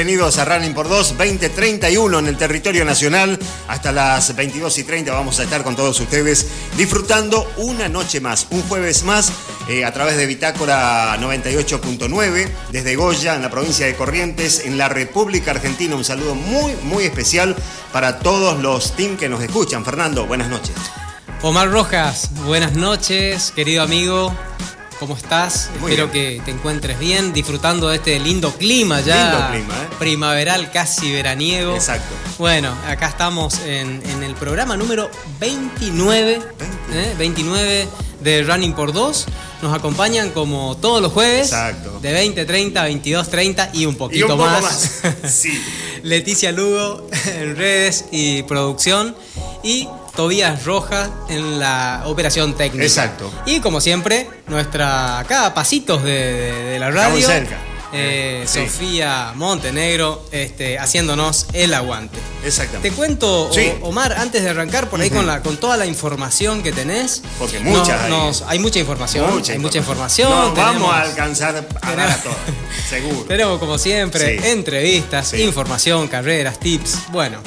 bienvenidos a Running por 2 2031 en el territorio nacional. Hasta las 22 y 30 vamos a estar con todos ustedes disfrutando una noche más, un jueves más, eh, a través de Bitácora 98.9, desde Goya, en la provincia de Corrientes, en la República Argentina. Un saludo muy, muy especial para todos los team que nos escuchan. Fernando, buenas noches. Omar Rojas, buenas noches, querido amigo. ¿Cómo estás? Muy Espero bien. que te encuentres bien, disfrutando de este lindo clima ya. Lindo clima, ¿eh? Primaveral, casi veraniego. Exacto. Bueno, acá estamos en, en el programa número 29, ¿eh? 29 de Running por 2. Nos acompañan como todos los jueves. Exacto. De 20, 30, 22, 30 y un poquito Y un poco más. más. Sí. Leticia Lugo en redes y producción. Y Tobías Rojas en la operación técnica. Exacto. Y como siempre, nuestra acá a pasitos de, de- de la radio. Estamos cerca. eh, Sí. Sofía Montenegro este, haciéndonos el aguante. Exactamente. Te cuento, Sí. Omar, antes de arrancar por ahí con, la, con toda la información que tenés. Porque muchas nos- hay. nos- hay mucha información. Mucha hay mucha información. información. No, vamos a alcanzar a dar a todos. Seguro. tenemos como siempre Sí. entrevistas, información, carreras, tips. Bueno,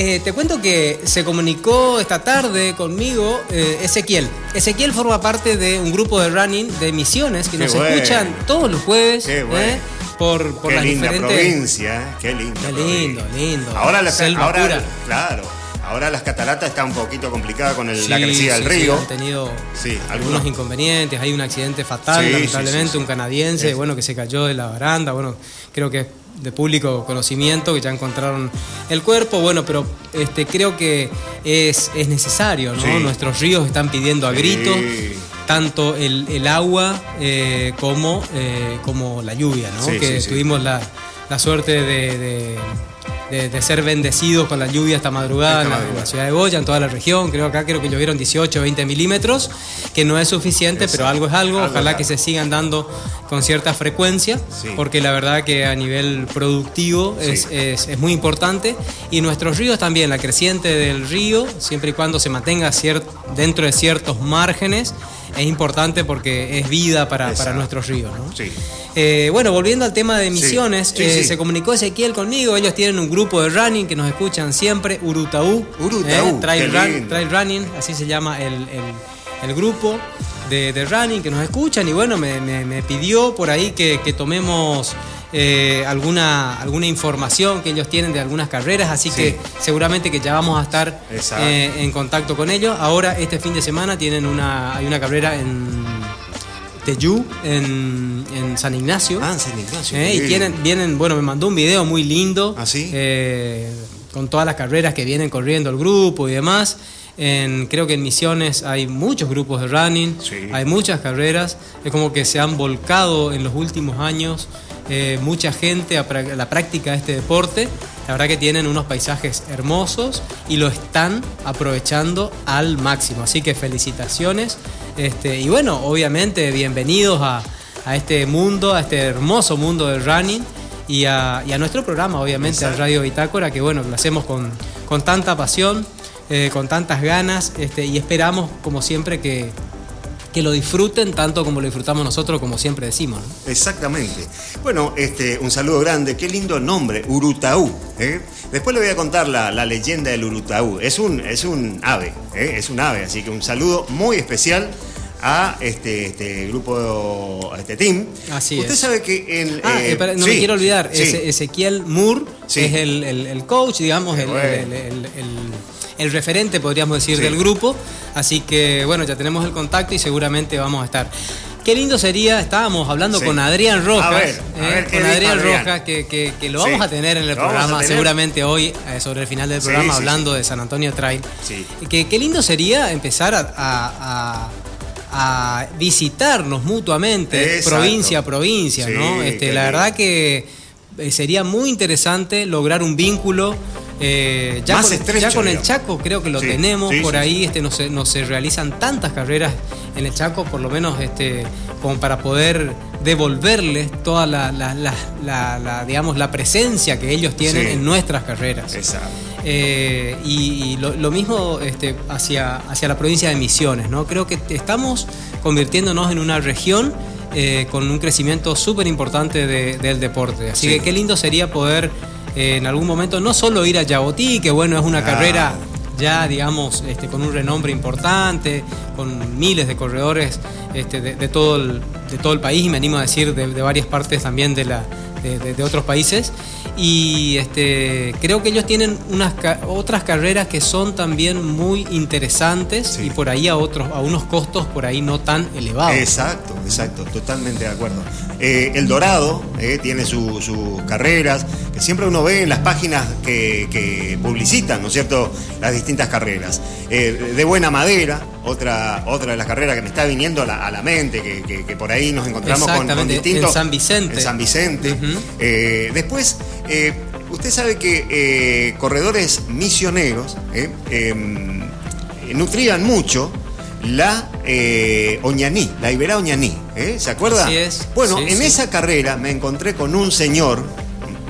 eh, te cuento que se comunicó esta tarde conmigo eh, Ezequiel. Ezequiel forma parte de un grupo de running de misiones que Qué nos bueno. escuchan todos los jueves Qué bueno. eh, por, por Qué las linda diferentes. provincia, qué linda. Qué provincia. lindo, lindo. Ahora, la- ahora pura. claro, ahora las cataratas están un poquito complicadas con el- la Sí, crecida del sí, sí, río. han tenido algunos algunos. inconvenientes, hay un accidente fatal, lamentablemente, un canadiense, Es- bueno, que se cayó de la baranda, bueno, creo que es de público conocimiento, que ya encontraron el cuerpo, bueno, pero este, creo que es, es necesario, ¿no? Nuestros ríos están pidiendo a gritos tanto el, el agua eh, como, eh, como la lluvia, ¿no? Que tuvimos la, la suerte de, de- de- de ser bendecidos con la lluvia esta madrugada Esta en la- en madrugada. la ciudad de Goya, en toda la región. Creo acá creo que llovieron 18 20 milímetros, que no es suficiente, Exacto. pero algo es algo. Algo Ojalá es que se sigan dando con cierta frecuencia, Sí. porque la verdad que a nivel productivo es, Sí. es- es muy importante. Y nuestros ríos también, la creciente del río, siempre y cuando se mantenga dentro de ciertos márgenes, es importante porque es vida para, para nuestros ríos. ¿no? Sí. Eh, bueno, volviendo al tema de misiones, Sí, eh, se comunicó Ezequiel conmigo, ellos tienen un grupo de running que nos escuchan siempre, Urutaú. Urutaú, eh, Trail, Run- Running, así se llama el, el- el grupo de, de running que nos escuchan y bueno, me, me- me pidió por ahí que, que tomemos eh, alguna, alguna información que ellos tienen de algunas carreras, así Sí. que seguramente que ya vamos a estar eh, en contacto con ellos. Ahora, este fin de semana tienen una, hay una carrera en Teyú, en, en San Ignacio. Ah, en San Ignacio. Eh, y tienen, vienen, bueno, me mandó un video muy lindo. ¿Ah, sí? eh, con todas las carreras que vienen corriendo el grupo y demás. En, creo que en Misiones hay muchos grupos de running, Sí. hay muchas carreras. Es como que se han volcado en los últimos años eh, mucha gente a, pra- a la práctica de este deporte. La verdad que tienen unos paisajes hermosos y lo están aprovechando al máximo. Así que felicitaciones. Este, y bueno, obviamente bienvenidos a, a este mundo, a este hermoso mundo del running y a, y a nuestro programa, obviamente, Exacto. Radio Bitácora, que bueno, lo hacemos con, con tanta pasión, eh, con tantas ganas este, y esperamos, como siempre, que, que lo disfruten tanto como lo disfrutamos nosotros, como siempre decimos. ¿no? Exactamente. Bueno, este, un saludo grande. Qué lindo nombre, Urutaú. ¿eh? Después le voy a contar la, la leyenda del Urutaú. Es un, es un ave, ¿eh? es un ave. Así que un saludo muy especial a este, este grupo, a este team. Así Usted es. sabe que en... Ah, eh, no sí, me quiero olvidar, sí. Ezequiel Moore Sí. es el, el- el coach, digamos, Qué el, bueno. el- el- referente, podríamos decir, Sí. del grupo. Así que, bueno, ya tenemos el contacto y seguramente vamos a estar. Qué lindo sería, estábamos hablando Sí. con Adrián Rojas, A ver, a eh, ver, ¿qué con Adrián, Adrián? Rojas, que, que- que lo Sí. vamos a tener en el programa, seguramente hoy, eh, sobre el final del programa, sí, hablando de San Antonio Trail. Sí. Que, qué lindo sería empezar a, a- visitarnos mutuamente, Exacto. provincia a provincia, ¿no? Este, la lindo. verdad que eh, sería muy interesante lograr un vínculo. Eh, ya, Más con, estrecho, ya con el. Chaco creo que lo Sí, tenemos sí, por sí, ahí este no se, no se realizan tantas carreras en el Chaco por lo menos este como para poder devolverles toda la, la- la- digamos la presencia que ellos tienen en nuestras carreras Exacto. eh, y y lo, lo mismo este, hacia, hacia la provincia de Misiones, ¿no? Creo que estamos convirtiéndonos en una región eh, con un crecimiento súper importante de- del deporte. Así Sí. que qué lindo sería poder en algún momento no solo ir a Yabotí, que bueno, es una carrera ya, digamos, este, con un renombre importante, con miles de corredores este, de, de todo el, de todo el país, y me animo a decir de, de varias partes también de, la, de, otros países. Y este, creo que ellos tienen unas otras carreras que son también muy interesantes Sí. y por ahí a otros, a unos costos por ahí no tan elevados. Exacto, exacto, totalmente de acuerdo. Eh, el Dorado eh, tiene su- sus carreras, que siempre uno ve en las páginas que, que publicitan, ¿no es cierto?, las distintas carreras. Eh, de Buena Madera, otra, otra de las carreras que me está viniendo a la, a la mente, que, que- que por ahí nos encontramos con, distintos... en San Vicente. En San Vicente. Después, usted sabe que corredores misioneros em, nutrían mucho la eh, Oñaní, la Iberá Oñaní. ¿eh? ¿Se acuerda? Así es, Bueno, sí, en sí. esa carrera me encontré con un señor,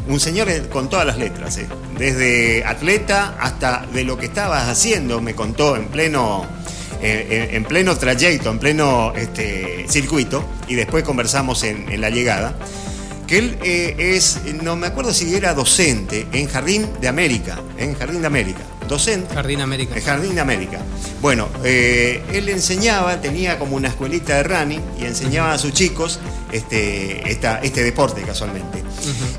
un señor con todas las letras, ¿eh? desde atleta hasta de lo que estabas haciendo, me contó en pleno. en, en pleno trayecto, en pleno este, circuito, y después conversamos en, en la llegada, que él es, no me acuerdo si era docente en Jardín de América, en Jardín de América, docente Jardín América. el Jardín de América. Bueno, eh, él enseñaba, tenía como una escuelita de running y enseñaba a sus chicos este, esta- este deporte casualmente.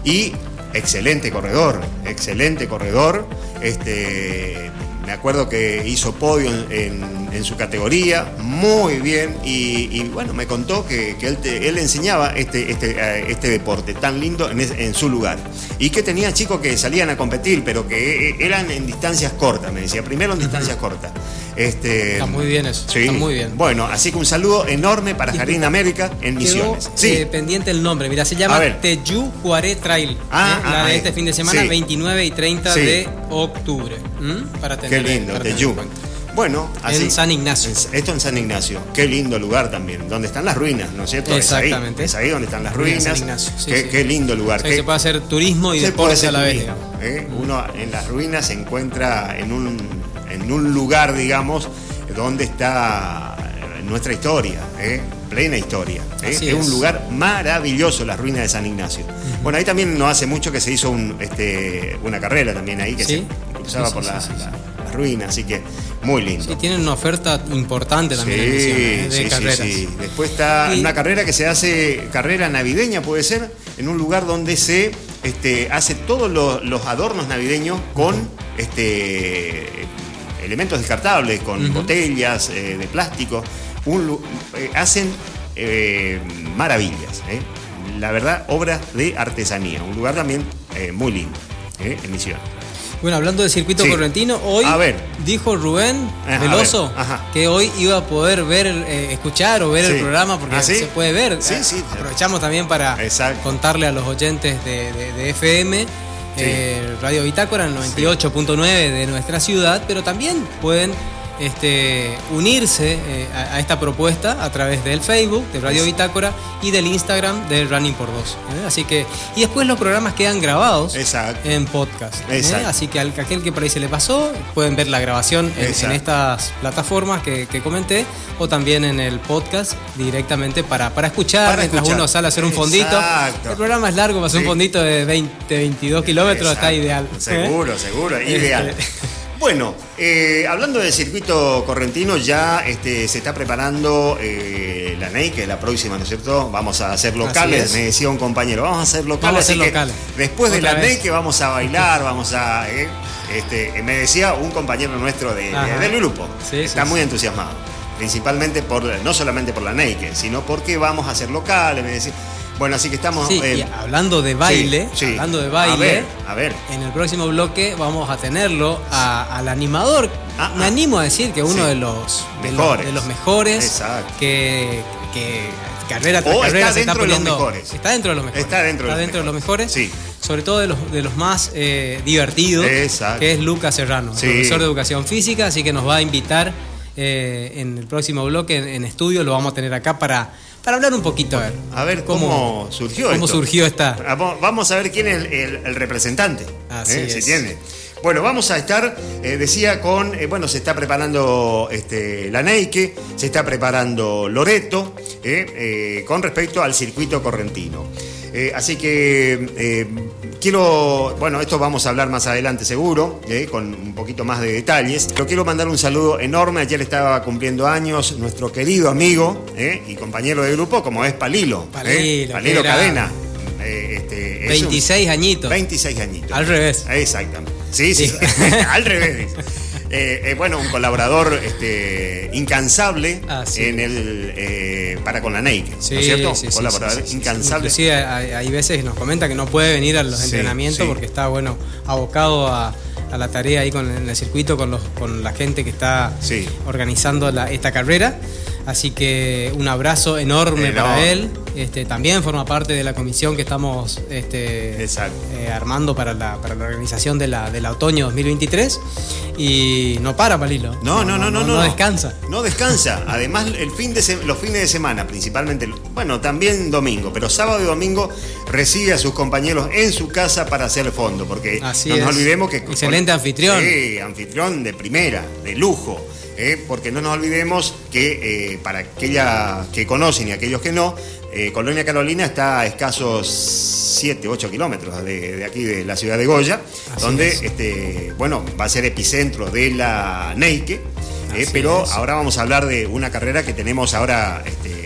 Y excelente corredor, excelente corredor. Este, me acuerdo que hizo podio en, en- en su categoría, muy bien. Y, y, bueno, me contó que, que él, te- él enseñaba este, este, eh, este deporte tan lindo en, es- en su lugar. Y que tenía chicos que salían a competir, pero que eh, eran en distancias cortas, me decía. Primero en distancias cortas. Este, Está muy bien eso, Sí. está muy bien. Bueno, así que un saludo enorme para Jardín América en Misiones. Sí. eh, pendiente el nombre. Mira, se llama ver. Teyu Cuaré Trail. Ah, ¿eh? la ah, de ahí. este fin de semana, Sí. 29 y 30 Sí. de octubre. ¿m? Para Qué tener, lindo, para tener Teyu. en cuenta. Bueno, así. En San Ignacio. Esto en San Ignacio. Qué lindo lugar también. Donde están las ruinas, ¿no es cierto? Es ahí, Exactamente. Es ahí, donde están las Ruinas. San Ignacio, sí, qué, sí. qué lindo lugar. O sea, Qué- se puede hacer turismo y se deporte hacer a la vez. turismo. ¿eh? Uno en las ruinas se encuentra en un, en un lugar, digamos, donde está eh, nuestra historia, ¿eh? plena historia. ¿eh? Es un lugar maravilloso, las ruinas de San Ignacio. Bueno, ahí también no hace mucho que se hizo un, este, una carrera también ahí que Sí. se cruzaba por la-. La- ruinas, así que muy lindo. Sí, tienen una oferta importante también Misiones, ¿eh? de sí, sí, carreras. sí. Después está Y- una carrera que se hace, carrera navideña puede ser, en un lugar donde se este, hace todos los, los adornos navideños con este, elementos descartables, con botellas eh, de plástico. Un eh, hacen maravillas. La verdad, obras de artesanía. Un lugar también muy lindo, en Misiones. Bueno, hablando del circuito Sí. correntino, hoy A ver. dijo Rubén Ajá, Veloso ver, que hoy iba a poder ver, eh, escuchar o ver Sí. el programa porque ¿Ah, sí? se puede ver. Sí, sí. Aprovechamos también para Exacto. contarle a los oyentes de, de- de FM, eh, Radio Bitácora, el 98.9 de nuestra ciudad, pero también pueden este, unirse eh, a, a esta propuesta a través del Facebook de Radio Bitácora y del Instagram de Running por Dos. ¿eh? Así que, y después los programas quedan grabados Exacto. en podcast. ¿eh? Así que al que aquel que por ahí se le pasó, pueden ver la grabación en, estas plataformas que, que comenté o también en el podcast directamente para, para escuchar Para mientras escuchar. uno sale a hacer un fondito. Exacto. El programa es largo, para hacer Sí. un fondito de 20, 22 kilómetros está ideal. Seguro, seguro, ideal. Bueno, eh, hablando del circuito correntino, ya este, se está preparando eh, la NEI, que es la próxima, ¿no es cierto? Vamos a hacer locales, es. me decía un compañero, vamos a hacer locales. Vamos a hacer así que locales. Después de la vez. NEI que vamos a bailar, vamos a... eh, este, me decía un compañero nuestro de- del grupo, Sí, está sí, muy sí. entusiasmado. Principalmente por, no solamente por la NEI, sino porque vamos a hacer locales, me decía. Bueno, así que estamos... Sí, eh, y hablando de baile, sí, sí. hablando de A baile, ver, a ver. en el próximo bloque vamos a tenerlo a- al animador. Ah, Me ah. animo a decir que uno de los de los, Mejores. de los mejores Exacto. que, que carrera tras carrera está se está dentro de los poniendo. mejores. Está dentro de los mejores. Está dentro de los de los mejores. Sí. Sobre todo de los, de los más eh, divertidos. Exacto. Que es Lucas Serrano, Sí. profesor de educación física, así que nos va a invitar eh, en el próximo bloque en, en estudio. Lo vamos a tener acá para, para hablar un poquito. A ver, A ver cómo, surgió cómo esto. surgió esta. Ah, va- Vamos a ver quién es el, el- el representante. Así ¿eh? Si es. tiene. Bueno, vamos a estar, eh, decía, con, eh, bueno, se está preparando este, la Neike, se está preparando Loreto, eh, con respecto al circuito correntino. así que quiero, bueno, esto vamos a hablar más adelante seguro, con un poquito más de detalles. Pero quiero mandar un saludo enorme, ayer estaba cumpliendo años nuestro querido amigo y compañero de grupo, como es Palilo. Palilo, Palilo Cadena. 26 este, añitos. 26 añitos. Al revés. Exactamente. Sí, sí, al revés. Eh, eh, bueno, un colaborador este, incansable en el eh, para con la Nike, ¿no es cierto? Sí, colaborador incansable. Sí, hay, hay, veces nos comenta que no puede venir a los entrenamientos porque está bueno abocado a, a la tarea ahí con, en el circuito con, los, con la gente que está organizando la, esta carrera. Así que un abrazo enorme para él. Este, también forma parte de la comisión que estamos este, eh, armando para la, para la organización de la, del otoño 2023. Y no para, Palilo. No, no, no, no. No, no descansa. No descansa. Además, el fin de los fines de semana, principalmente, bueno, también domingo, pero sábado y domingo recibe a sus compañeros en su casa para hacer fondo. Porque Así no nos olvidemos que. Excelente anfitrión. Sí, anfitrión de primera, de lujo. ¿Eh? porque no nos olvidemos que eh, para aquellas que conocen y aquellos que no, eh, Colonia Carolina está a escasos 7, 8 kilómetros de, aquí de la ciudad de Goya, donde este, bueno, va a ser epicentro de la Neike, pero ahora vamos a hablar de una carrera que tenemos ahora este,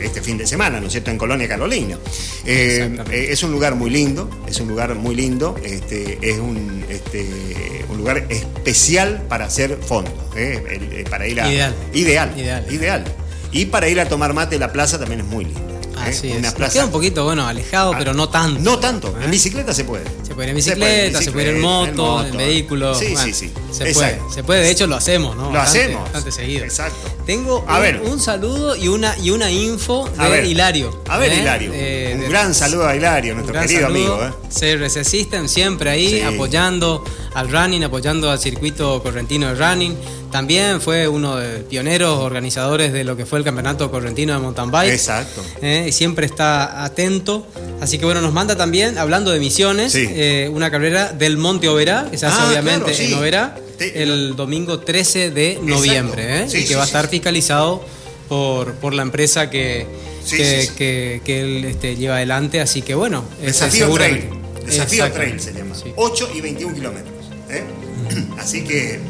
este fin de semana, ¿no es cierto?, en Colonia Carolina. Eh, eh, es un lugar muy lindo, es un lugar muy lindo, este, es un, este, un lugar especial para hacer fondo, ¿eh? para ir a... Ideal. Ideal. Ideal. Ideal. Y para ir a tomar mate, la plaza también es muy linda. Así Una plaza... queda un poquito, bueno, alejado, pero no tanto. No tanto. En bicicleta se puede. Se puede ir en bicicleta, se puede ir en, moto, en, vehículo. Sí, sí, sí. Se puede. Se puede, de hecho lo hacemos, ¿no? Lo hacemos. Bastante seguido. Exacto. Tengo a un, ver. un, saludo y una, y una info de Hilario. A ver, ¿eh? Hilario. Eh, un gran saludo a Hilario, nuestro querido amigo. ¿eh? Se System siempre ahí, apoyando al running, apoyando al circuito correntino de running. También fue uno de pioneros organizadores de lo que fue el campeonato correntino de mountain bike. Exacto. Eh, y siempre está atento. Así que bueno, nos manda también, hablando de misiones, eh, una carrera del Monte Oberá, que se hace ah, obviamente en Oberá, el domingo 13 de noviembre, ¿eh? y que va a estar fiscalizado por, por la empresa que, que, él este, lleva adelante. Así que bueno, Desafío Trail. Desafío Trail se llama. 8 y 21 kilómetros. Así que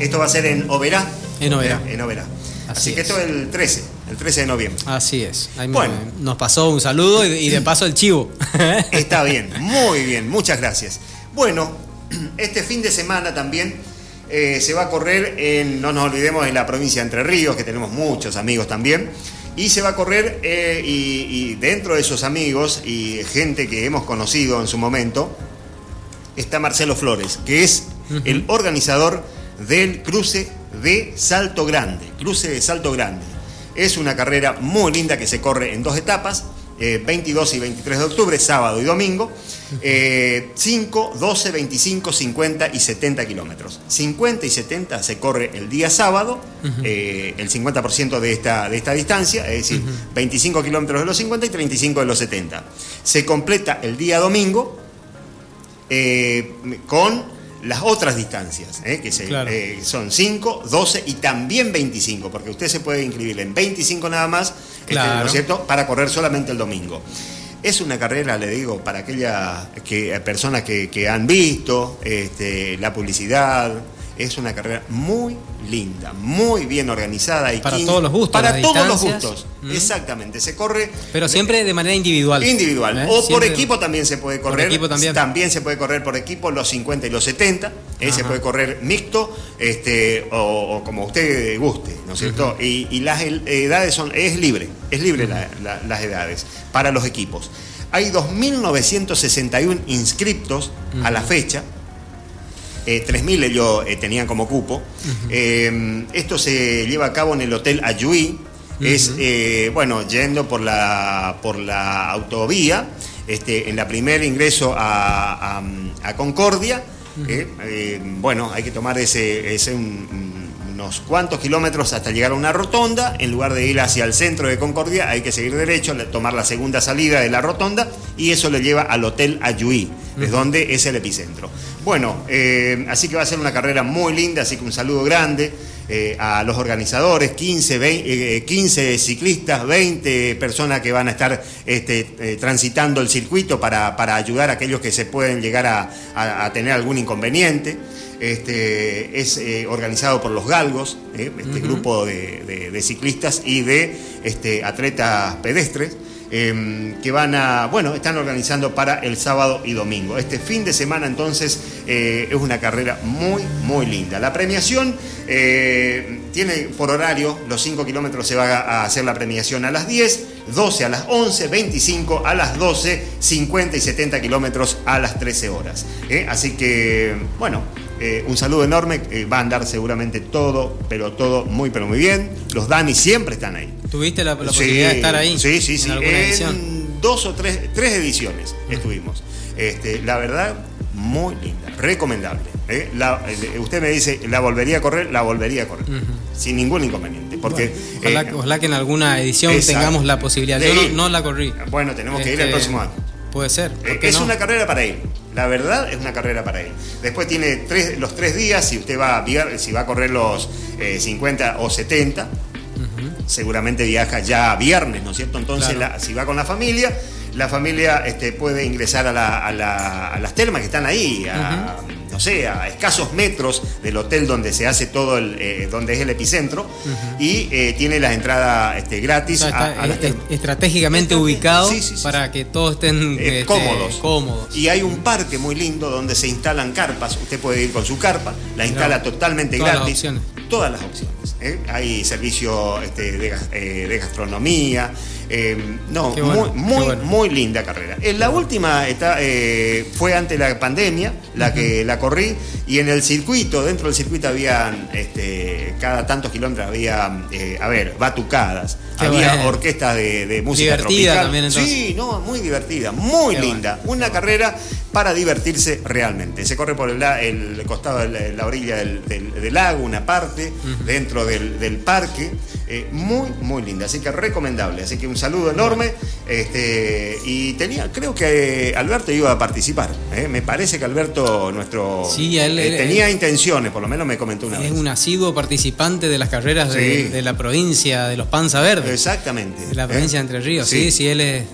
esto va a ser en Oberá. En Oberá. En Oberá. Así, que esto es el 13, el 13 de noviembre. Así es. bueno, nos pasó un saludo y, de paso el chivo. Está bien, muy bien, muchas gracias. Bueno, este fin de semana también eh, se va a correr en, no nos olvidemos, en la provincia de Entre Ríos, que tenemos muchos amigos también. Y se va a correr, eh, y, dentro de esos amigos y gente que hemos conocido en su momento, está Marcelo Flores, que es el organizador del cruce de Salto Grande. Cruce de Salto Grande. Es una carrera muy linda que se corre en dos etapas, 22 eh, y 23 de octubre, sábado y domingo. 5, 12, 25, 50 y 70 kilómetros. 50 y 70 se corre el día sábado, eh, el 50% de esta, de esta distancia, es decir, 25 kilómetros de los 50 y 35 de los 70. Se completa el día domingo eh, con las otras distancias, ¿eh? que eh, son 5, 12 y también 25, porque usted se puede inscribir en 25 nada más, este, ¿no es cierto?, para correr solamente el domingo. Es una carrera, le digo, para aquellas que, personas que, que han visto este, la publicidad, es una carrera muy linda, muy bien organizada. Y para todos los gustos. Para todos los gustos, exactamente. Se corre. Pero siempre de manera individual. Individual. ¿Eh? O por equipo también se puede correr. Por equipo también. También se puede correr por equipo los 50 y los 70. ¿eh? se puede correr mixto este, o, como usted guste, ¿no es cierto? y, las edades son. Es libre, es libre las edades para los equipos. Hay 2.961 inscriptos a la fecha. 3.000 eh, ellos eh, tenían como cupo. Eh, esto se lleva a cabo en el Hotel Ayuí. Es, bueno, yendo por la, por la autovía, este, en la primer ingreso a, Concordia. bueno, hay que tomar ese, ese unos cuantos kilómetros hasta llegar a una rotonda. En lugar de ir hacia el centro de Concordia, hay que seguir derecho, tomar la segunda salida de la rotonda y eso le lleva al Hotel Ayuí. es donde es el epicentro. Bueno, eh, así que va a ser una carrera muy linda, así que un saludo grande. Eh, a los organizadores, 15, 15 ciclistas, 20 personas que van a estar este, transitando el circuito para, ayudar a aquellos que se pueden llegar a tener algún inconveniente. Este, es eh, organizado por los Galgos, eh, este grupo de, ciclistas y de este, atletas pedestres. Em, que van a, bueno, están organizando para el sábado y domingo. Este fin de semana entonces eh, es una carrera muy, muy linda. La premiación tiene por horario, los 5 kilómetros se va a hacer la premiación a las 10, 12 a las 11, 25 a las 12, 50 y 70 kilómetros a las 13 horas. Así que, bueno, eh, un saludo enorme, eh, va a andar seguramente todo, pero todo muy, pero muy bien. Los Dani siempre están ahí. ¿Tuviste la, posibilidad de estar ahí? Sí, sí, sí. En, dos o tres, tres ediciones estuvimos. Este, la verdad, muy linda, recomendable. ¿eh? usted me dice, ¿la volvería a correr? La volvería a correr, sin ningún inconveniente. Porque, ojalá, que en alguna edición tengamos la posibilidad. Yo no, la corrí. Bueno, tenemos que ir el este, próximo año. Puede ser. es una carrera para ir. La verdad es una carrera para él. Después tiene tres, los tres días, si usted va a, si va a correr los 50 eh, o 70, seguramente viaja ya viernes, ¿no es cierto? Entonces, si va con la familia, la familia este, puede ingresar a, las termas que están ahí, no sé, a escasos metros del hotel donde se hace todo, el, eh, donde es el epicentro, y eh, tiene las entradas este, gratis. a, estratégicamente ubicado para que todos estén eh, este, cómodos. cómodos. Y hay un parque muy lindo donde se instalan carpas, usted puede ir con su carpa, la instala totalmente gratis. Todas las opciones. Hay servicio este, de gastronomía. Eh, no, muy, muy, muy, linda carrera. En la última eh, fue ante la pandemia, la que la corrí, y en el circuito, dentro del circuito había, este, cada tantos kilómetros había, eh, a ver, batucadas, había orquestas de, música divertida También, Sí, no, muy divertida, muy linda. Una carrera para divertirse realmente. Se corre por el, costado de la, orilla del, lago, una parte, dentro del, parque. muy, muy linda. Así que recomendable. Así que un saludo enorme. Este, y tenía, creo que Alberto iba a participar. ¿eh? Me parece que Alberto, nuestro. Sí, él, eh, tenía intenciones, por lo menos me comentó una vez. Es un asiduo participante de las carreras de, la provincia de los Panza Verdes. Exactamente. De la provincia de Entre Ríos. Sí, sí, él es.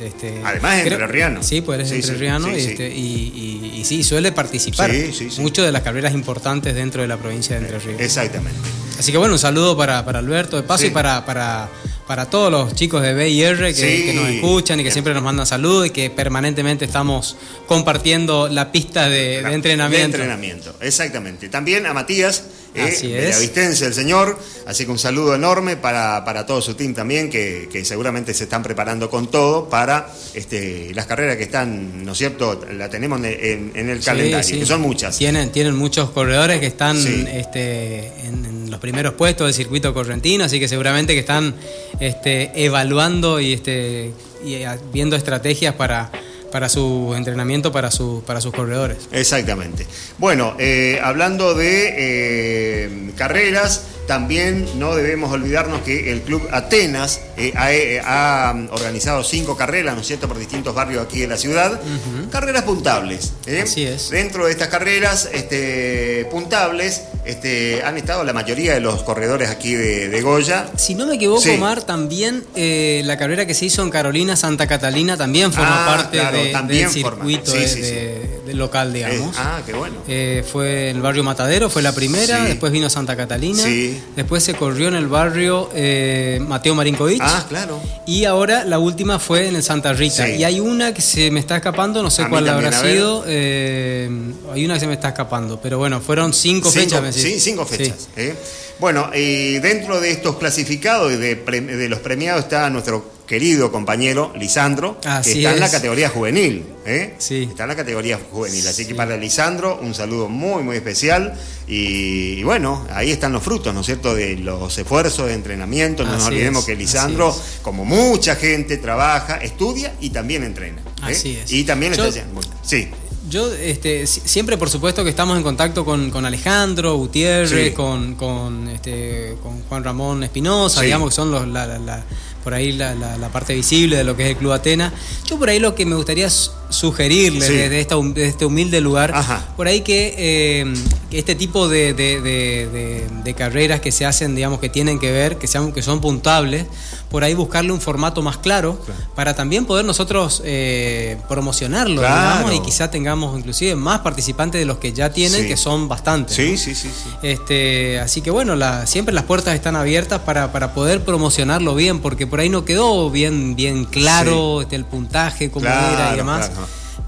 este, Además es entrerriano. Sí, pues él es entrerriano este, y, y, sí, suele participar. Mucho de las carreras importantes dentro de la provincia de Entre Ríos. Exactamente. Así que bueno, un saludo para, para Alberto de paso y para, para para todos los chicos de BIR que, que nos escuchan y que siempre nos mandan saludos y que permanentemente estamos compartiendo la pista de, entrenamiento. De entrenamiento, exactamente. También a Matías, eh, Avistense, el señor, así que un saludo enorme para, para todo su team también, que, seguramente se están preparando con todo para este, las carreras que están, ¿no es cierto? La tenemos en, el calendario, que son muchas. Tienen, tienen muchos corredores que están este, en los primeros puestos del circuito correntino, así que seguramente que están este, evaluando y, este, y viendo estrategias para, para su entrenamiento, para, su, para sus corredores. Exactamente. Bueno, eh, hablando de eh, carreras, también no debemos olvidarnos que el Club Atenas eh, eh, ha, organizado cinco carreras, ¿no es cierto?, por distintos barrios aquí de la ciudad. Carreras puntables. Así es. Dentro de estas carreras este, puntables este, han estado la mayoría de los corredores aquí de, Goya. Si no me equivoco, Omar, también la carrera que se hizo en Carolina Santa Catalina también forma ah, parte del circuito del local, digamos. ah, qué bueno. fue el barrio Matadero, fue la primera, después vino Santa Catalina. Sí. Después se corrió en el barrio eh, Mateo Marinkovic. Ah, claro. Y ahora la última fue en el Santa Rita. Y hay una que se me está escapando, no sé cuál habrá sido. Eh, hay una que se me está escapando. Pero bueno, fueron cinco, fechas. Sí, cinco fechas. ¿eh? Bueno, y dentro de estos clasificados y de, los premiados está nuestro querido compañero Lisandro, que está en la categoría juvenil. ¿eh? Sí. Está en la categoría juvenil. Así que para Lisandro, un saludo muy, muy especial. Y, bueno, ahí están los frutos, ¿no es cierto?, de los esfuerzos de entrenamiento. No nos olvidemos que Lisandro, como mucha gente, trabaja, estudia y también entrena. ¿eh? Así es. Y también está haciendo. Sí. Yo este, siempre, por supuesto, que estamos en contacto con, Alejandro Gutiérrez, con, con, este, con Juan Ramón Espinosa, digamos que son los, por ahí la, parte visible de lo que es el Club Atena. Yo por ahí lo que me gustaría sugerirle desde, esta, este humilde lugar, por ahí que, este tipo de, de, carreras que se hacen, digamos, que tienen que ver, que, sean, que son puntables, por ahí buscarle un formato más claro, para también poder nosotros promocionarlo, digamos, y quizá tengamos inclusive más participantes de los que ya tienen, que son bastantes. Sí, sí, sí, sí. Este, así que bueno, la, siempre las puertas están abiertas para, para poder promocionarlo bien, porque por ahí no quedó bien, bien claro este, el puntaje, cómo era y demás.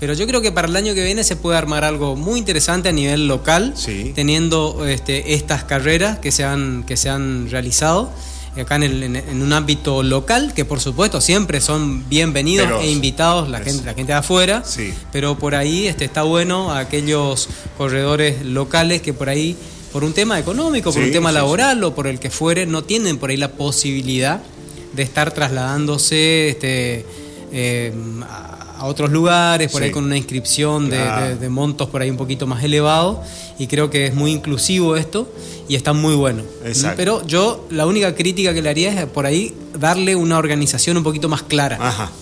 Pero yo creo que para el año que viene se puede armar algo muy interesante a nivel local, teniendo este, estas carreras que se han, que se han realizado acá en, un ámbito local, que por supuesto siempre son bienvenidos e invitados la gente, la gente de afuera, pero por ahí este, está bueno a aquellos corredores locales que por ahí, por un tema económico, por un tema laboral o por el que fuere, no tienen por ahí la posibilidad de estar trasladándose este, eh, a otros lugares, por ahí con una inscripción de, montos por ahí un poquito más elevado y creo que es muy inclusivo esto y está muy bueno. Pero yo la única crítica que le haría es por ahí darle una organización un poquito más clara.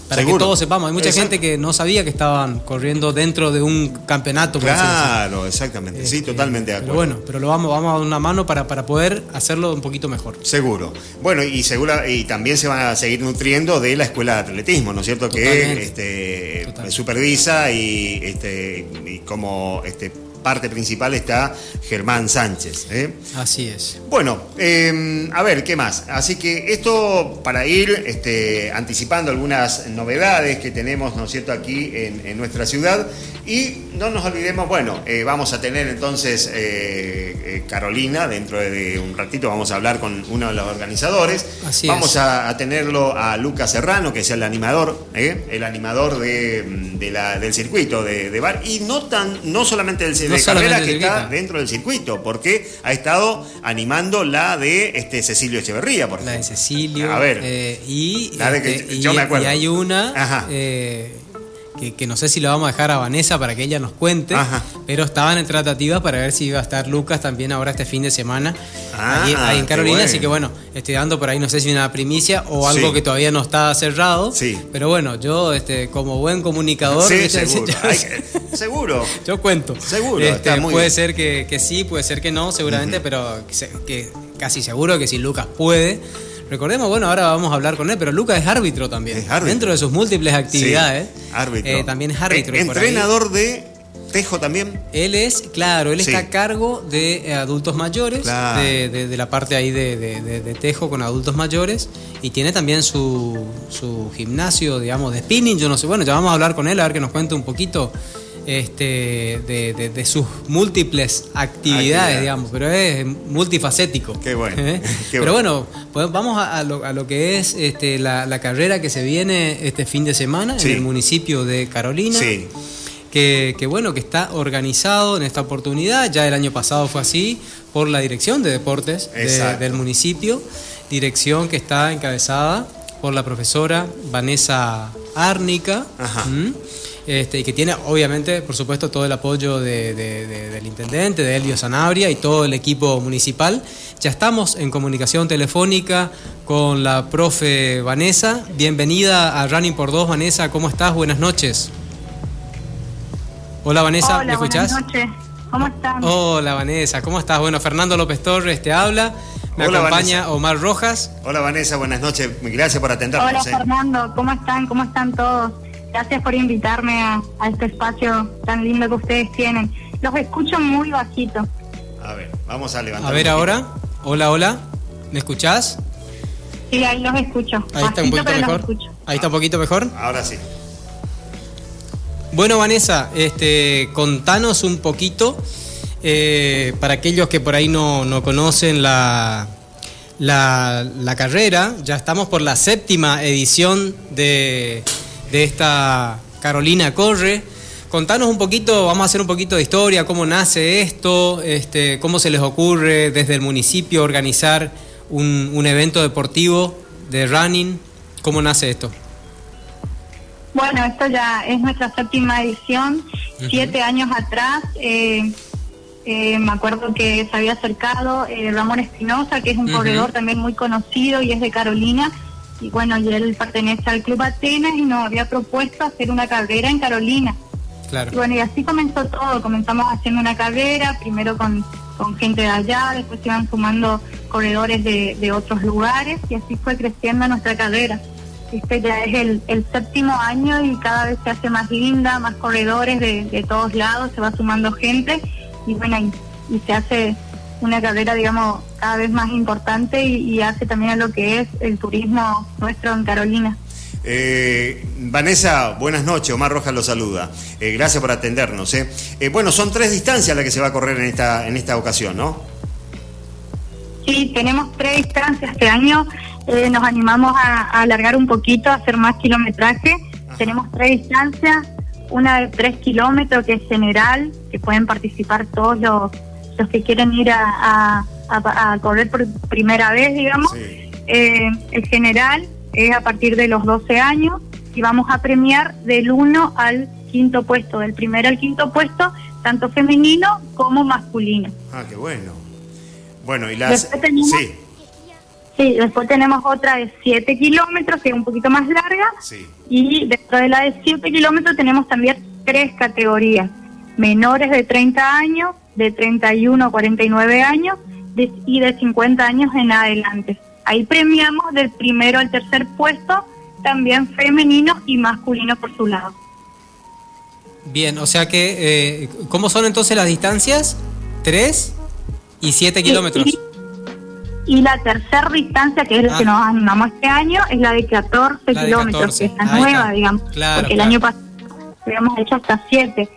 para que todos sepamos. Hay mucha gente que no sabía que estaban corriendo dentro de un campeonato. Claro, exactamente. sí, este, totalmente de acuerdo. Pero bueno, pero lo vamos, vamos a dar una mano para, para poder hacerlo un poquito mejor. Seguro. Bueno, y segura, y también se van a seguir nutriendo de la escuela de atletismo, ¿no es cierto? Que este, supervisa y, este, y como este parte principal está Germán Sánchez. ¿eh? Así es. Bueno, em, a ver, ¿qué más? Así que esto para ir este, anticipando algunas novedades que tenemos, ¿no es cierto?, aquí en, nuestra ciudad. Y no nos olvidemos, bueno, eh, vamos a tener entonces eh, Carolina, dentro de un ratito vamos a hablar con uno de los organizadores. Así vamos A, tenerlo a Lucas Serrano, que es el animador, el animador de, la, del circuito de, de, bar. Y no, tan, no solamente del de carrera que está dentro del circuito, porque ha estado animando la de este Cecilio Echeverría, por ejemplo. La de Cecilio. A ver. Eh, y, este, yo me acuerdo. y hay una eh, que, no sé si la vamos a dejar a Vanessa para que ella nos cuente, pero estaban en tratativas para ver si iba a estar Lucas también ahora este fin de semana ahí, ah, en Carolina, así que bueno, estoy dando por ahí no sé si una primicia o algo que todavía no está cerrado, sí. pero bueno, yo este, como buen comunicador, seguro. Yo, cuento. Seguro. Este, puede ser que, sí, puede ser que no, seguramente, pero que, casi seguro que si Lucas puede Recordemos, bueno, ahora vamos a hablar con él, pero Lucas es árbitro también. Es árbitro. Dentro de sus múltiples actividades. árbitro. Eh, también es árbitro. entrenador de Tejo también. Él es, claro, él está a cargo de eh, adultos mayores, de, la parte ahí de, Tejo con adultos mayores, y tiene también su, su gimnasio, digamos, de spinning. Yo no sé, bueno, ya vamos a hablar con él, a ver que nos cuente un poquito este, de, sus múltiples actividades, digamos, pero es multifacético. Qué bueno. ¿Eh? pero bueno, pues vamos a, lo, que es este, la, carrera que se viene este fin de semana en el municipio de Carolina. Sí. Que, bueno, que está organizado en esta oportunidad, ya el año pasado fue así, por la Dirección de Deportes del municipio, dirección que está encabezada por la profesora Vanessa Árnica. Ajá. Este, y que tiene obviamente, por supuesto, todo el apoyo del intendente, de Elio Sanabria y todo el equipo municipal. Ya estamos en comunicación telefónica con la profe Vanessa. Bienvenida a Running por Dos, Vanessa. ¿Cómo estás? Buenas noches. Hola Vanessa, ¿me escuchás? Buenas noches. ¿Cómo estás? Hola Vanessa, ¿cómo estás? Bueno, Fernando López Torres te habla. Me acompaña Omar Rojas. Hola Vanessa, buenas noches. Gracias por atendernos. Hola Fernando, ¿cómo están? ¿Cómo están todos? Gracias por invitarme a, este espacio tan lindo que ustedes tienen. Los escucho muy bajito. A ver, vamos a levantar. A ver ahora. Hola, hola. ¿Me escuchás? Sí, ahí los escucho. Ahí está un poquito mejor. Ahí está un poquito mejor. Ahora sí. Bueno, Vanessa, este, contanos un poquito, eh, para aquellos que por ahí no, no conocen la, la, la, carrera, ya estamos por la séptima edición de, de esta Carolina Corre. Contanos un poquito, vamos a hacer un poquito de historia, cómo nace esto, este, cómo se les ocurre desde el municipio organizar un, evento deportivo de running, cómo nace esto. Bueno, esto ya es nuestra séptima edición. Siete años atrás, eh, eh, me acuerdo que se había acercado eh, Ramón Espinosa, que es un corredor también muy conocido y es de Carolina, y bueno, y él pertenece al Club Atenas y nos había propuesto hacer una carrera en Carolina. Claro. Y bueno, y así comenzó todo. Comenzamos haciendo una carrera, primero con, con gente de allá, después se iban sumando corredores de, de otros lugares y así fue creciendo nuestra carrera. Este ya es el, el séptimo año y cada vez se hace más linda, más corredores de, de todos lados, se va sumando gente y bueno, y, y se hace una carrera, digamos, cada vez más importante y, y hace también a lo que es el turismo nuestro en Carolina. Eh, Vanessa, buenas noches. Omar Rojas lo saluda. Eh, gracias por atendernos. ¿eh? Eh, bueno, son tres distancias las que se va a correr en esta, en esta ocasión, ¿no? Sí, tenemos tres distancias. Este año eh, nos animamos a, a alargar un poquito, a hacer más kilometraje. Tenemos tres distancias. Una de tres kilómetros que es general, que pueden participar todos los, los que quieren ir a, a- a- a correr por primera vez, digamos. Sí. Eh, el general es a partir de los 12 años y vamos a premiar del 1 al quinto puesto, del primero al quinto puesto, tanto femenino como masculino. Ah, qué bueno. Bueno, y las... Después tenemos- Sí, Sí, después tenemos otra de 7 kilómetros, que es un poquito más larga, sí. y dentro de la de 7 kilómetros tenemos también tres categorías, menores de 30 años, de 31 a 49 años de- y de 50 años en adelante. Ahí premiamos del primero al tercer puesto, también femenino y masculino por su lado. Bien, o sea que, eh, ¿cómo son entonces las distancias? ¿Tres y siete kilómetros? Y, y la tercera distancia, que es la Ah. que nos animamos este año, es la de 14 La de kilómetros, 14, que es la ahí nueva, está. digamos. Claro, porque claro. el año pasado habíamos hecho hasta 7.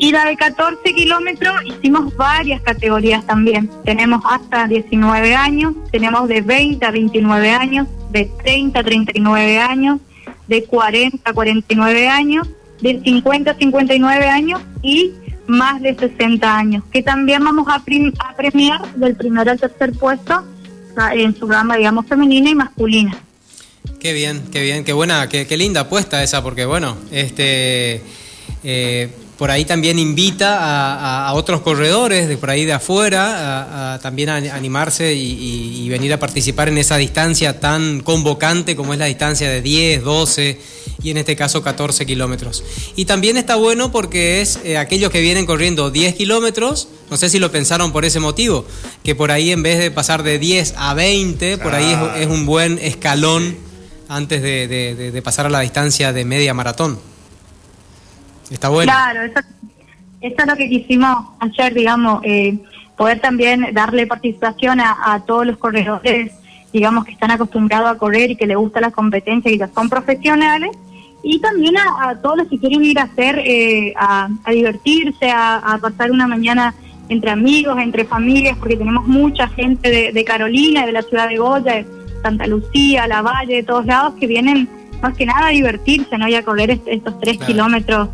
La de 14 kilómetros hicimos varias categorías también. Tenemos hasta 19 años, tenemos de 20 a 29 años, de 30 a 39 años, de 40 a 49 años, de 50 a 59 años y más de 60 años, que también vamos a, a premiar del primero al tercer puesto ah, en su gama, digamos, femenina y masculina. Qué bien, qué bien, qué buena, qué, qué linda apuesta esa, porque bueno, este eh, por ahí también invita a, a- a otros corredores de por ahí de afuera a, también a animarse y, y- y venir a participar en esa distancia tan convocante como es la distancia de 10, 12 y en este caso 14 kilómetros. Y también está bueno porque es eh, aquellos que vienen corriendo 10 kilómetros, no sé si lo pensaron por ese motivo, que por ahí en vez de pasar de 10 a 20, por ahí Claro. es, es un buen escalón antes de, de- de- de pasar a la distancia de media maratón. Está bueno. Claro, eso, eso es lo que quisimos hacer, digamos, eh, poder también darle participación a, a todos los corredores, digamos, que están acostumbrados a correr y que les gusta la competencia y que son profesionales, y también a, a todos los que quieren ir a hacer, eh, a, a divertirse, a, a pasar una mañana entre amigos, entre familias, porque tenemos mucha gente de, de Carolina, de la ciudad de Goya, de Santa Lucía, La Valle, de todos lados, que vienen más que nada a divertirse, ¿no? Y a correr est- estos tres Claro. kilómetros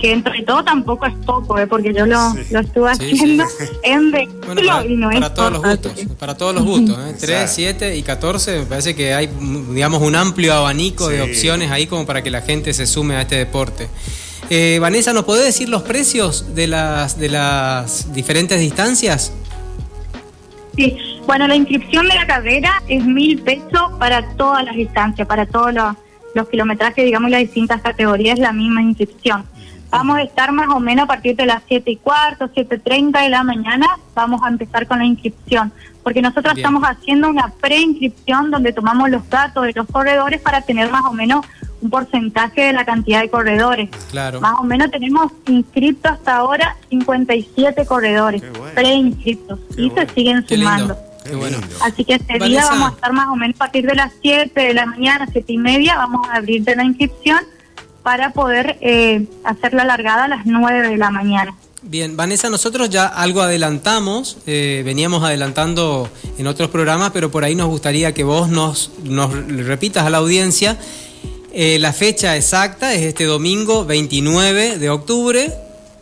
que entre todo tampoco es poco, ¿eh? porque yo lo, Sí. lo estuve Sí, haciendo sí. en vehículo Bueno, para, y no es para todos los gustos, para todos los gustos, ¿eh? 3, Exacto. 7 y 14, me parece que hay, digamos, un amplio abanico de opciones ahí como para que la gente se sume a este deporte. Eh, Vanessa, ¿nos podés decir los precios de las, de las diferentes distancias? Sí, bueno, la inscripción de la carrera es mil pesos para todas las distancias, para todos los, los kilometrajes, digamos, las distintas categorías, la misma inscripción. Vamos a estar más o menos a partir de las 7 y cuarto, 7.30 de la mañana, vamos a empezar con la inscripción, porque nosotros Bien. estamos haciendo una preinscripción donde tomamos los datos de los corredores para tener más o menos un porcentaje de la cantidad de corredores. Claro. Más o menos tenemos inscritos hasta ahora 57 corredores, bueno. y bueno. se siguen Qué lindo. sumando. Qué bueno. Así que este día Vanessa. vamos a estar más o menos a partir de las 7 de la mañana, 7 y media, vamos a abrir de la inscripción para poder eh, hacer la largada a las 9 de la mañana. Bien, Vanessa, nosotros ya algo adelantamos, eh, veníamos adelantando en otros programas, pero por ahí nos gustaría que vos nos, repitas a la audiencia eh, la fecha exacta, es este domingo 29 de octubre,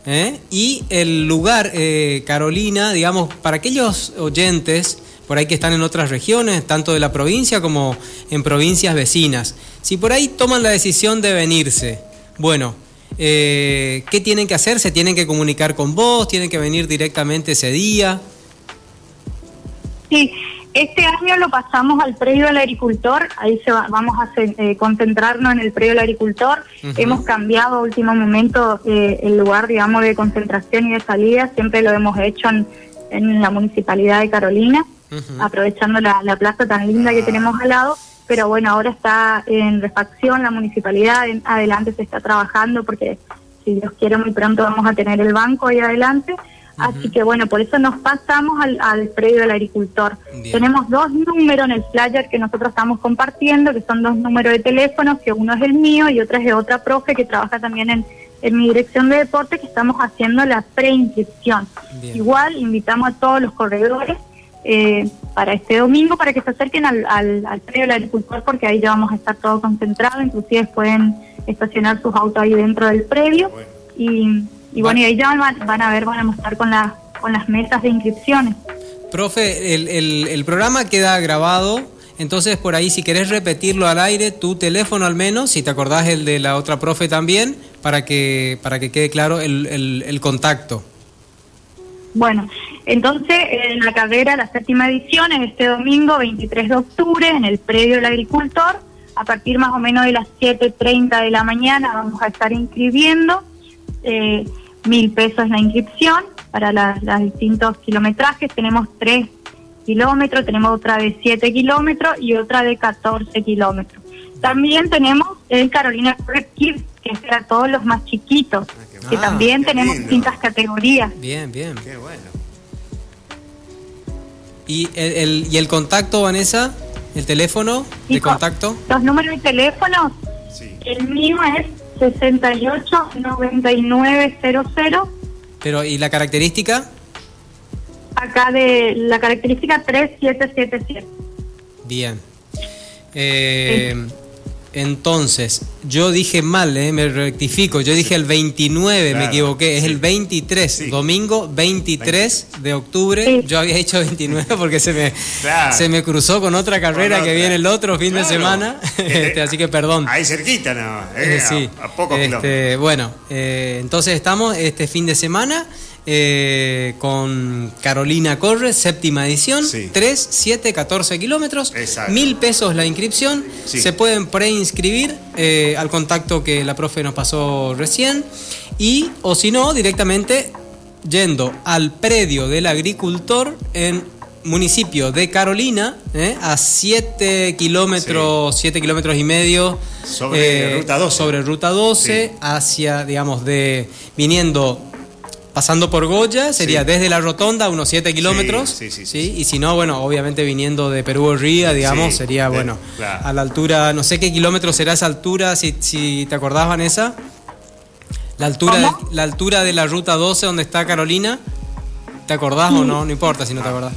¿eh? y el lugar, eh, Carolina, digamos, para aquellos oyentes por ahí que están en otras regiones, tanto de la provincia como en provincias vecinas, si por ahí toman la decisión de venirse, bueno, eh, ¿qué tienen que hacer? ¿Se tienen que comunicar con vos? ¿Tienen que venir directamente ese día? Sí, Este año lo pasamos al predio del agricultor, ahí se va- vamos a eh, concentrarnos en el predio del agricultor. Hemos cambiado a último momento eh, el lugar, digamos, de concentración y de salida, siempre lo hemos hecho en, en la municipalidad de Carolina, Aprovechando la, la plaza tan linda que tenemos al lado. Pero bueno, ahora está en refacción la municipalidad, en adelante se está trabajando porque si Dios quiere muy pronto vamos a tener el banco ahí adelante. Así que bueno, por eso nos pasamos al, al predio del agricultor. Bien. Tenemos dos números en el flyer que nosotros estamos compartiendo, que son dos números de teléfonos, que uno es el mío y otro es de otra profe que trabaja también en, en mi dirección de deporte, que estamos haciendo la preinscripción. Igual invitamos a todos los corredores eh, para este domingo para que se acerquen al, al, al predio del agricultor porque ahí ya vamos a estar todo concentrado, inclusive pueden estacionar sus autos ahí dentro del predio Bueno. y, y bueno, y ahí ya van, van a ver, van a mostrar con, las con las mesas de inscripciones. Profe, el, el- el programa queda grabado, entonces por ahí si querés repetirlo al aire, tu teléfono al menos, si te acordás el de la otra profe también, para que, para que quede claro el, el- el contacto. Bueno, entonces en la carrera, la séptima edición, es este domingo 23 de octubre, en el predio del agricultor, a partir más o menos de las 7.30 de la mañana vamos a estar inscribiendo, eh, mil pesos la inscripción para los distintos kilometrajes, tenemos tres kilómetros, tenemos otra de 7 kilómetros y otra de 14 kilómetros. También tenemos el Carolina Kids, que es para todos los más chiquitos, que también Ah, qué tenemos lindo. distintas categorías. Bien, bien. Qué bueno. ¿Y el, el- y el contacto, Vanessa? ¿El teléfono de Hijo, contacto? Los números de teléfono, Sí. el mío es 689900, Pero, ¿y la característica? acá de la característica 3777. Bien. Eh, entonces, yo dije mal, eh, me rectifico. Yo dije el 29, me equivoqué. Es sí. el 23, Sí. domingo 23 de octubre. Sí. Yo había hecho 29 porque se me, Claro. se me cruzó con otra carrera Con que viene el otro fin de semana. Este, así que perdón. Ahí cerquita, ¿no? Eh, Eh, sí. A, a pocos Este. Bueno, eh, entonces estamos este fin de semana eh, con Carolina Corre, séptima edición, Sí. 3, 7, 14 kilómetros, mil pesos la inscripción, Sí. se pueden preinscribir eh, al contacto que la profe nos pasó recién y o si no, directamente yendo al predio del agricultor en municipio de Carolina, eh, a 7 kilómetros, 7 kilómetros y medio Sobre Ruta 12. sobre ruta 12 Sí. hacia, digamos, de viniendo, pasando por Goya, sería Sí. desde la rotonda unos 7 kilómetros. sí, sí, sí, Y si no, bueno, obviamente viniendo de Perú o Ría, digamos, Sí, sería, de- bueno, claro. a la altura, no sé qué kilómetro será esa altura, si, si te acordás, Vanessa. La altura, de, la altura de la ruta 12 donde está Carolina. ¿Te acordás o no? No importa si no te acordás.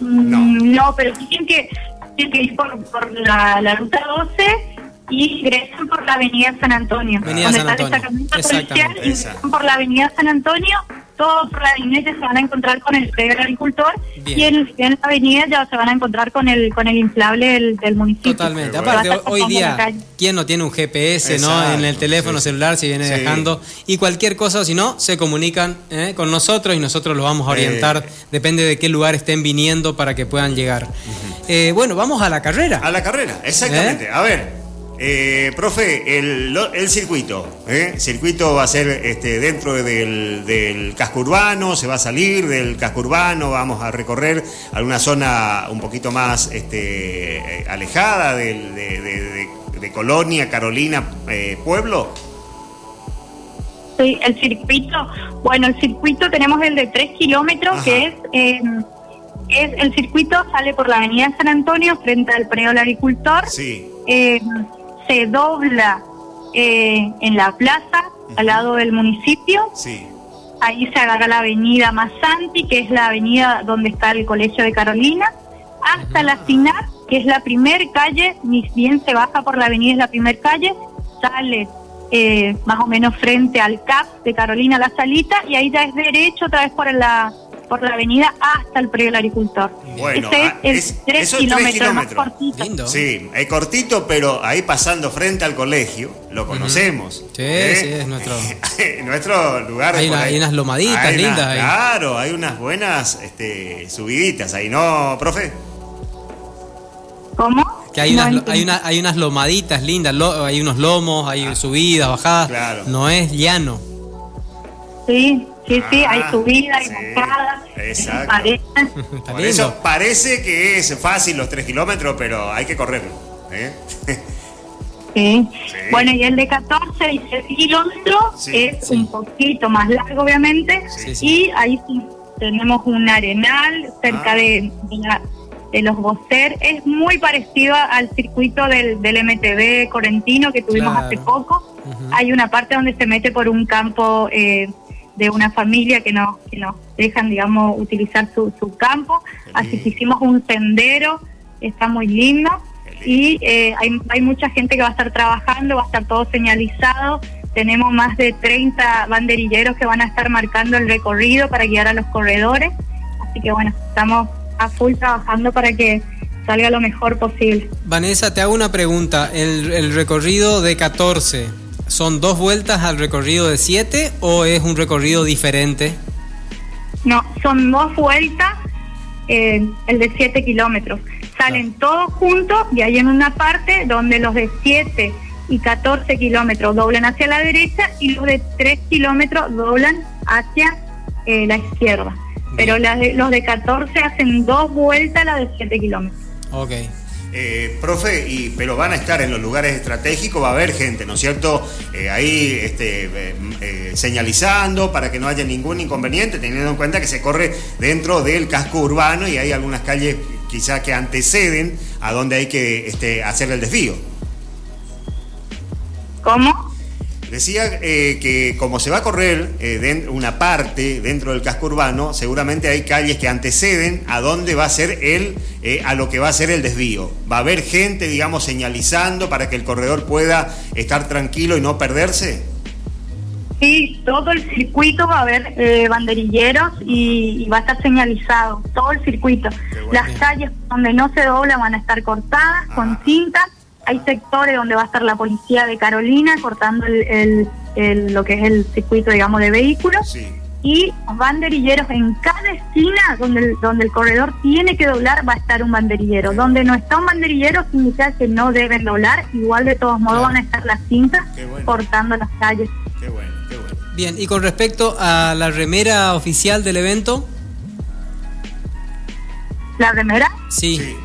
No. Mm, No, pero tienen que, tienen que ir por, por la, la ruta 12 y ingresan por la avenida San Antonio. Avenida donde San está el Antonio. destacamento policial, ingresan esa. por la avenida San Antonio, todos por la avenida se van a encontrar con el predio del agricultor Bien. y en, en la avenida ya se van a encontrar con el con el inflable del, del municipio. Totalmente. Aparte, hoy día. ¿quién no tiene un GPS ¿no? En el teléfono sí, celular si viene Sí. viajando? Y cualquier cosa, si no, se comunican ¿eh? con nosotros y nosotros los vamos a orientar. Eh. Depende de qué lugar estén viniendo para que puedan llegar. Eh, bueno, vamos a la carrera. A la carrera, exactamente. A ver, eh, profe, el, el circuito. ¿eh? circuito va a ser este, dentro del, del casco urbano, se va a salir del casco urbano, vamos a recorrer alguna zona un poquito más este, eh, alejada de, de- de- de Colonia, Carolina, eh, Pueblo. Sí, el circuito, bueno, el circuito tenemos el de 3 kilómetros, Ajá. que es, eh, es, el circuito sale por la avenida San Antonio, frente al predio del agricultor, Sí, eh, se dobla eh, en la plaza, al lado del municipio, sí. ahí se agarra la avenida Masanti, que es la avenida donde está el Colegio de Carolina, hasta la CINAP, que es la primer calle, ni bien se baja por la avenida, es la primer calle, sale eh, más o menos frente al CAP de Carolina La Salita, y ahí ya es derecho otra vez por la por la avenida hasta el predio del agricultor. Bueno, Ese ah, es 3 eso es tres kilómetros, más kilómetros. cortito. Lindo. Sí, es cortito, pero ahí pasando frente al colegio, lo conocemos. ¿eh? Sí, sí, es nuestro- nuestro lugar. Hay una- unas lomaditas Hay unas- lindas ahí. Claro, hay unas buenas este, subiditas ahí, ¿no, profe? ¿Cómo? Que hay, No unas, hay, una- hay unas lomaditas lindas, lo- hay unos lomos, hay subidas, bajadas. claro. No es llano. Sí, sí, sí, hay Ah, subida, hay sí, bajadas, exacto. Por lindo. eso parece que es fácil los 3 kilómetros, pero hay que correrlo. ¿eh? Sí. Sí. Bueno, y el de 14 y 6 kilómetros Sí, es sí. un poquito más largo, obviamente. Sí, sí. Y ahí sí tenemos un arenal cerca Ah. de, de la- de los Bocer. Es muy parecido al circuito del, del MTV Correntino que tuvimos Claro. hace poco. Hay una parte donde se mete por un campo eh, de una familia que nos, que nos dejan, digamos, utilizar su, su campo. Así que hicimos un sendero, está muy lindo. Y eh, hay, hay mucha gente que va a estar trabajando, va a estar todo señalizado. Tenemos más de 30 banderilleros que van a estar marcando el recorrido para guiar a los corredores. Así que bueno, estamos a full trabajando para que salga lo mejor posible. Vanessa, te hago una pregunta. ¿El, el recorrido de 14 son dos vueltas al recorrido de 7 o es un recorrido diferente? No, son dos vueltas, eh, el de 7 kilómetros. Salen todos juntos y hay en una parte donde los de 7 y 14 kilómetros doblan hacia la derecha y los de 3 kilómetros doblan hacia eh, la izquierda. Pero las de- los de 14 hacen dos vueltas a la de 7 kilómetros. Ok. Eh, profe, y, pero van a estar en los lugares estratégicos, va a haber gente, ¿no es cierto? Eh, ahí este, eh, eh, señalizando para que no haya ningún inconveniente, teniendo en cuenta que se corre dentro del casco urbano y hay algunas calles quizás que anteceden a donde hay que este, hacer el desvío. ¿Cómo? Decía eh, que como se va a correr eh, una parte dentro del casco urbano, seguramente hay calles que anteceden a dónde va a ser el, eh, a lo que va a ser el desvío. Va a haber gente, digamos, señalizando para que el corredor pueda estar tranquilo y no perderse. Sí, todo el circuito va a haber eh, banderilleros y, y va a estar señalizado, todo el circuito. Bueno. Las calles donde no se dobla van a estar cortadas Ah. con cinta. Hay sectores donde va a estar la policía de Carolina cortando el, el- el- lo que es el circuito, digamos, de vehículos. Sí. Y banderilleros en cada esquina donde el, donde el corredor tiene que doblar va a estar un banderillero. Donde no está un banderillero significa que no deben doblar. Igual de todos modos Claro. van a estar las cintas bueno. cortando las calles. Qué bueno, qué bueno. Bien, y con respecto a la remera oficial del evento, La remera sí. Sí.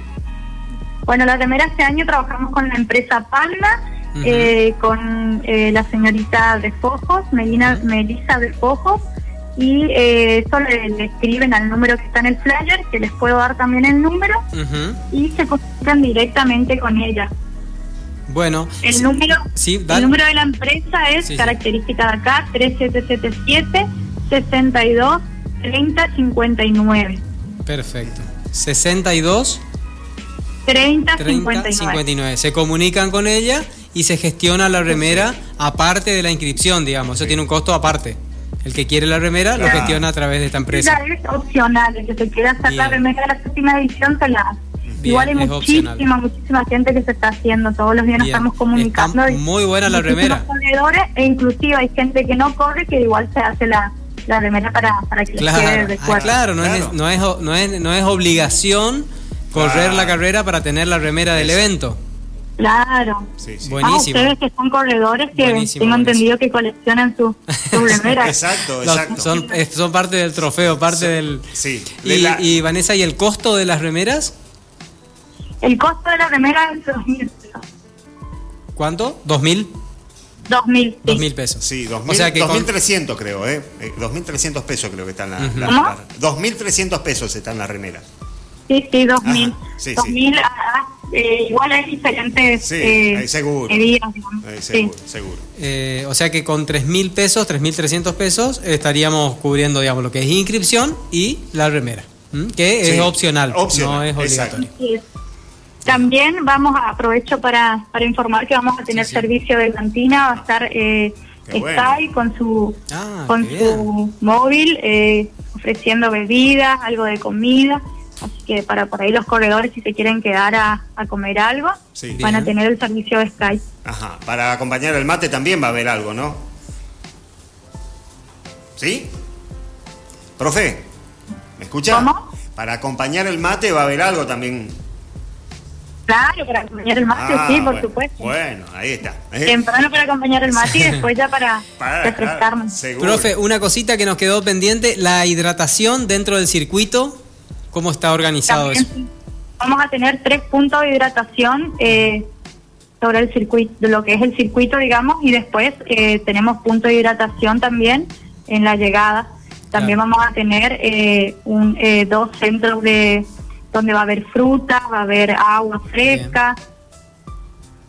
Bueno, la remera este año trabajamos con la empresa Palma, eh, con eh, la señorita de Fojos, Melina, Melissa de Fojos, y eh, eso le, le escriben al número que está en el flyer, que les puedo dar también el número, y se comunican directamente con ella. Bueno, El sí, número sí, el número de la empresa es sí. característica de acá, 3777 62 30 59. Perfecto. 62 30 30 59. 59. Se comunican con ella y se gestiona la remera aparte de la inscripción, digamos. Eso tiene un costo aparte. El que quiere la remera lo Claro. gestiona a través de esta empresa. Esa es opcional, el que se quiera hacer la remera de la séptima edición se la hace. Bien, Igual hay muchísima, opcional. muchísima gente que se está haciendo, todos los días nos Bien. estamos comunicando. Está muy buena la remera. corredores, e inclusive hay gente que no corre que igual se hace la, la remera para, para que les quede Claro, de ah, claro, no, Claro. Es, no, es, no, es, no es obligación correr Claro. la carrera para tener la remera del Eso. evento. Claro. Sí, sí. Bueno. Ah, Buenísimo. ustedes que son corredores que Buenísimo, tengo buenísimo. entendido que coleccionan su, su remera. Exacto, Los- exacto. son, es- son parte del trofeo, parte Son- del... sí, de Y, la- y, Vanessa, ¿y el costo de las remeras? El costo de la remera es 2.000 pesos. ¿Cuánto? ¿2.000? 2.000, sí. 2.000 pesos. Sí, o 2000, sea que con- 2.300 creo, ¿eh? Eh, 2.300 pesos creo que están las... Las- ¿Cómo? las- 2.300 pesos están las remeras. Sí, sí, 2000. Ajá, sí, sí. 2000, ah, eh, igual hay diferentes Sí, eh, hay seguro. Eh, Sí. seguro, seguro. Eh, o sea que con 3.000 pesos, 3.300 pesos, estaríamos cubriendo, digamos, lo que es inscripción y la remera, ¿m? que Sí, es opcional, opcional, no es obligatorio. También vamos a aprovecho para, para informar que vamos a tener Sí, sí. servicio de cantina, va a estar eh, bueno. Sky con su Ah, con su móvil eh, ofreciendo bebidas, algo de comida, así que para por ahí los corredores si se quieren quedar a, a comer algo Sí. van a tener el servicio de Sky. Ajá. Para acompañar el mate también va a haber algo, ¿no? ¿Sí? Profe, ¿me escucha? ¿Cómo? Para acompañar el mate va a haber algo también. Claro, para acompañar el mate, Ah, sí, por bueno, supuesto. Bueno, ahí está. ¿eh? Temprano para acompañar el mate y después ya para, Para- refrescarnos. Profe, una cosita que nos quedó pendiente, la hidratación dentro del circuito, ¿cómo está organizado También eso? vamos a tener tres puntos de hidratación eh, sobre el circuito, lo que es el circuito, digamos, y después eh, tenemos puntos de hidratación también en la llegada. También Claro. vamos a tener eh, un, eh, dos centros de donde va a haber fruta, va a haber agua fresca.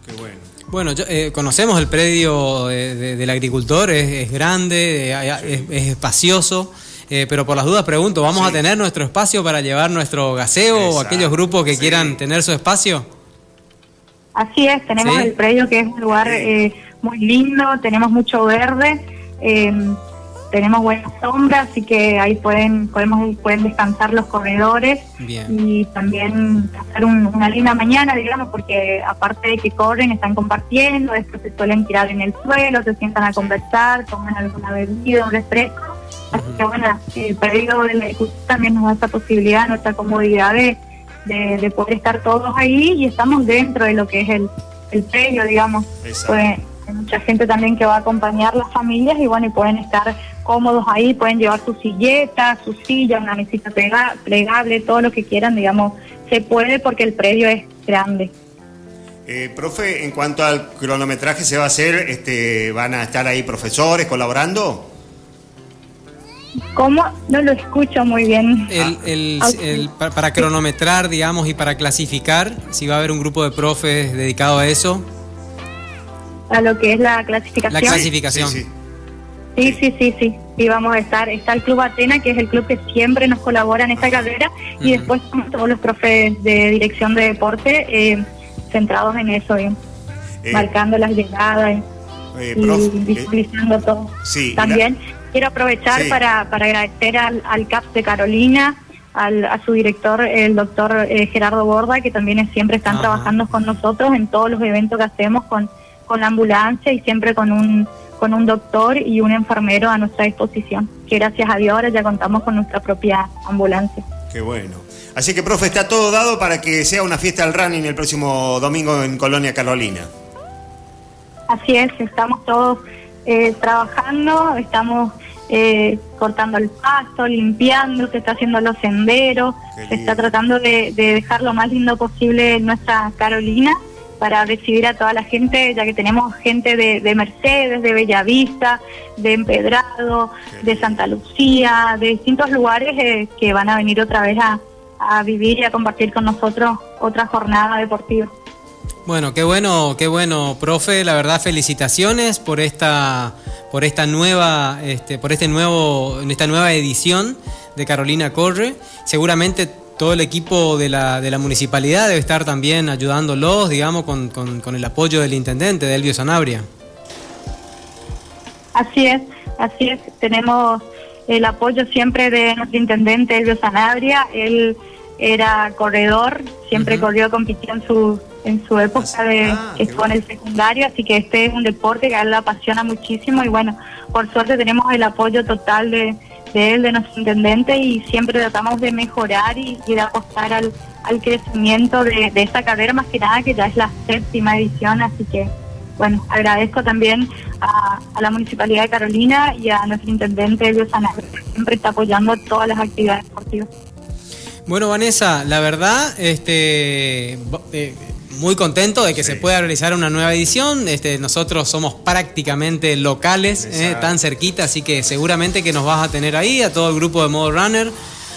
Qué bueno. Bueno, yo- eh, conocemos el predio de- de- del agricultor, es, es grande, eh, es, es espacioso, eh, pero por las dudas pregunto, ¿vamos Sí. a tener nuestro espacio para llevar nuestro gaseo o aquellos grupos que sí. quieran tener su espacio? Así es, tenemos Sí. el predio que es un lugar eh, muy lindo, tenemos mucho verde, eh, tenemos buena sombra, así que ahí pueden podemos pueden descansar los corredores Bien. y también pasar un- una linda mañana, digamos, porque aparte de que corren, están compartiendo, después se suelen tirar en el suelo, se sientan a conversar, toman alguna bebida, un refresco. Así que bueno, el predio del agricultor también nos da esa posibilidad, nuestra comodidad de, de, de poder estar todos ahí y estamos dentro de lo que es el, el predio, digamos. Exacto. Pues, hay mucha gente también que va a acompañar las familias y bueno, y pueden estar cómodos ahí, pueden llevar su silleta, su silla, una mesita plega- plegable, todo lo que quieran, digamos, se puede porque el predio es grande. Eh, profe, en cuanto al cronometraje se va a hacer, este, ¿van a estar ahí profesores colaborando? ¿Cómo? No lo escucho muy bien. El, el- Ah, el- para cronometrar, digamos, y para clasificar, si va a haber un grupo de profes dedicado a eso, A lo que es la clasificación. La clasificación. Sí, sí. Sí, sí, sí, sí. Y vamos a estar. Está el Club Atena, que es el club que siempre nos colabora en esta carrera. Y Ujú. después estamos todos los profes de dirección de deporte eh, centrados en eso, bien, Eh, marcando las llegadas y, eh, y eh, visualizando todo. sí, También quiero aprovechar Sí. para, para agradecer al, al CAP de Carolina, al, a su director, el doctor eh, Gerardo Borda, que también es- siempre están Ajá. trabajando con nosotros en todos los eventos que hacemos con, con la ambulancia y siempre con un, con un doctor y un enfermero a nuestra disposición. Que gracias a Dios ahora ya contamos con nuestra propia ambulancia. Qué bueno. Así que, profe, está todo dado para que sea una fiesta al running el próximo domingo en Colonia Carolina. Así es, estamos todos eh, trabajando, estamos eh, cortando el pasto, limpiando, se está haciendo los senderos, se está tratando de, de dejar lo más lindo posible nuestra Carolina para recibir a toda la gente, ya que tenemos gente de, de Mercedes, de Bellavista, de Empedrado, de. Santa Lucía, de distintos lugares eh, que van a venir otra vez a, a vivir y a compartir con nosotros otra jornada deportiva. Bueno, qué bueno, qué bueno, profe. La verdad, felicitaciones por esta, por esta nueva, este, por este nuevo, esta nueva edición de Carolina Corre. Seguramente todo el equipo de la, de la municipalidad debe estar también ayudándolos, digamos, con, con- con el apoyo del intendente, de Elvio Sanabria. Así es, así es. Tenemos el apoyo siempre de nuestro intendente Elvio Sanabria. Él era corredor, siempre corrió, compitió en su en su época de Ah, que qué estuvo en el secundario, así que este es un deporte que a él le apasiona muchísimo y bueno, por suerte tenemos el apoyo total de, de él, de nuestro intendente y siempre tratamos de mejorar y, y de apostar al, al crecimiento de, de esta carrera más que nada que ya es la séptima edición, así que bueno, agradezco también a, a la Municipalidad de Carolina y a nuestro intendente Sanabria, que siempre está apoyando todas las actividades deportivas. Bueno, Vanessa, la verdad, este, eh, muy contento de que Sí. se pueda realizar una nueva edición. Este, nosotros somos prácticamente locales, eh, tan cerquita, así que seguramente que nos vas a tener ahí, a todo el grupo de Modo Runner.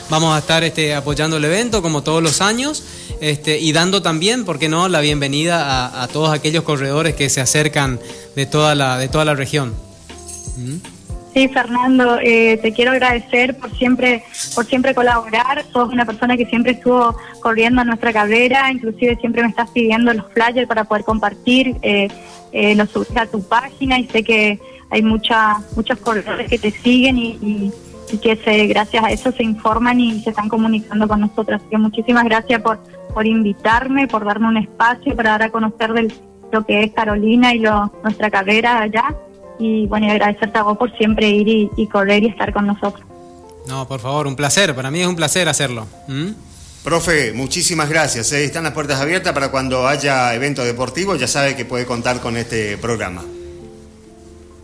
Vamos a estar este, apoyando el evento como todos los años este, y dando también, ¿por qué no?, la bienvenida a, a todos aquellos corredores que se acercan de toda la, de toda la región. ¿Mm? Sí, Fernando, eh, te quiero agradecer por siempre, por siempre colaborar. Sos una persona que siempre estuvo corriendo en nuestra carrera, inclusive siempre me estás pidiendo los flyers para poder compartir, eh, eh, los subes a tu página y sé que hay mucha, muchos corredores que te siguen y que se, gracias a eso se informan y se están comunicando con nosotros. Así que muchísimas gracias por, por invitarme, por darme un espacio para dar a conocer del, lo que es Carolina y lo, nuestra carrera allá y bueno, y agradecerte a vos por siempre ir y, y correr y estar con nosotros. No, por favor, un placer. Para mí es un placer hacerlo. ¿Mm? Profe, muchísimas gracias. ¿eh? Están las puertas abiertas para cuando haya evento deportivo, ya sabe que puede contar con este programa.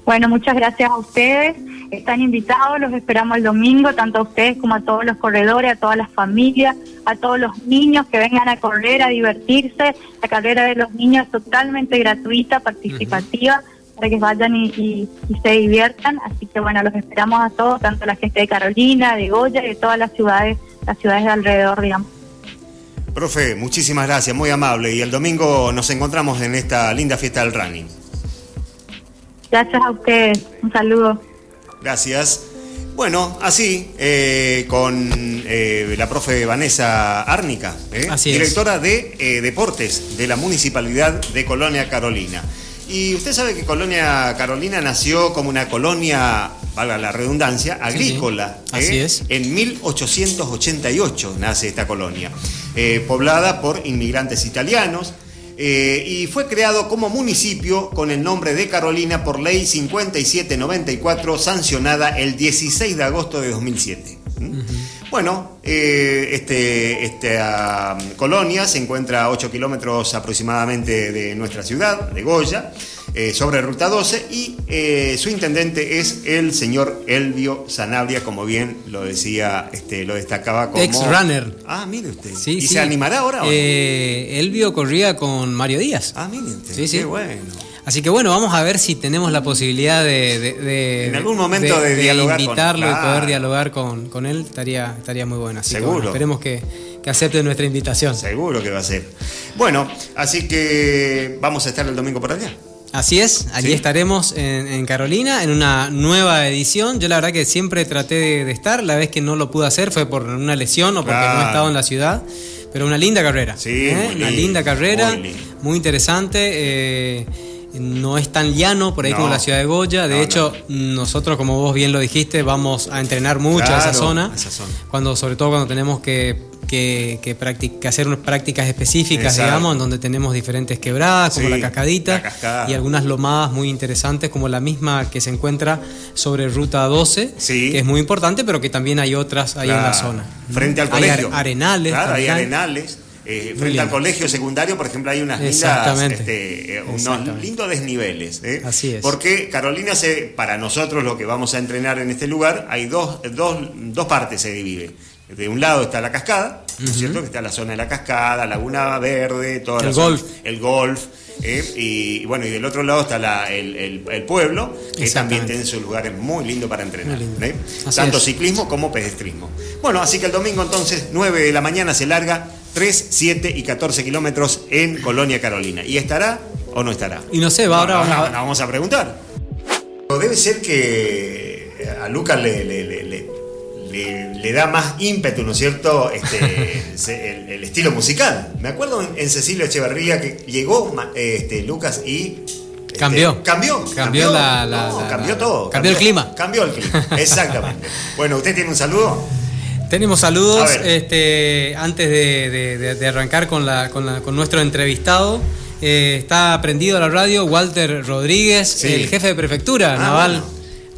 Bueno, muchas gracias a ustedes. Están invitados, los esperamos el domingo, tanto a ustedes como a todos los corredores, a todas las familias, a todos los niños que vengan a correr, a divertirse. La carrera de los niños es totalmente gratuita, participativa, para que vayan y, se diviertan. Así que bueno, los esperamos a todos, tanto la gente de Carolina, de Goya y de todas las ciudades las ciudades de alrededor, digamos. Profe, muchísimas gracias, muy amable. Y el domingo nos encontramos en esta linda fiesta del running. Gracias a ustedes, un saludo. Gracias. Bueno, así, eh, con eh, la profe Vanessa Árnica, ¿eh? directora de Deportes de la Municipalidad de Colonia Carolina. Y usted sabe que Colonia Carolina nació como una colonia, valga la redundancia, agrícola. Así ¿eh? es. En 1888 nace esta colonia, eh, poblada por inmigrantes italianos. Eh, y fue creado como municipio con el nombre de Carolina por ley 5794 sancionada el 16 de agosto de 2007. Bueno, eh, este, esta colonia se encuentra a 8 kilómetros aproximadamente de nuestra ciudad, de Goya, eh, sobre Ruta 12, y eh, su intendente es el señor Elvio Sanabria, como bien lo decía, este, lo destacaba como... Ex-runner. Ah, mire usted. ¿Y se animará ahora? Elvio corría con Mario Díaz. Ah, mire usted. Sí, sí. Qué bueno. Así que bueno, vamos a ver si tenemos la posibilidad de, en algún momento de, dialogar invitarlo y poder dialogar con, él, estaría, estaría muy bueno. Así Seguro. Que, esperemos que, acepte nuestra invitación. Seguro que va a ser. Bueno, así que vamos a estar el domingo por allá. Así es, allí estaremos en, Carolina en una nueva edición. Yo la verdad que siempre traté de, estar, la vez que no lo pude hacer fue por una lesión o porque no he estado en la ciudad. Pero una linda carrera. Sí, ¿eh? una linda carrera, muy, interesante. Eh, no es tan llano por ahí como la ciudad de Goya. De hecho, nosotros, como vos bien lo dijiste, vamos a entrenar mucho a esa zona, Cuando, sobre todo cuando tenemos que, que, que, hacer unas prácticas específicas, digamos, en donde tenemos diferentes quebradas, como la cascadita, y algunas lomadas muy interesantes, como la misma que se encuentra sobre Ruta 12, que es muy importante, pero que también hay otras ahí en la zona. Frente al colegio. Hay arenales. Claro, hay arenales. Eh, frente al colegio secundario, por ejemplo, hay unas lindas, este, eh, unos lindos desniveles. ¿eh? Así es. Porque Carolina, se, para nosotros lo que vamos a entrenar en este lugar, hay dos, dos, dos partes se divide. De un lado está la cascada, ¿no es cierto? Que está la zona de la cascada, Laguna Verde, todo el golf. el golf. y, bueno, y del otro lado está el, pueblo, que también tiene sus lugares muy lindos para entrenar. Tanto ciclismo como pedestrismo. Bueno, así que el domingo entonces, 9 de la mañana, se larga 3, 7 y 14 kilómetros en Colonia Carolina. ¿Y estará o no estará? Y no sé, va ahora vamos, a... vamos a preguntar. Debe ser que a Lucas le, le, da más ímpetu, ¿no es cierto?, este, el, estilo musical. Me acuerdo en, Cecilia Echeverría que llegó este, Lucas y este, cambió. Cambió. Cambió, la, cambió todo. Cambió, el clima. Cambió el clima, exactamente. bueno, ¿usted tiene un saludo? Tenemos saludos este, antes de, arrancar con, la, con, nuestro entrevistado. Eh, está prendido a la radio Walter Rodríguez, el jefe de prefectura ah, naval.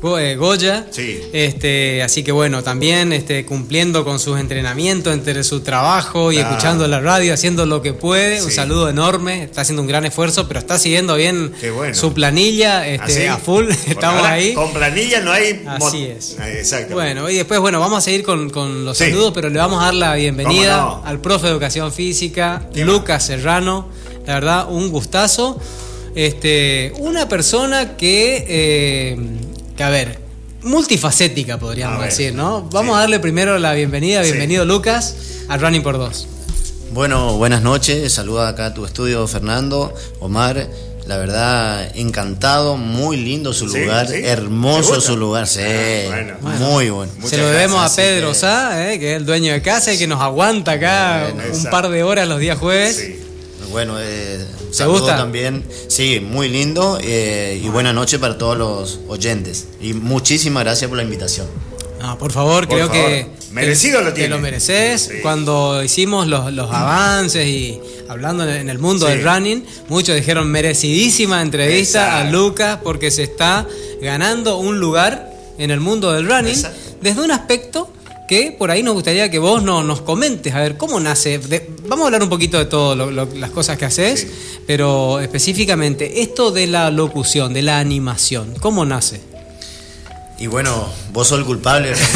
Goya. Sí. Este, así que bueno, también este, cumpliendo con sus entrenamientos entre su trabajo y escuchando la radio, haciendo lo que puede. Un saludo enorme, está haciendo un gran esfuerzo, pero está siguiendo bien su planilla este, ¿Ah, a full. Estamos ahí. Con planilla no hay. Así es. Ah, exacto. Bueno, y después, bueno, vamos a seguir con, los saludos, pero le vamos a dar la bienvenida al profe de educación física, Lucas Serrano. La verdad, un gustazo. Este, una persona que eh, a ver, multifacética podríamos decir, ¿no? Vamos a darle primero la bienvenida, bienvenido Lucas, a Running por Dos. Bueno, buenas noches, saluda acá a tu estudio Fernando, Omar. La verdad, encantado, muy lindo su lugar, hermoso su lugar, sí, ah, muy bueno. Se lo debemos a Pedro Sá, eh, que es el dueño de casa y que nos aguanta acá un par de horas los días jueves. Bueno, eh, ¿Te gusta? también. Sí, muy lindo eh, y buena noche para todos los oyentes. Y muchísimas gracias por la invitación. No, por favor, creo que. Merecido lo tiene. Que lo mereces. Cuando hicimos los, avances y hablando en el mundo del running, muchos dijeron merecidísima entrevista a Lucas porque se está ganando un lugar en el mundo del running desde un aspecto que por ahí nos gustaría que vos no, nos comentes, a ver, ¿cómo nace? vamos a hablar un poquito de todas las cosas que haces, pero específicamente esto de la locución, de la animación, ¿cómo nace? Y bueno, vos sos el culpable.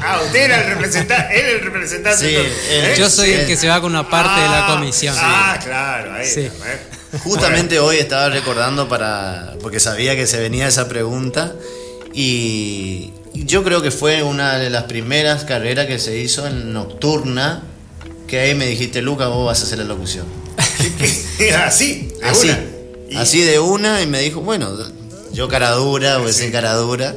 ah, usted era el representante, él el representante. Sí, ¿eh? Yo soy el que se va con una parte de la ah, comisión. Ah, claro, ahí sí. Justamente hoy estaba recordando para. porque sabía que se venía esa pregunta. Y yo creo que fue una de las primeras carreras que se hizo en nocturna. Que ahí me dijiste, Lucas, vos vas a hacer la locución. así, de así, una. así de una, y me dijo, bueno, yo cara dura, o sin cara dura.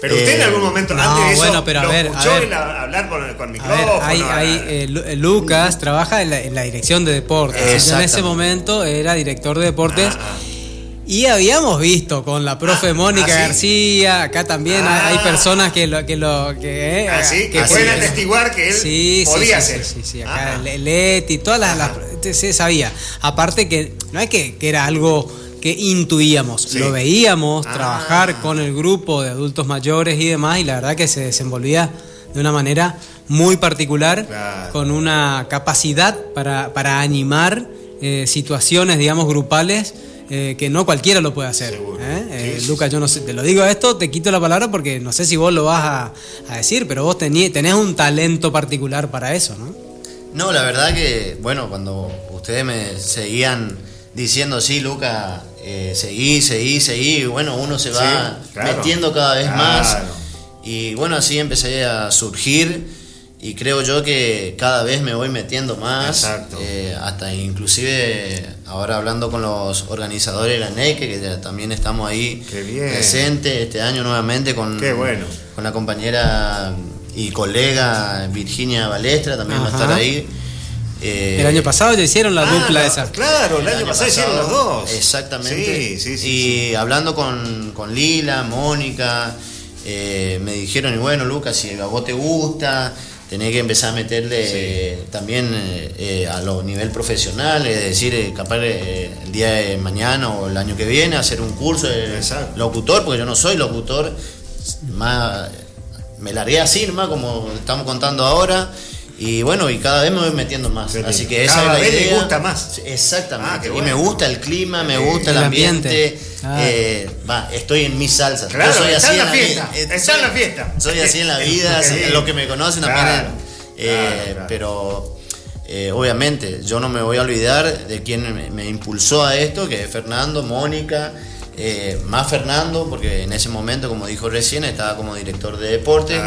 Pero usted en algún momento no, antes de eso bueno, pero a ver, escuchó a ver, hablar con, con micrófono. hay, hay, eh, Lucas trabaja en la, dirección de deportes. En ese momento era director de deportes. Ah. Y habíamos visto con la profe ah, Mónica García, acá también hay personas que lo que lo que, eh, que, pueden atestiguar que él podía hacer. Sí, sí, acá Leti, todas las, las, se sabía. Aparte que no es que, que era algo que intuíamos, lo veíamos ah. trabajar con el grupo de adultos mayores y demás, y la verdad que se desenvolvía de una manera muy particular, con una capacidad para, para animar eh, situaciones, digamos, grupales. Eh, que no cualquiera lo puede hacer. ¿eh? Lucas, yo no sé, te lo digo esto, te quito la palabra porque no sé si vos lo vas a, a decir, pero vos tenés, tenés un talento particular para eso, ¿no? No, la verdad que, bueno, cuando ustedes me seguían diciendo, sí, Luca, eh, seguí, seguí, seguí, bueno, uno se va metiendo cada vez más. Y bueno, así empecé a surgir y creo yo que cada vez me voy metiendo más, eh, hasta inclusive ahora hablando con los organizadores de la NEC, que también estamos ahí presentes este año nuevamente con, con la compañera y colega Virginia Balestra, también va a estar ahí. Eh, el año pasado ya hicieron la ah, dupla esa. Claro, el, año, pasado, hicieron los dos. Exactamente. y hablando con, Lila, Mónica, eh, me dijeron, y bueno, Lucas, si a vos te gusta, tenés que empezar a meterle también eh, a lo nivel profesional, es decir, capaz el día de mañana o el año que viene hacer un curso de locutor, porque yo no soy locutor, más me largué así, más como estamos contando ahora. Y bueno, y cada vez me voy metiendo más. Así que esa cada es la vez idea. gusta más. Exactamente. Ah, y me gusta el clima, me gusta el, ambiente. Eh, va, estoy en mis salsas. Claro, soy así en la fiesta. está en la fiesta. Soy así en la vida, lo que me conocen también. Eh, pero eh, obviamente yo no me voy a olvidar de quien me, me impulsó a esto, que es Fernando, Mónica. Eh, más Fernando, porque en ese momento, como dijo recién, estaba como director de deporte.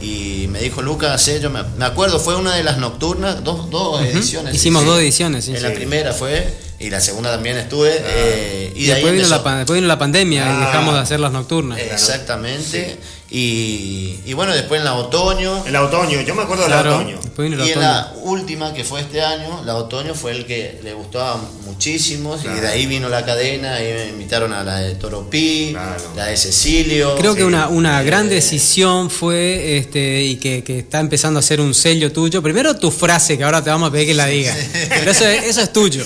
Y me dijo, Lucas, yo me, acuerdo, fue una de las nocturnas, dos, dos ediciones. Hicimos dos ediciones, En la primera fue, y la segunda también estuve. Eh, y, después, vino la, después, vino la, pandemia y dejamos de hacer las nocturnas. Exactamente. Y, bueno, después en la otoño. En la otoño, yo me acuerdo de la otoño. y en la última, que fue este año, la otoño fue el que le gustaba muchísimo. Y de ahí vino la cadena, y me invitaron a la de Toropí, la de Cecilio. Creo que una, una gran decisión fue, este y que, está empezando a ser un sello tuyo. Primero tu frase, que ahora te vamos a pedir que la diga. Pero eso, eso es tuyo.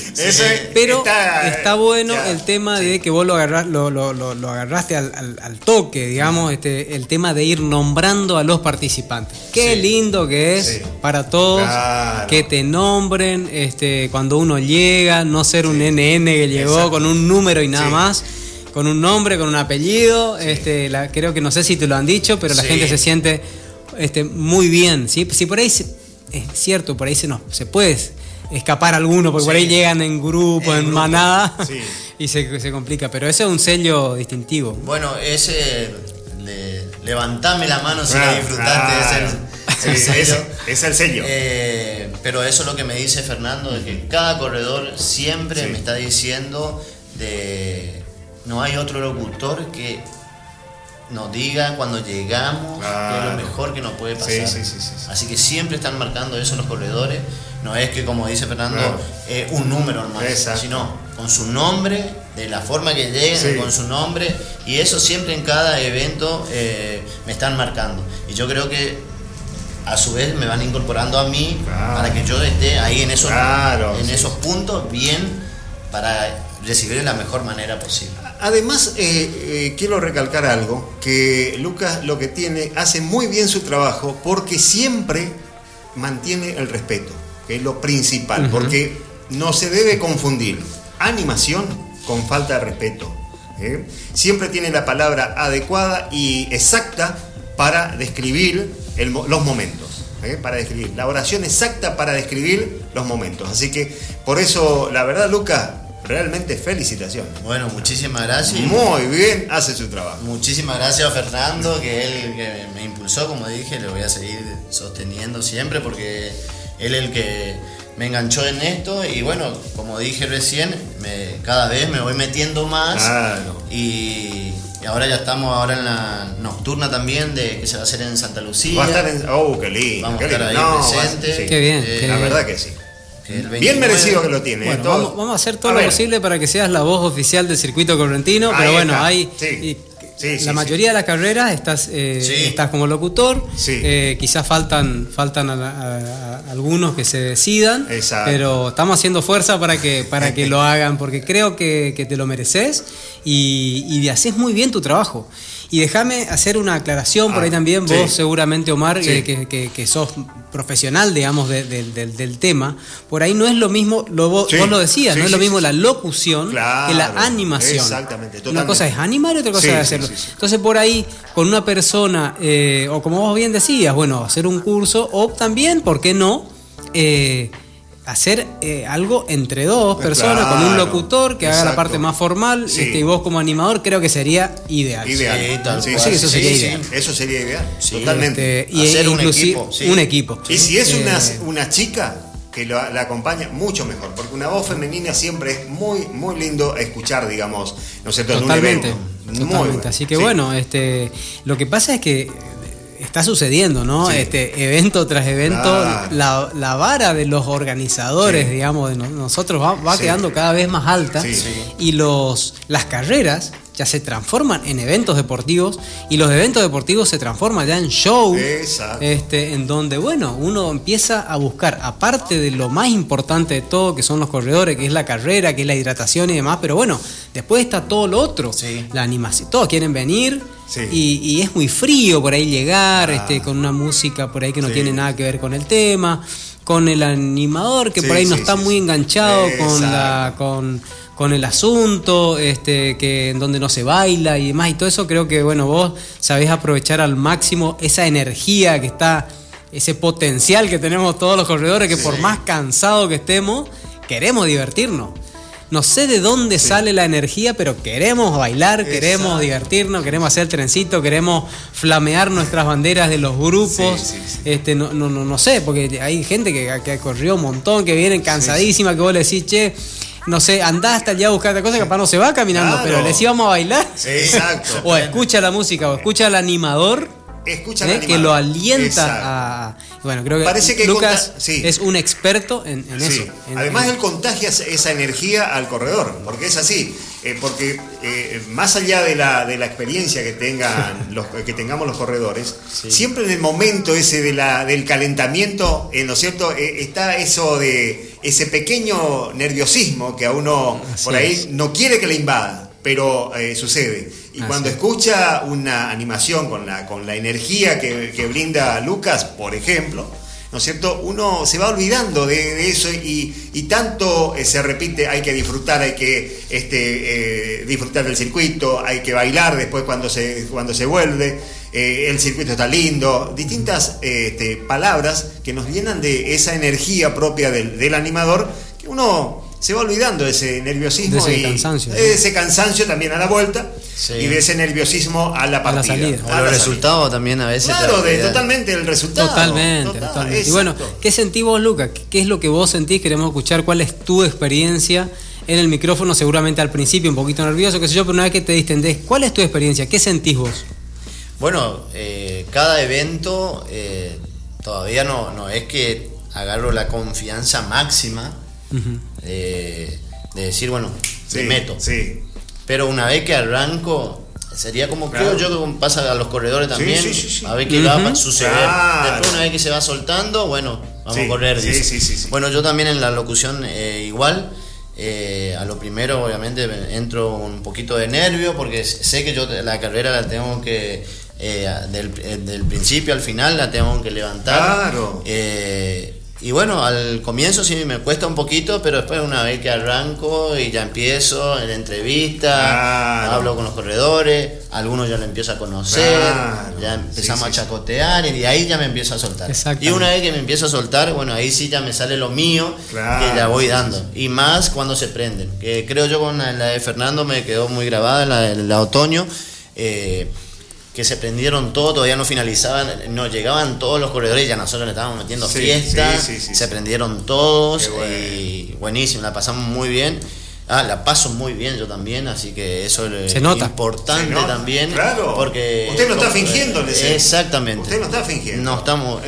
Pero está, bueno el tema de que vos lo, lo, agarraste al, toque, digamos, este, el tema de ir nombrando a los participantes. Qué lindo que es para todos que te nombren este, cuando uno llega, no ser un NN que llegó con un número y nada más con un nombre, con un apellido. Este, creo que no sé si te lo han dicho, pero la gente se siente este, muy bien. Si por ahí es cierto, por ahí se, no, se puede escapar alguno, porque por ahí llegan en grupo, en, manada, y se, se, complica. Pero ese es un sello distintivo. Bueno, ese levantame la mano si la disfrutaste, es, el, sello. Es, el sello. Eh, pero eso es lo que me dice Fernando, de que cada corredor siempre me está diciendo de no hay otro locutor que nos diga cuando llegamos que es lo mejor que nos puede pasar. Así que siempre están marcando eso los corredores. No es que, como dice Fernando, eh, un número nomás, sino con su nombre, de la forma que lleguen, con su nombre. Y eso siempre en cada evento eh, me están marcando. Y yo creo que a su vez me van incorporando a mí para que yo esté ahí en esos, en esos puntos bien para recibir de la mejor manera posible. Además, eh, eh, quiero recalcar algo, que Lucas lo que tiene, hace muy bien su trabajo porque siempre mantiene el respeto, que es lo principal, porque no se debe confundir animación con falta de respeto. ¿eh? Siempre tiene la palabra adecuada y exacta para describir los momentos. Para describir, la oración exacta para describir los momentos. Así que por eso, la verdad, Lucas, realmente felicitaciones. Bueno, muchísimas gracias. Muy bien, hace su trabajo. Muchísimas gracias a Fernando, que él que me impulsó, como dije, lo voy a seguir sosteniendo siempre porque él es el que me enganchó en esto y bueno, como dije recién, me, cada vez me voy metiendo más y, ahora ya estamos ahora en la nocturna también de que se va a hacer en Santa Lucía. Va a estar en, oh, qué lindo. Vamos a estar ahí presentes. Qué bien. Eh, la verdad que sí. Bien merecido que lo tiene. ¿eh? vamos, a hacer todo lo posible para que seas la voz oficial del circuito correntino, pero bueno, hay la mayoría de las carreras estás, eh, estás como locutor, eh, quizás faltan, faltan algunos que se decidan, pero estamos haciendo fuerza para que, para que lo hagan, porque creo que, te lo mereces y, y haces muy bien tu trabajo. Y déjame hacer una aclaración por ahí ah, también, vos seguramente Omar, que, sos profesional, digamos, del tema, por ahí no es lo mismo, lo, vos, lo decías, no es lo mismo la locución que la animación. Exactamente, Una cosa es animar y otra cosa es hacerlo. Entonces por ahí, con una persona, eh, o como vos bien decías, bueno, hacer un curso, o también, ¿por qué no? Eh, hacer eh, algo entre dos personas, con un locutor que haga la parte más formal este, y vos como animador, creo que sería ideal. Ideal. Sí, eso sería ideal. Eso sería ideal, totalmente. Este, y hacer un equipo. Un equipo. Y si es una, eh, una chica que la, acompaña, mucho mejor, porque una voz femenina siempre es muy, muy lindo escuchar, digamos, ¿no es cierto? Totalmente. Totalmente. Así que bueno, este, lo que pasa es que está sucediendo, ¿no? Este evento tras evento, la, vara de los organizadores, digamos, de nosotros va, quedando cada vez más alta y los las carreras ya se transforman en eventos deportivos y los eventos deportivos se transforman ya en show, este, en donde bueno uno empieza a buscar aparte de lo más importante de todo que son los corredores, que es la carrera, que es la hidratación y demás, pero bueno después está todo lo otro, la animación, todos quieren venir y, es muy frío por ahí llegar, ah. este, con una música por ahí que no tiene nada que ver con el tema, con el animador que por ahí no está muy enganchado con la con, con el asunto, este, que en donde no se baila y demás, y todo eso creo que bueno, vos sabés aprovechar al máximo esa energía que está, ese potencial que tenemos todos los corredores, que por más cansado que estemos, queremos divertirnos no sé de dónde sale la energía, pero queremos bailar, queremos divertirnos, queremos hacer trencito, queremos flamear nuestras banderas de los grupos. Este, no, no, no, sé, porque hay gente que, que corrió un montón, que viene cansadísima, que vos le decís, che, no sé, andá hasta allá a buscar otra cosa, que capaz no se va caminando, pero les íbamos a bailar. Exacto. o escucha la música, o escucha al animador Escucha ¿Eh? que lo alienta a. Bueno, creo que, Parece que Lucas es un experto en, eso. Además, él contagia esa energía al corredor, porque es así. Eh, porque eh, más allá de la, de la experiencia que, tengan los, que tengamos los corredores, siempre en el momento ese de la, del calentamiento, ¿no es cierto? está eso de ese pequeño nerviosismo que a uno por ahí no quiere que le invada, pero sucede. Y cuando escucha una animación con la, con la energía que, brinda Lucas, por ejemplo, ¿no es cierto? Uno se va olvidando de, eso y, tanto eh, se repite, hay que disfrutar, hay que este, eh, disfrutar del circuito, hay que bailar después cuando se, cuando se vuelve, eh, el circuito está lindo, distintas este, palabras que nos llenan de esa energía propia del, del animador que uno se va olvidando de ese nerviosismo ese y cansancio, de ese cansancio también a la vuelta y de ese nerviosismo a la partida. A la salida. también a veces. Claro, totalmente el resultado. Totalmente, totalmente. Y bueno, ¿qué sentís vos, Lucas? ¿Qué es lo que vos sentís? Queremos escuchar cuál es tu experiencia en el micrófono, seguramente al principio un poquito nervioso, qué sé yo, pero una vez que te distendés, ¿cuál es tu experiencia? ¿Qué sentís vos? Bueno, eh, cada evento eh, todavía no, no es que agarro la confianza máxima de, decir, bueno, me meto. Sí. Pero una vez que arranco, sería como creo yo que pasa a los corredores también, a ver qué va a suceder. Después una vez que se va soltando, bueno, vamos a correr. Bueno, yo también en la locución eh, igual. Eh, a lo primero, obviamente, entro un poquito de nervio porque sé que yo la carrera la tengo que, eh, del, principio al final, la tengo que levantar. Claro. Eh, y bueno, al comienzo sí me cuesta un poquito, pero después una vez que arranco y ya empiezo en la entrevista, hablo con los corredores, algunos ya lo empiezo a conocer, ya empezamos a chacotear y de ahí ya me empiezo a soltar. Y una vez que me empiezo a soltar, bueno, ahí sí ya me sale lo mío que ya voy dando. Y más cuando se prenden. Que creo yo con la de Fernando me quedó muy grabada, la de otoño. Eh, que se prendieron todo, todavía no finalizaban, no llegaban todos los corredores, ya nosotros le estábamos metiendo fiesta, se prendieron todos y buenísimo, la pasamos muy bien. Ah, la paso muy bien yo también, así que eso es importante también. Claro. Porque usted no está fingiendo, Exactamente. Usted no está fingiendo. No estamos.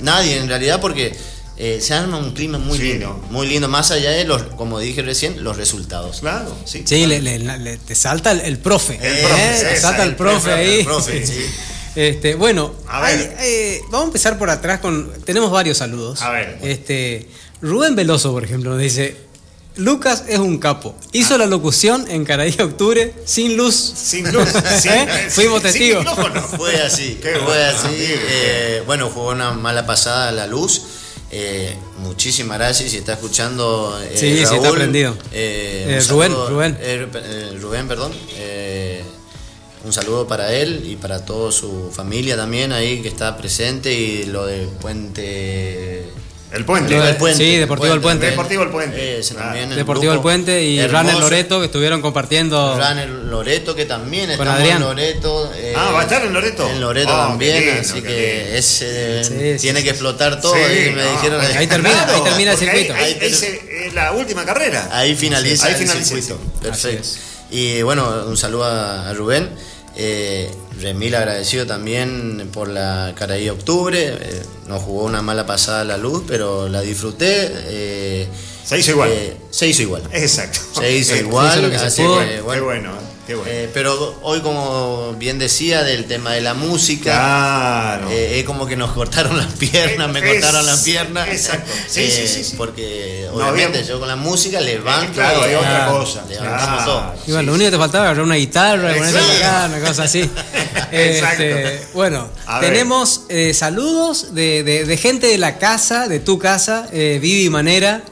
nadie en realidad, porque eh, se arma un clima muy lindo, muy lindo, más allá de los, como dije recién, los resultados. Claro, sí. Sí, Le, te salta el, profe. El profe, te salta el profe, ahí. Este, bueno, eh, vamos a empezar por atrás con. Tenemos varios saludos. A ver. Este, Rubén Veloso, por ejemplo, nos dice. Lucas es un capo. Hizo ah. la locución en Caraí Octubre sin luz. Sin luz. ¿Eh? Fuimos testigos. Fue así. fue así. Eh, bueno, fue una mala pasada la luz. Eh, muchísimas gracias. Si está escuchando. Eh, sí, sí, está prendido. Eh, eh Rubén, Rubén. Rubén, perdón. un saludo para él y para toda su familia también ahí que está presente y lo de Puente. El puente. Sí, Deportivo El Puente. Deportivo El Puente. Deportivo El Puente y Runner Loreto que estuvieron compartiendo. Runner Loreto que también está en Loreto. Eh, ah, va a estar en Loreto. En Loreto ah, también, así que ese tiene que explotar todo. y me dijeron, ahí termina, ahí termina el circuito. Ahí, es la última carrera. Ahí finaliza, ahí finaliza el circuito. Perfecto. Y bueno, un saludo a Rubén. Eh, Remil agradecido también por la Caraí Octubre. Eh, nos jugó una mala pasada la luz, pero la disfruté. Eh, se hizo igual. Eh, se hizo igual. Exacto. Se hizo igual. así que, bueno. Eh, pero hoy, como bien decía, del tema de la música, claro. Eh, es como que nos cortaron las piernas, me cortaron las piernas. Exacto. Sí, sí, sí, Porque obviamente yo con la música levanto. claro, hay otra cosa. Levantamos todo. Igual, lo único que te faltaba era una guitarra, una cosa así. este, bueno, tenemos eh, saludos de, de, de, gente de la casa, de tu casa, Vivi Manera.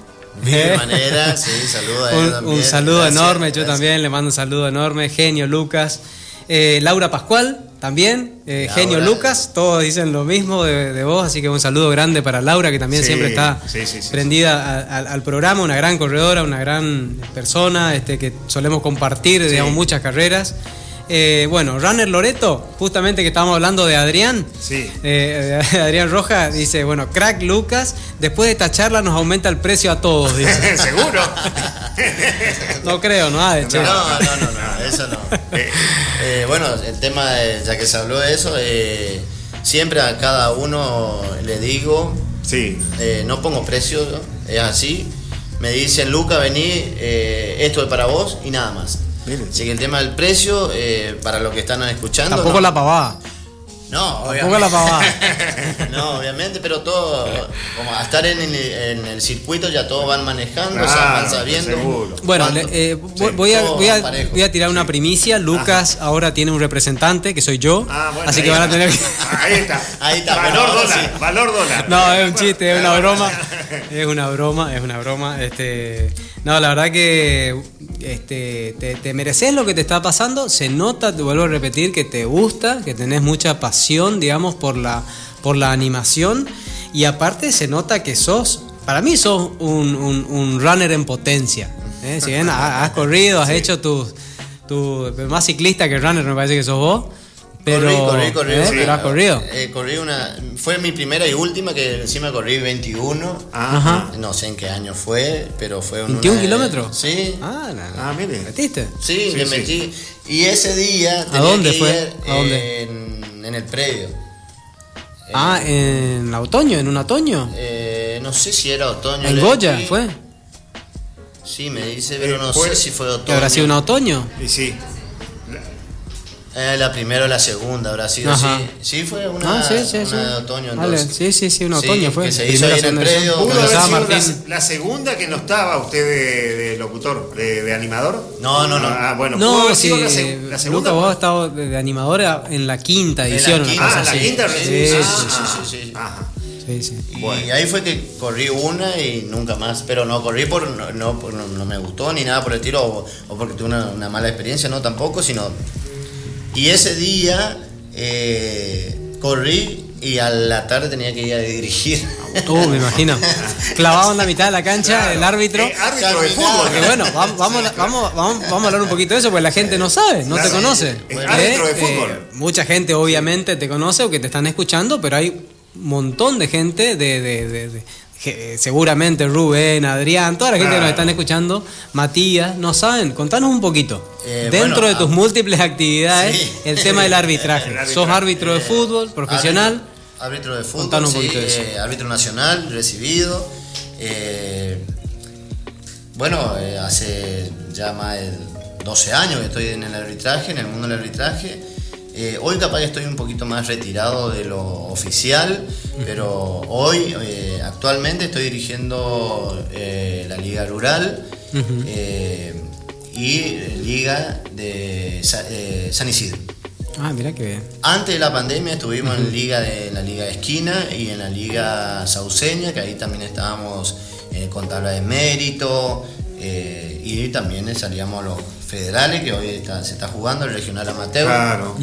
De manera, sí, saludo un, saludo enorme, yo también le mando un saludo enorme. Genio Lucas. Eh, Laura Pascual, también. Eh, genio Lucas, todos dicen lo mismo de, vos, así que un saludo grande para Laura, que también siempre está prendida al, programa, una gran corredora, una gran persona, este, que solemos compartir, digamos, muchas carreras. Eh, bueno, Runner Loreto, justamente que estábamos hablando de Adrián. Sí. Eh, Adrián Roja dice, bueno, crack Lucas, después de esta charla nos aumenta el precio a todos. Dice. ¿Seguro? no creo, no, no, no, no, no, eso no. Eh, bueno, el tema, ya que se habló de eso, siempre a cada uno le digo, sí. no pongo precio, es así. Me dicen, Lucas, vení, esto es para vos y nada más. Así que el tema del precio, eh, para los que están escuchando. Tampoco la pavada. No, obviamente. la pavada. no, obviamente, pero todo, como a estar en el, circuito ya todos van manejando, van sabiendo. Bueno, eh, voy, a, voy, a, tirar una primicia. Lucas ahora tiene un representante, que soy yo. Ah, así que van a tener que. Ahí está. Ahí está. Valor dólar. Valor dólar. No, es un chiste, es una broma. Es una broma, es una broma. Este. No, la verdad que este, te, mereces lo que te está pasando. Se nota, te vuelvo a repetir, que te gusta, que tenés mucha pasión, digamos, por la, por la animación. Y aparte se nota que sos, para mí sos un, runner en potencia. ¿eh? Si bien has, corrido, has hecho tu, tu, más ciclista que runner, me parece que sos vos. Pero, corrí, corrí, ¿eh? pero has corrido. Eh, corrí una, fue mi primera y última que encima corrí 21. Ajá. No sé en qué año fue, pero fue un. ¿21 kilómetros? Sí. Ah, ah mire. ¿Metiste? Sí, le metí. Y ese día. ¿A dónde fue? ¿A dónde? En, en el predio. Ah, en otoño, en un otoño. Eh, no sé si era otoño. ¿En Goya fue? Sí, me dice, pero no sé si fue otoño. ¿Habrá sido un otoño? Y sí. Eh, la primera o la segunda habrá sido así. Sí, fue una, ah, sí, sí, una de otoño. Entonces. Sí, sí, sí, una otoño fue. Que se hizo ahí en el predio. ¿Pudo haber sido la, la, segunda que no estaba usted de, de locutor, de, de, animador? No, no, no. Ah, bueno, no, sí, la, la, segunda. Lucas, vos has estado de, animador en la quinta edición. En la quinta, ah, la quinta sí, sí, sí, sí, Ajá. Sí, sí. Y ahí fue que corrí una y nunca más. Pero no corrí por no, no, por, no, me gustó ni nada por el estilo o, o porque tuve una, una, mala experiencia, no tampoco, sino y ese día eh, corrí y a la tarde tenía que ir a dirigir. Tú, me imagino. Clavado en la mitad de la cancha, el árbitro. Eh, árbitro de fútbol. bueno, vamos, vamos, vamos, vamos, a hablar un poquito de eso, porque la gente no sabe, no te conoce. árbitro de fútbol. Eh, mucha gente obviamente te conoce o que te están escuchando, pero hay un montón de gente de, de, de, eh, seguramente Rubén, Adrián, toda la gente que nos están escuchando, Matías, no saben, contanos un poquito. Eh, Dentro de tus múltiples actividades, el tema del arbitraje. ¿Sos árbitro de fútbol, profesional? Árbitro, de fútbol, contanos un poquito de eso. Eh, árbitro nacional, recibido. bueno, hace ya más de 12 años que estoy en el arbitraje, en el mundo del arbitraje. Eh, hoy capaz estoy un poquito más retirado de lo oficial, pero hoy eh, actualmente estoy dirigiendo eh, la Liga Rural y Liga de San Isidro. Ah, mira qué bien. Antes de la pandemia estuvimos en Liga de la Liga de Esquina y en la Liga Sauceña, que ahí también estábamos con tabla de mérito y también salíamos los federales, que hoy se está jugando, el regional amateur. Claro.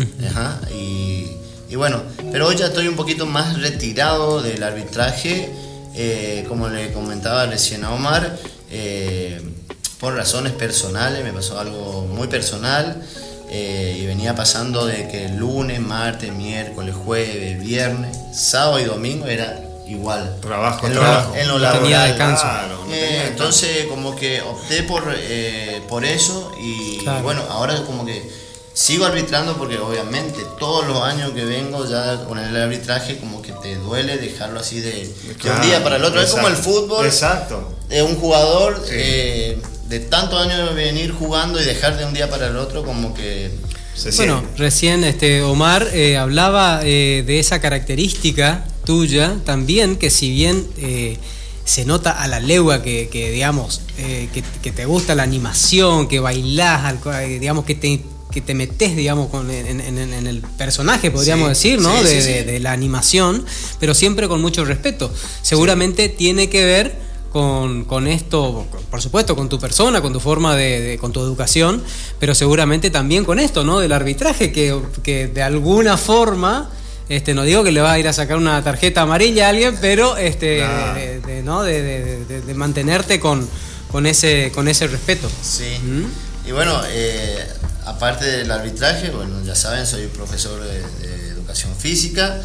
y, bueno, pero hoy ya estoy un poquito más retirado del arbitraje, eh, como le comentaba recién a Omar, eh, por razones personales, me pasó algo muy personal. Eh, y venía pasando de que lunes, martes, miércoles, jueves, viernes, sábado y domingo era igual. Trabajo, en trabajo. Lo, en lo laboral. Tenía descanso. Eh, entonces, como que opté por, eh, por eso y, bueno, ahora como que sigo arbitrando porque obviamente todos los años que vengo ya con el arbitraje como que te duele dejarlo así de, un día para el otro. es como el fútbol. Exacto. De un jugador eh, de tantos años de venir jugando y dejar de un día para el otro como que bueno, recién este Omar hablaba de esa característica tuya también, que si bien eh, se nota a la legua que, digamos, eh, que, te gusta la animación, que bailás, eh, digamos, que te, que te metes, digamos, con, en, el personaje, podríamos decir, ¿no? de, la animación, pero siempre con mucho respeto. Seguramente tiene que ver con, esto, por supuesto, con tu persona, con tu forma de, con tu educación, pero seguramente también con esto, ¿no? Del arbitraje, que, que de alguna forma este, no digo que le vas a ir a sacar una tarjeta amarilla a alguien, pero este, de, ¿no? de, mantenerte con, con, ese, con ese respeto. Sí. ¿Mm? Y bueno, eh, aparte del arbitraje, bueno, ya saben, soy profesor de, educación física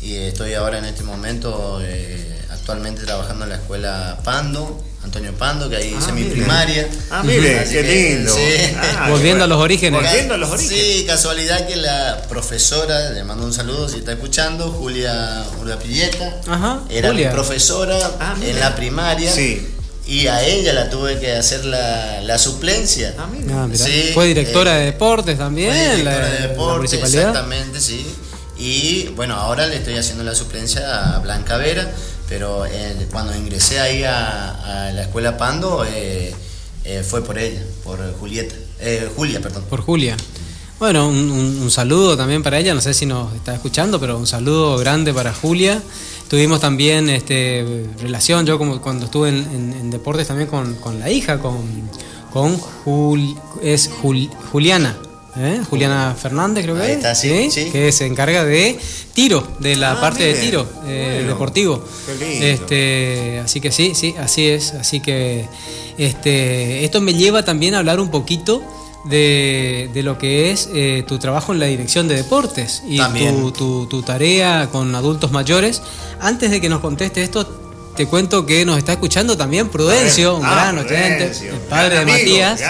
y estoy ahora en este momento eh, actualmente trabajando en la escuela Pando Antonio Pando, que ahí hice ah, mi primaria. Ah, mire, qué lindo. Ah, volviendo a los orígenes. Volviendo a los orígenes. Sí, casualidad que la profesora, le mando un saludo si está escuchando, Julia Pilleta, era mi profesora ah, en la primaria. Sí. Y a ella la tuve que hacer la, la suplencia. Ah, mira. Sí, fue directora eh, de deportes también. Fue directora de deportes, exactamente, sí. Y bueno, ahora le estoy haciendo la suplencia a Blanca Vera pero eh, cuando ingresé ahí a, la escuela Pando eh, eh, fue por ella, por Julieta, Julia, perdón. Por Julia. Bueno, un, saludo también para ella, no sé si nos está escuchando, pero un saludo grande para Julia. Tuvimos también este, relación, yo como cuando estuve en, deportes también con, la hija, con, con es Juliana. ¿Eh? Juliana Fernández, creo que está, sí, que se encarga de tiro, de la ah, parte de tiro eh, deportivo. Este, así que sí, sí, así es. Así que este, esto me lleva también a hablar un poquito de, lo que es eh, tu trabajo en la dirección de deportes y tu, tu, tarea con adultos mayores. Antes de que nos conteste esto, te cuento que nos está escuchando también Prudencio, un ah, gran oyente, el padre de Matías,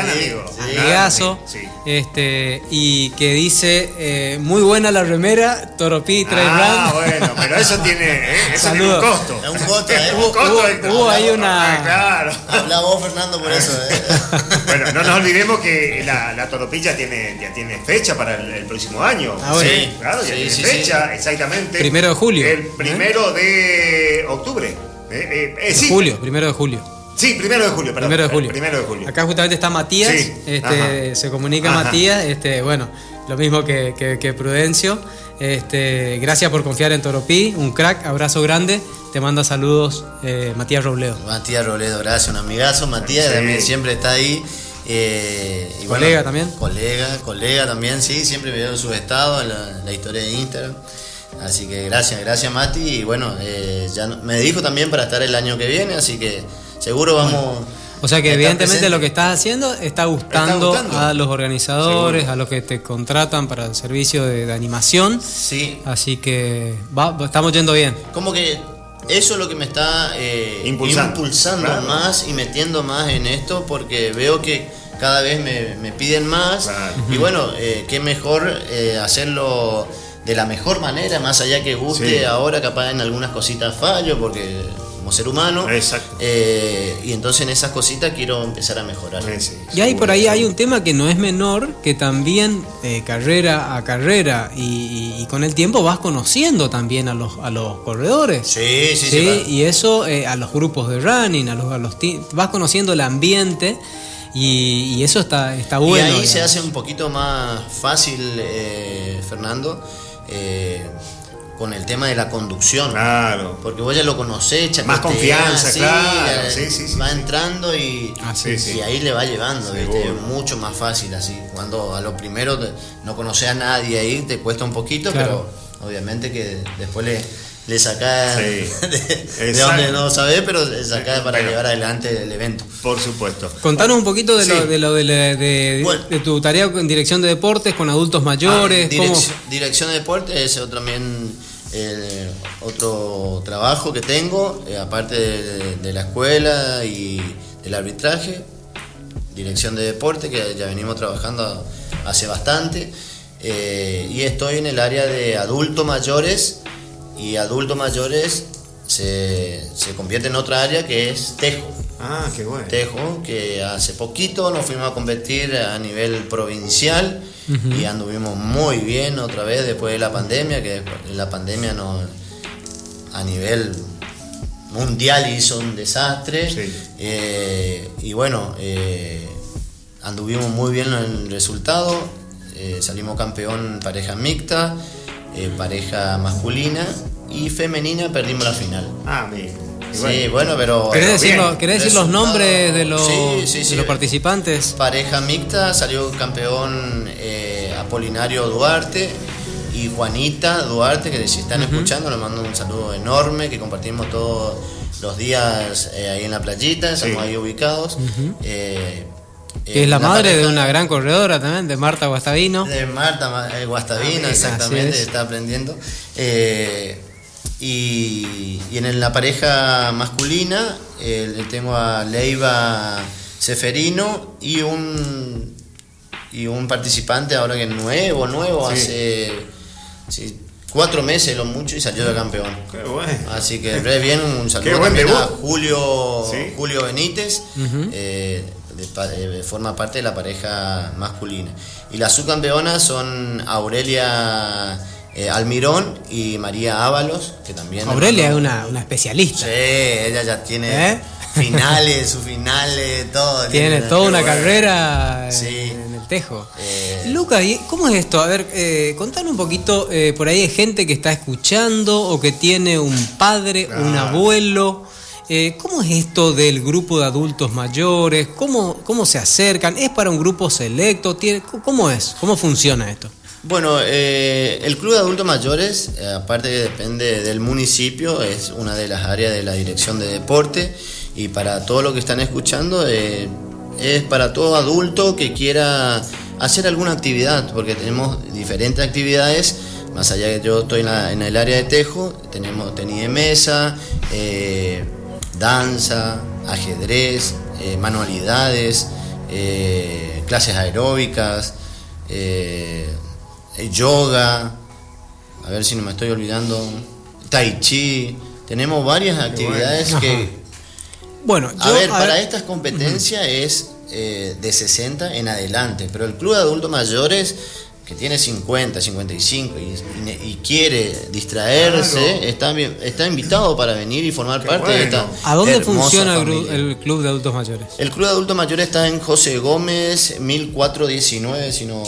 amigazo, este, y que dice, eh, muy buena la remera, Toropí, Trail Ah, bueno, pero eso tiene, eh, eso tiene un costo. Es un costo, ¿eh? un costo hubo, ahí una... claro. Habla vos, Fernando, por eso. ¿eh? bueno, no nos olvidemos que la, la Toropilla tiene, ya tiene fecha para el, próximo año. Ah, bueno. Sí, claro, ya tiene fecha, exactamente. Primero de julio. El primero de octubre. Eh, eh, sí. Julio, primero de julio. Sí, primero de julio, perdón. Primero de julio. Primero de julio. Acá justamente está Matías, este, se comunica Matías, este, bueno, lo mismo que, Prudencio. Este, gracias por confiar en Toropí, un crack, abrazo grande. Te manda saludos eh, Matías Robledo. Matías Robledo, gracias, un amigazo. Matías también siempre está ahí. y colega también. Colega, colega también, sí, siempre me dio sus estados en la historia de Instagram. Así que gracias, gracias Mati. Y bueno, eh, ya me dijo también para estar el año que viene, así que seguro vamos. O sea que evidentemente lo que estás haciendo está gustando, a los organizadores, a los que te contratan para el servicio de, animación. Sí. Así que estamos yendo bien. Como que eso es lo que me está eh, impulsando, más y metiendo más en esto porque veo que cada vez me, piden más. Y bueno, eh, qué mejor hacerlo de la mejor manera, más allá que guste, ahora capaz en algunas cositas fallo, porque como ser humano. Exacto. Eh, y entonces en esas cositas quiero empezar a mejorar. y ahí por ahí hay un tema que no es menor, que también eh, carrera a carrera y, con el tiempo vas conociendo también a los, a los corredores. Sí, sí, sí. y eso eh, a los grupos de running, a los, a los vas conociendo el ambiente. Y, eso está, está bueno. Y ahí se hace un poquito más fácil, Fernando, eh, con el tema de la conducción. Claro. Porque vos ya lo conocés, Más confianza, claro. va entrando y, ah, y ahí le va llevando, ¿viste? mucho más fácil así. Cuando a lo primero no conoces a nadie ahí, te cuesta un poquito, pero obviamente que después le le saca de, donde no sabés, pero le saca para llevar adelante el evento. Por supuesto. Contanos un poquito de lo de, lo de, tu tarea en dirección de deportes con adultos mayores. Ah, dirección, de deportes es otro, también eh, otro trabajo que tengo, eh, aparte de, la escuela y del arbitraje. Dirección de deporte, que ya venimos trabajando hace bastante. Eh, y estoy en el área de adultos mayores y adultos mayores se, convierte en otra área que es Tejo. Ah, qué bueno. Tejo, que hace poquito nos fuimos a competir a nivel provincial y anduvimos muy bien otra vez después de la pandemia, que la pandemia no, a nivel mundial hizo un desastre. Eh, y bueno, eh, anduvimos muy bien en el resultado, eh, salimos campeón pareja mixta. Eh, pareja masculina y femenina perdimos la final. Ah, bien. Sí, bueno, pero. ¿Querés, decir, los nombres de los, los participantes? Pareja mixta salió campeón eh, Apolinario Duarte y Juanita Duarte, que si están escuchando, les mando un saludo enorme, que compartimos todos los días eh, ahí en la playita, estamos ahí ubicados. Que es la, madre de una gran corredora también, de Marta Guastavino. De Marta eh, Guastavino, ah, exactamente, está aprendiendo. Eh, y, en la pareja masculina eh, tengo a Leiva Seferino y un y un participante ahora que es nuevo, nuevo, hace cuatro meses lo mucho y salió de campeón. Qué bueno. Así que bien, un saludo también a Julio, Julio Benítez. Eh, forma parte de la pareja masculina. Y las subcampeonas son Aurelia eh, Almirón y María Ábalos, que también... Aurelia es una, especialista. Sí, ella ya tiene ¿Eh? finales, sus finales, todo. Tiene, toda una carrera en el tejo. Lucas, ¿cómo es esto? A ver, eh, contanos un poquito, por ahí hay gente que está escuchando o que tiene un padre, un abuelo eh, ¿Cómo es esto del grupo de adultos mayores? ¿Cómo, ¿Cómo se acercan? ¿Es para un grupo selecto? ¿Cómo es? ¿Cómo funciona esto? Bueno, eh, el Club de Adultos Mayores, eh, aparte que depende del municipio, es una de las áreas de la Dirección de Deporte y para todo lo que están escuchando es para todo adulto que quiera hacer alguna actividad, porque tenemos diferentes actividades, más allá que yo estoy en, el área de tejo, tenemos tenis de mesa, danza, ajedrez, eh, manualidades, eh, clases aeróbicas, yoga, a ver si no me estoy olvidando, tai chi. Tenemos varias actividades que... Bueno, a ver, para estas competencias es de 60 en adelante, pero el club de adultos mayores que tiene 50, 55 y, y quiere distraerse, está, está invitado para venir y formar parte de esta. ¿A dónde funciona el, Club de Adultos Mayores? El Club de Adultos Mayores está en José Gómez, 1419, si no.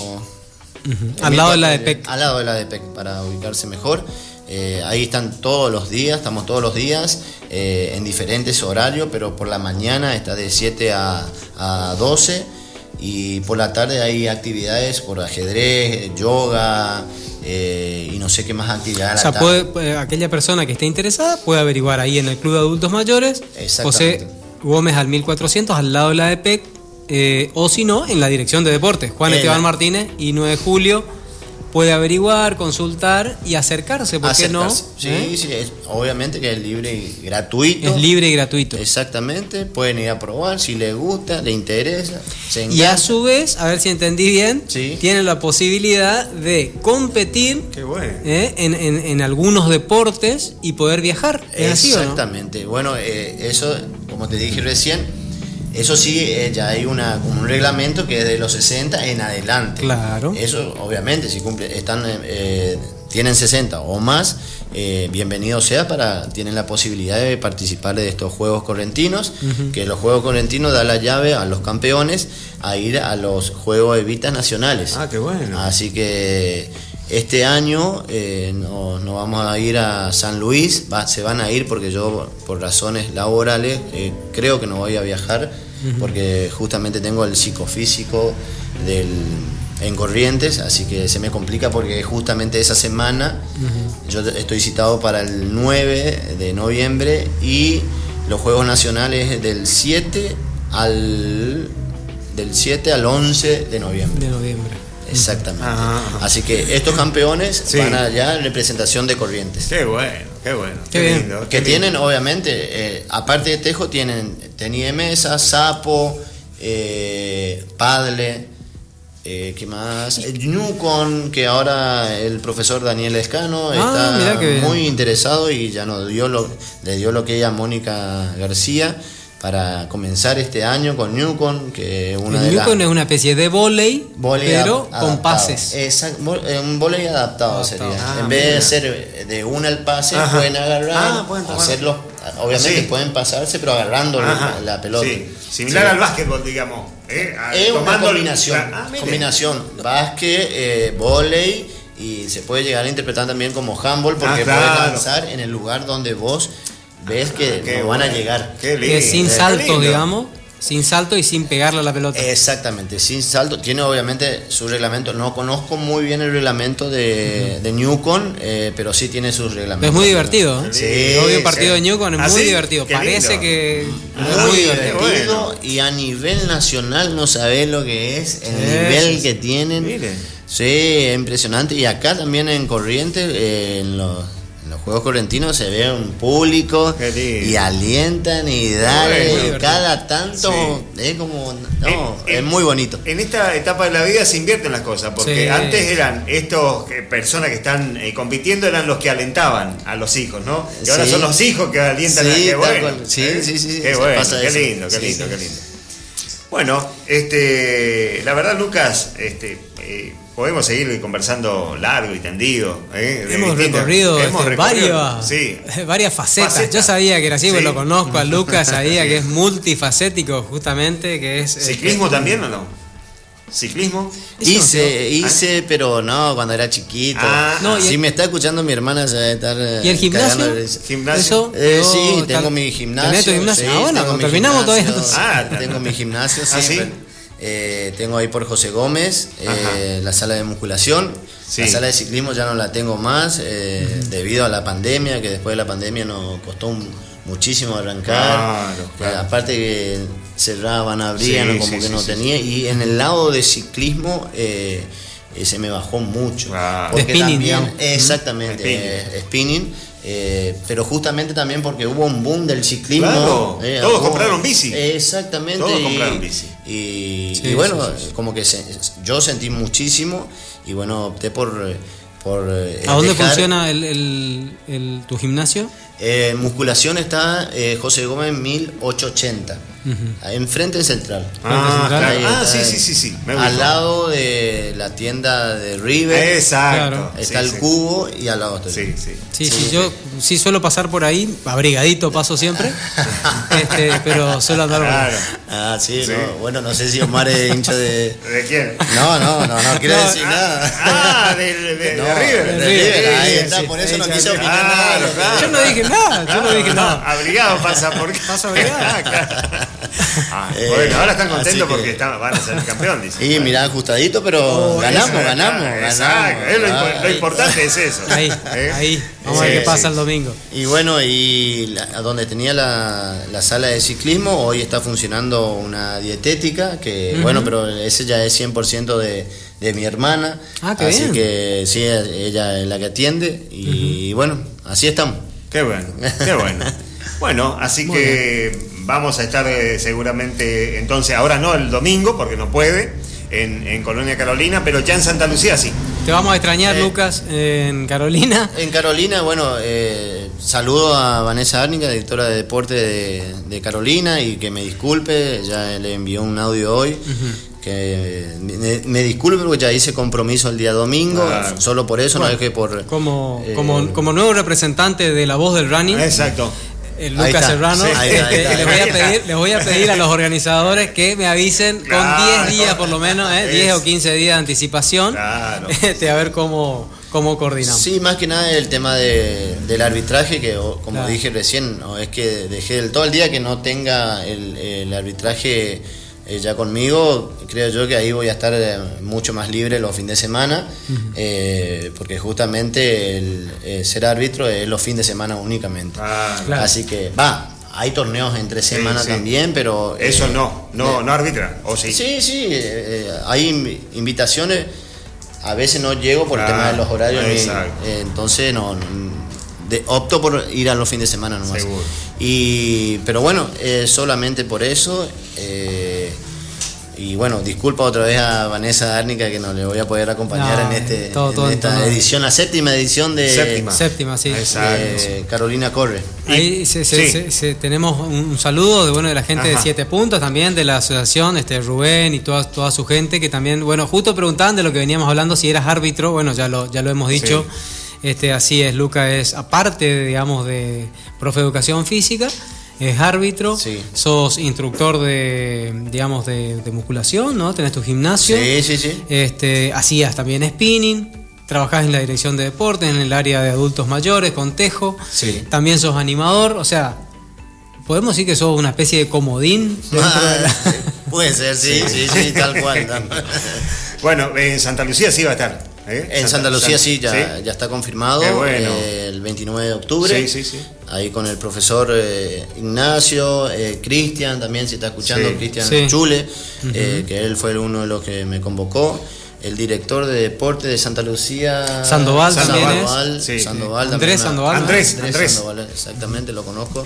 Al lado de la DEPEC. Al lado de la DEPEC, para ubicarse mejor. Eh, ahí están todos los días, estamos todos los días eh, en diferentes horarios, pero por la mañana está de 7 a, a 12 y por la tarde hay actividades por ajedrez, yoga eh, y no sé qué más actividades. O sea, puede, aquella persona que esté interesada puede averiguar ahí en el Club de Adultos Mayores, José Gómez al 1400 al lado de la EPEC, eh, o si no, en la Dirección de Deportes, Juan Esteban Martínez y 9 de julio puede averiguar, consultar y acercarse, ¿por qué no? Sí, ¿Eh? sí, obviamente que es libre y gratuito. Es libre y gratuito. Exactamente, pueden ir a probar si les gusta, les interesa. y a su vez, a ver si entendí bien, tienen la posibilidad de competir ¿eh? en, algunos deportes y poder viajar. Exactamente, bueno, eh, eso, como te dije recién, eso sí, eh, ya hay una, un reglamento que es de los 60 en adelante. Claro. Eso, obviamente, si cumple, están, eh, tienen 60 o más, eh, bienvenido sea para, tienen la posibilidad de participar de estos Juegos Correntinos, que los Juegos Correntinos da la llave a los campeones a ir a los Juegos Evitas Nacionales. Ah, qué bueno. Así que este año eh, nos no vamos a ir a San Luis, se van a ir porque yo por razones laborales creo que no voy a viajar porque justamente tengo el psicofísico del, en Corrientes, así que se me complica porque justamente esa semana yo estoy citado para el 9 de noviembre y los Juegos Nacionales del 7 al del 7 al 11 de noviembre. De noviembre. Exactamente. Así que estos campeones van allá en representación de Corrientes. Qué bueno, qué bueno. Qué, lindo. Que tienen, obviamente, eh, aparte de Tejo, tienen tenía mesa, sapo, eh, padle. Eh, ¿Qué más? Newcon, que ahora el profesor Daniel Escano ah, está muy interesado y ya nos dio lo, le dio lo que ella Mónica García para comenzar este año con Newcon, que una el Newcon es una especie de volei, pero con pases. Exacto, eh, un volei adaptado sería. Ah, en vez de ser de una al pase, pueden agarrar, ah, hacerlo, obviamente pueden pasarse, pero agarrando la pelota. Similar al básquetbol, digamos. ¿eh? Es una combinación, ah, combinación, básquet, eh, volei, y se puede llegar a interpretar también como handball, porque puedes lanzar en el lugar donde vos ves que no van a llegar. sin salto, digamos. Sin salto y sin pegarle a la pelota. Exactamente, sin salto. Tiene obviamente su reglamento. No conozco muy bien el reglamento de, Newcon, eh, pero sí tiene sus reglamentos. Es muy divertido. ¿eh? Sí, partido de Newcon, es ¿Ah, muy divertido. Parece que es muy, divertido. Y a nivel nacional no sabés lo que es, el nivel que tienen. Sí, es impresionante. Y acá también en Corrientes, eh, en los Juegos Correntinos se ve un público y alientan y dan cada tanto es como no, es muy bonito. En esta etapa de la vida se invierten las cosas, porque antes eran estos personas que están eh, compitiendo eran los que alentaban a los hijos, ¿no? Y ahora son los hijos que alientan a qué bueno. Sí, ¿eh? sí, sí, qué bueno, qué lindo, qué lindo, qué lindo. Bueno, este, la verdad, Lucas, este, eh, podemos seguir conversando largo y tendido. ¿eh? Hemos, recorrido, varias, varias facetas. Yo sabía que era así, lo conozco a Lucas, sabía que es multifacético justamente, que es... ¿Ciclismo también o no? ¿Ciclismo? Hice, hice, pero no, cuando era chiquito. Ah, si me está escuchando mi hermana, se debe estar. ¿Y el gimnasio? ¿Gimnasio? Eh, sí, tengo mi gimnasio. gimnasio? ah, bueno, terminamos todavía. Ah, tengo mi gimnasio, ¿Ah, sí. Eh, tengo ahí por José Gómez eh, la sala de musculación. La sala de ciclismo ya no la tengo más eh, debido a la pandemia, que después de la pandemia nos costó muchísimo arrancar. aparte que cerraban, abrían, como que no tenía. Y en el lado de ciclismo se me bajó mucho. Porque spinning, también, exactamente, spinning Eh, pero justamente también porque hubo un boom del ciclismo. Eh, todos compraron bici. Exactamente. Todos compraron bici. Y, bueno, como que yo sentí muchísimo y bueno, opté por... por ¿A dónde funciona el, tu gimnasio? Musculación está José Gómez 1880. Enfrente central. Ah, ah sí, sí, sí, sí. al lado de la tienda de River. Exacto. Está el cubo y al lado está sí, sí. sí, sí. Yo sí suelo pasar por ahí, abrigadito paso siempre. este, pero suelo andar claro. Ah, sí, No, bueno, no sé si Omar es hincha de. ¿De quién? No, no, no, no quiero decir nada. Ah, de, de, de, River. De River, ahí está, por eso no quise opinar nada. Yo no dije nada, yo no dije nada. Abrigado pasa por. Paso abrigado. Ah, eh, bueno, ahora están contentos porque van a ser campeón, dice. Y mirá, ajustadito, pero oh, ganamos, ganamos, Exacto, lo, importante es eso. Ahí, ¿Eh? ahí. Vamos a ver qué pasa el domingo. Y bueno, y donde tenía la, sala de ciclismo, hoy está funcionando una dietética, que bueno, pero ese ya es 100% de, de mi hermana. Ah, qué así que sí, ella es la que atiende. Y bueno, así estamos. Qué bueno, qué bueno. bueno, así que vamos a estar eh, seguramente entonces, ahora no el domingo, porque no puede, en, Colonia Carolina, pero ya en Santa Lucía sí. Te vamos a extrañar, eh, Lucas, en Carolina. En Carolina, bueno, eh, saludo a Vanessa Árnica, directora de deporte de, Carolina, y que me disculpe, ya le envió un audio hoy. Que me, disculpe porque ya hice compromiso el día domingo, solo por eso, no es que por... Como, como, como nuevo representante de la voz del running. Exacto. Lucas Serrano. les, voy a pedir, les voy a pedir a los organizadores que me avisen con 10 días por lo menos, ¿eh? 10 o 15 días de anticipación, claro. Este, a ver cómo, cómo coordinamos. Sí, más que nada el tema de, del arbitraje, que como dije recién, es que dejé todo el día que no tenga el, el arbitraje eh, ya conmigo, creo yo que ahí voy a estar eh, mucho más libre los fines de semana, eh, porque justamente el, ser árbitro es los fines de semana únicamente. Ah, Así que va. Hay torneos entre semana también, pero... Eso no, no, no arbitra, ¿o sí? Sí, sí, hay invitaciones, a veces no llego por el tema de los horarios, entonces no, opto por ir a los fines de semana nomás. Seguro. Y, pero bueno, solamente por eso. Y bueno, disculpa otra vez a Vanessa Árnica que no le voy a poder acompañar en, este, esta edición, la séptima edición de séptima, séptima sí. Carolina Corre. Ahí tenemos un saludo de bueno de la gente de Siete Puntos también, de la asociación, este Rubén y toda, toda su gente que también, bueno, justo preguntaban de lo que veníamos hablando, si eras árbitro, bueno, ya lo, ya lo hemos dicho. Este, así es, Luca es aparte, digamos, de profe de educación física, es árbitro, sos instructor de, digamos, de, musculación, ¿no? Tenés tu gimnasio. Sí, sí, sí. Este, hacías también spinning, trabajás en la dirección de deportes, en el área de adultos mayores, con Tejo. Sí. También sos animador, o sea, podemos decir que sos una especie de comodín. Ah, puede ser, sí, sí, sí, tal cual. bueno, en Santa Lucía sí va a estar. ¿Eh? En Santa, Lucía sí ya, ya está confirmado. Eh, el 29 de octubre. Sí, sí, Ahí con el profesor eh, Ignacio, Cristian, también si está escuchando, Cristian Chule, que él fue uno de los que me convocó. El director de deporte de Santa Lucía. Sandoval, Sandoval, Sandoval, Andrés Sandoval. Andrés, Andrés, Sandoval, exactamente, lo conozco.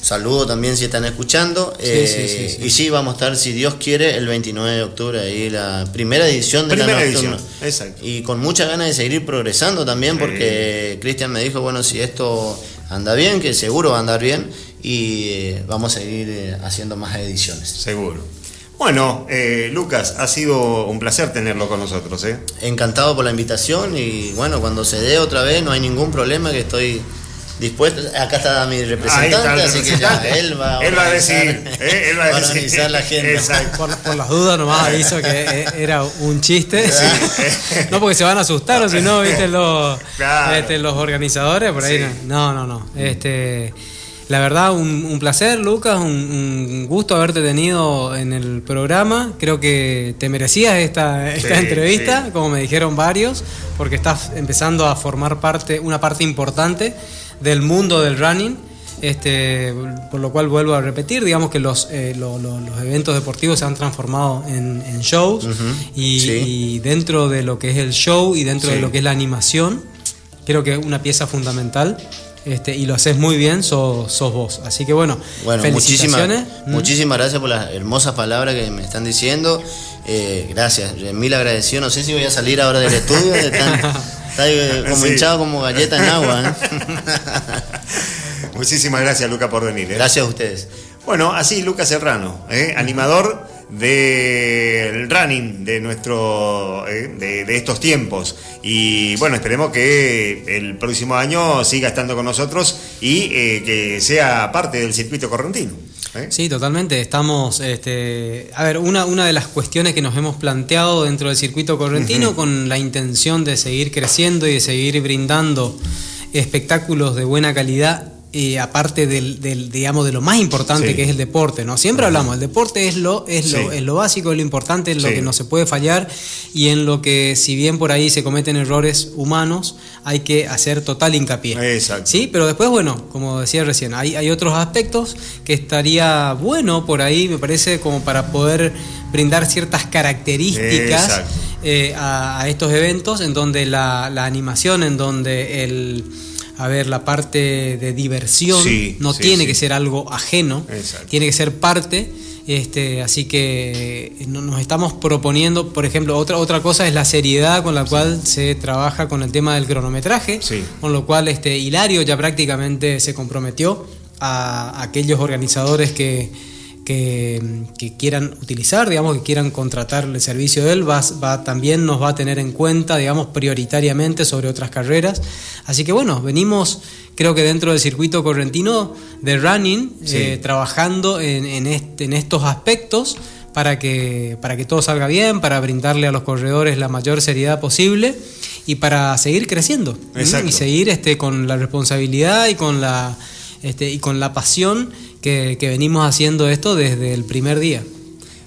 Saludo también si están escuchando. Eh, y sí, vamos a estar, si Dios quiere, el 29 de octubre, ahí la primera edición de primera la edición, exacto. Y con muchas ganas de seguir progresando también, porque Cristian me dijo, bueno, si esto anda bien, que seguro va a andar bien, y eh, vamos a seguir eh, haciendo más ediciones. Seguro. Bueno, Lucas, ha sido un placer tenerlo con nosotros. Encantado por la invitación y bueno, cuando se dé otra vez no hay ningún problema que estoy dispuesto. Acá está mi representante, así que ya él va a, él va a decir, eh, él va a organizar la agenda. Por, las dudas nomás aviso que eh, era un chiste. no porque se van a asustar o si no, viste los, este, los organizadores, por ahí no, no, no. Este la verdad, un, placer, Lucas, un, gusto haberte tenido en el programa. Creo que te merecías esta, esta entrevista, como me dijeron varios, porque estás empezando a formar parte, una parte importante del mundo del running. Este, por lo cual vuelvo a repetir, digamos que los, eh, los eventos deportivos se han transformado en, shows y, dentro de lo que es el show y dentro de lo que es la animación, creo que una pieza fundamental. Este, y lo haces muy bien, sos, sos vos. Así que bueno, bueno felicitaciones. Muchísimas, mm. muchísimas gracias por las hermosas palabras que me están diciendo. Eh, gracias, mil agradecido. No sé si voy a salir ahora del estudio. está como hinchado como galleta en agua. ¿eh? Muchísimas gracias, Luca, por venir. ¿eh? Gracias a ustedes. Bueno, así Lucas Serrano, ¿eh? animador del running de nuestro ¿eh? de, estos tiempos y bueno esperemos que el próximo año siga estando con nosotros y que sea parte del circuito correntino Sí, totalmente. Estamos, este, a ver, una, una de las cuestiones que nos hemos planteado dentro del circuito correntino con la intención de seguir creciendo y de seguir brindando espectáculos de buena calidad aparte del, del, digamos, de lo más importante que es el deporte, ¿no? Siempre hablamos, el deporte es lo, es lo, es lo básico, es lo importante, es lo que no se puede fallar y en lo que, si bien por ahí se cometen errores humanos, hay que hacer total hincapié. Exacto. Sí, pero después, bueno, como decía recién, hay, hay otros aspectos que estaría bueno por ahí, me parece, como para poder brindar ciertas características eh, a, estos eventos, en donde la, la animación, en donde el a ver, la parte de diversión no tiene que ser algo ajeno, tiene que ser parte. Este, así que eh, nos estamos proponiendo, por ejemplo, otra, otra cosa es la seriedad con la cual se trabaja con el tema del cronometraje, con lo cual este, Hilario ya prácticamente se comprometió a aquellos organizadores que, que, quieran utilizar, digamos, que quieran contratar el servicio de él, va, también nos va a tener en cuenta, digamos, prioritariamente sobre otras carreras. Así que bueno, venimos, creo que dentro del circuito correntino de running, eh, trabajando en, este, en estos aspectos para que, para que todo salga bien, para brindarle a los corredores la mayor seriedad posible y para seguir creciendo y seguir este, con la responsabilidad y con la, este, y con la pasión que, venimos haciendo esto desde el primer día.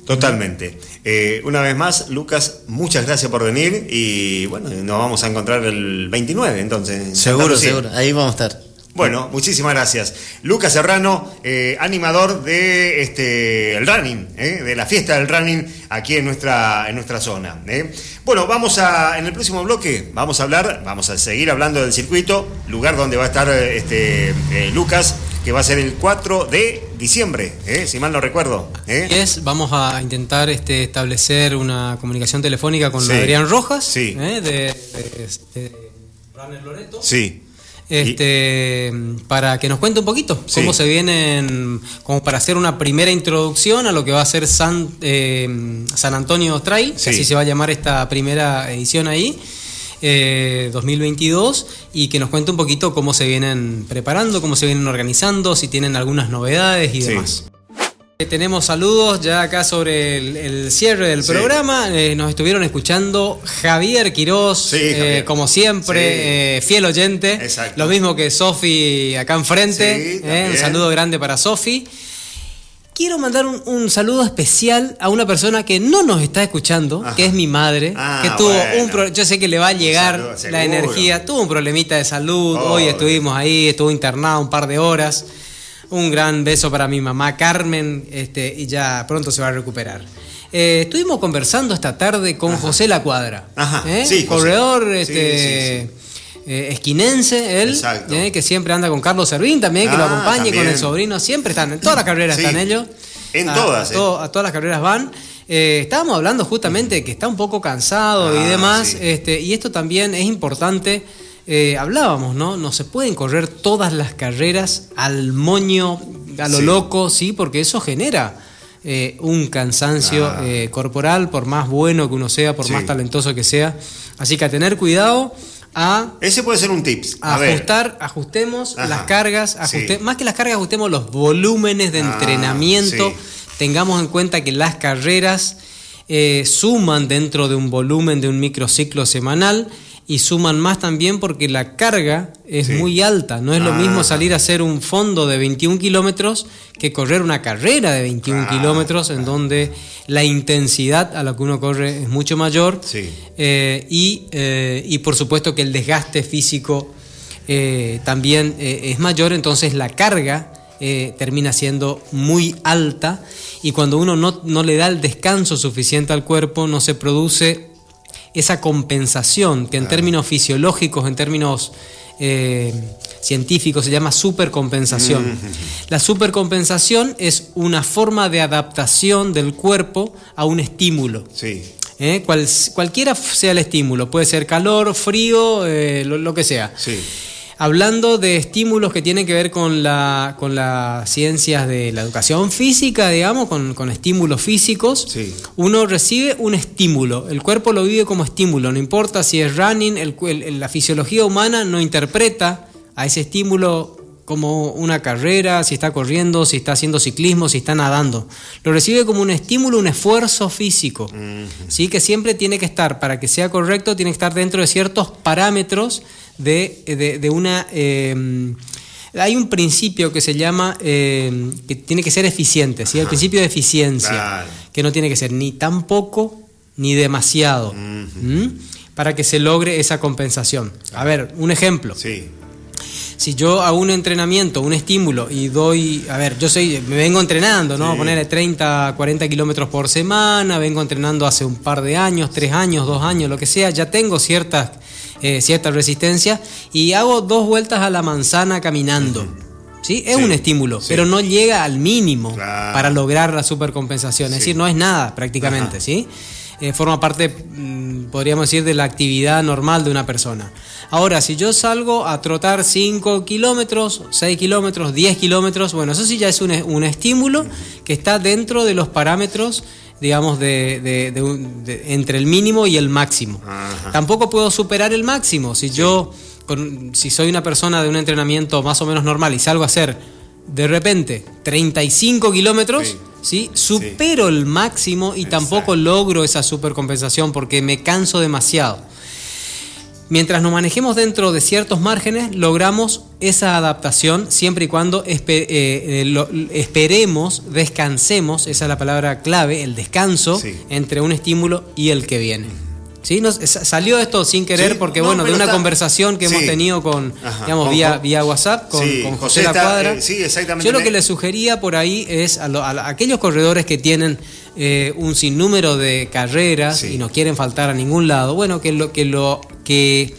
Totalmente. Eh, una vez más, Lucas, muchas gracias por venir y bueno, nos vamos a encontrar el 29 entonces. Seguro, seguro, ahí vamos a estar. Bueno, muchísimas gracias. Lucas Serrano, eh, animador de este el running, eh, de la fiesta del running aquí en nuestra, en nuestra zona. Bueno, vamos a, en el próximo bloque, vamos a hablar, vamos a seguir hablando del circuito, lugar donde va a estar este, Lucas que va a ser el 4 de diciembre, ¿eh? si mal no recuerdo. ¿eh? Es, vamos a intentar este, establecer una comunicación telefónica con Adrián Rojas, sí. ¿eh? de, de, Loreto. Sí. Este, para que nos cuente un poquito cómo se vienen, como para hacer una primera introducción a lo que va a ser San, San Antonio Trail, así se va a llamar esta primera edición ahí. 2022 eh, y que nos cuente un poquito cómo se vienen preparando, cómo se vienen organizando, si tienen algunas novedades y demás. Eh, tenemos saludos ya acá sobre el, cierre del programa. Eh, nos estuvieron escuchando Javier Quirós, como siempre, fiel oyente. Lo mismo que Sofi acá enfrente. un saludo grande para Sofi. Quiero mandar un, saludo especial a una persona que no nos está escuchando, que es mi madre, ah, que tuvo un yo sé que le va a llegar la energía, tuvo un problemita de salud, hoy estuvimos ahí, estuvo internado un par de horas. Un gran beso para mi mamá Carmen, este, y ya pronto se va a recuperar. Eh, estuvimos conversando esta tarde con José La Cuadra, ¿eh? corredor, este, eh, esquinense, él, eh, que siempre anda con Carlos Servín también, que lo ah, acompañe con el sobrino, siempre están, en todas las carreras están ellos. En todas. A, a, todas las carreras van. Eh, estábamos hablando justamente de que está un poco cansado y ah, demás, este, y esto también es importante. hablábamos, ¿no? No se pueden correr todas las carreras al moño, a lo loco, sí, porque eso genera un cansancio ah. corporal, por más bueno que uno sea, por más talentoso que sea. Así que a tener cuidado a... Ese puede ser un tips. ajustar, ajustemos las cargas, más que las cargas, ajustemos los volúmenes de ah, entrenamiento. Tengamos en cuenta que las carreras eh, suman dentro de un volumen de un microciclo semanal y suman más también porque la carga es muy alta. No es lo mismo ah. salir a hacer un fondo de 21 kilómetros que correr una carrera de 21 kilómetros en donde la intensidad a la que uno corre es mucho mayor. Eh, y, eh, y, por supuesto que el desgaste físico eh, también es mayor, entonces la carga termina siendo muy alta. Y cuando uno no, no le da el descanso suficiente al cuerpo no se produce esa compensación que en términos fisiológicos, en términos eh, científicos se llama supercompensación. La supercompensación es una forma de adaptación del cuerpo a un estímulo. Sí. ¿Eh? cualquiera sea el estímulo, puede ser calor, frío, eh, lo, que sea. Sí. Hablando de estímulos que tienen que ver con, la, con las ciencias de la educación física, digamos, con, estímulos físicos, uno recibe un estímulo, el cuerpo lo vive como estímulo, no importa si es running, la fisiología humana no interpreta a ese estímulo como una carrera, si está corriendo, si está haciendo ciclismo, si está nadando. Lo recibe como un estímulo, un esfuerzo físico. ¿sí? Que siempre tiene que estar, para que sea correcto, tiene que estar dentro de ciertos parámetros de, de, una... Eh, hay un principio que se llama, eh, que tiene que ser eficiente, ¿sí? el principio de eficiencia, que no tiene que ser ni tan poco ni demasiado, para que se logre esa compensación. A ver, un ejemplo. Sí. Si yo hago un entrenamiento, un estímulo y doy, a ver, yo soy, me vengo entrenando, ¿no? Ponerle 30, 40 kilómetros por semana, vengo entrenando hace un par de años, tres años, dos años, lo que sea, ya tengo ciertas eh, cierta resistencia, y hago dos vueltas a la manzana caminando. ¿Sí? Es un estímulo, pero no llega al mínimo para lograr la supercompensación. Es decir, no es nada prácticamente, ¿sí? Eh, forma parte, mm, podríamos decir, de la actividad normal de una persona. Ahora, si yo salgo a trotar 5 kilómetros, 6 kilómetros, 10 kilómetros, bueno, eso sí ya es un, un estímulo que está dentro de los parámetros digamos, de, entre el mínimo y el máximo. Tampoco puedo superar el máximo. Si yo, si soy una persona de un entrenamiento más o menos normal y salgo a hacer de repente 35 kilómetros, sí. supero el máximo y tampoco logro esa supercompensación porque me canso demasiado. Mientras nos manejemos dentro de ciertos márgenes, logramos esa adaptación siempre y cuando eh, eh, esperemos, descansemos, esa es la palabra clave, el descanso entre un estímulo y el que viene. ¿Sí? Nos, salió esto sin querer porque, bueno, de una conversación que hemos tenido con, digamos, vía, vía WhatsApp con, José, La Cuadra. Eh, Yo lo que le sugería por ahí es a, aquellos corredores que tienen eh, un sinnúmero de carreras y no quieren faltar a ningún lado, bueno, que lo que lo que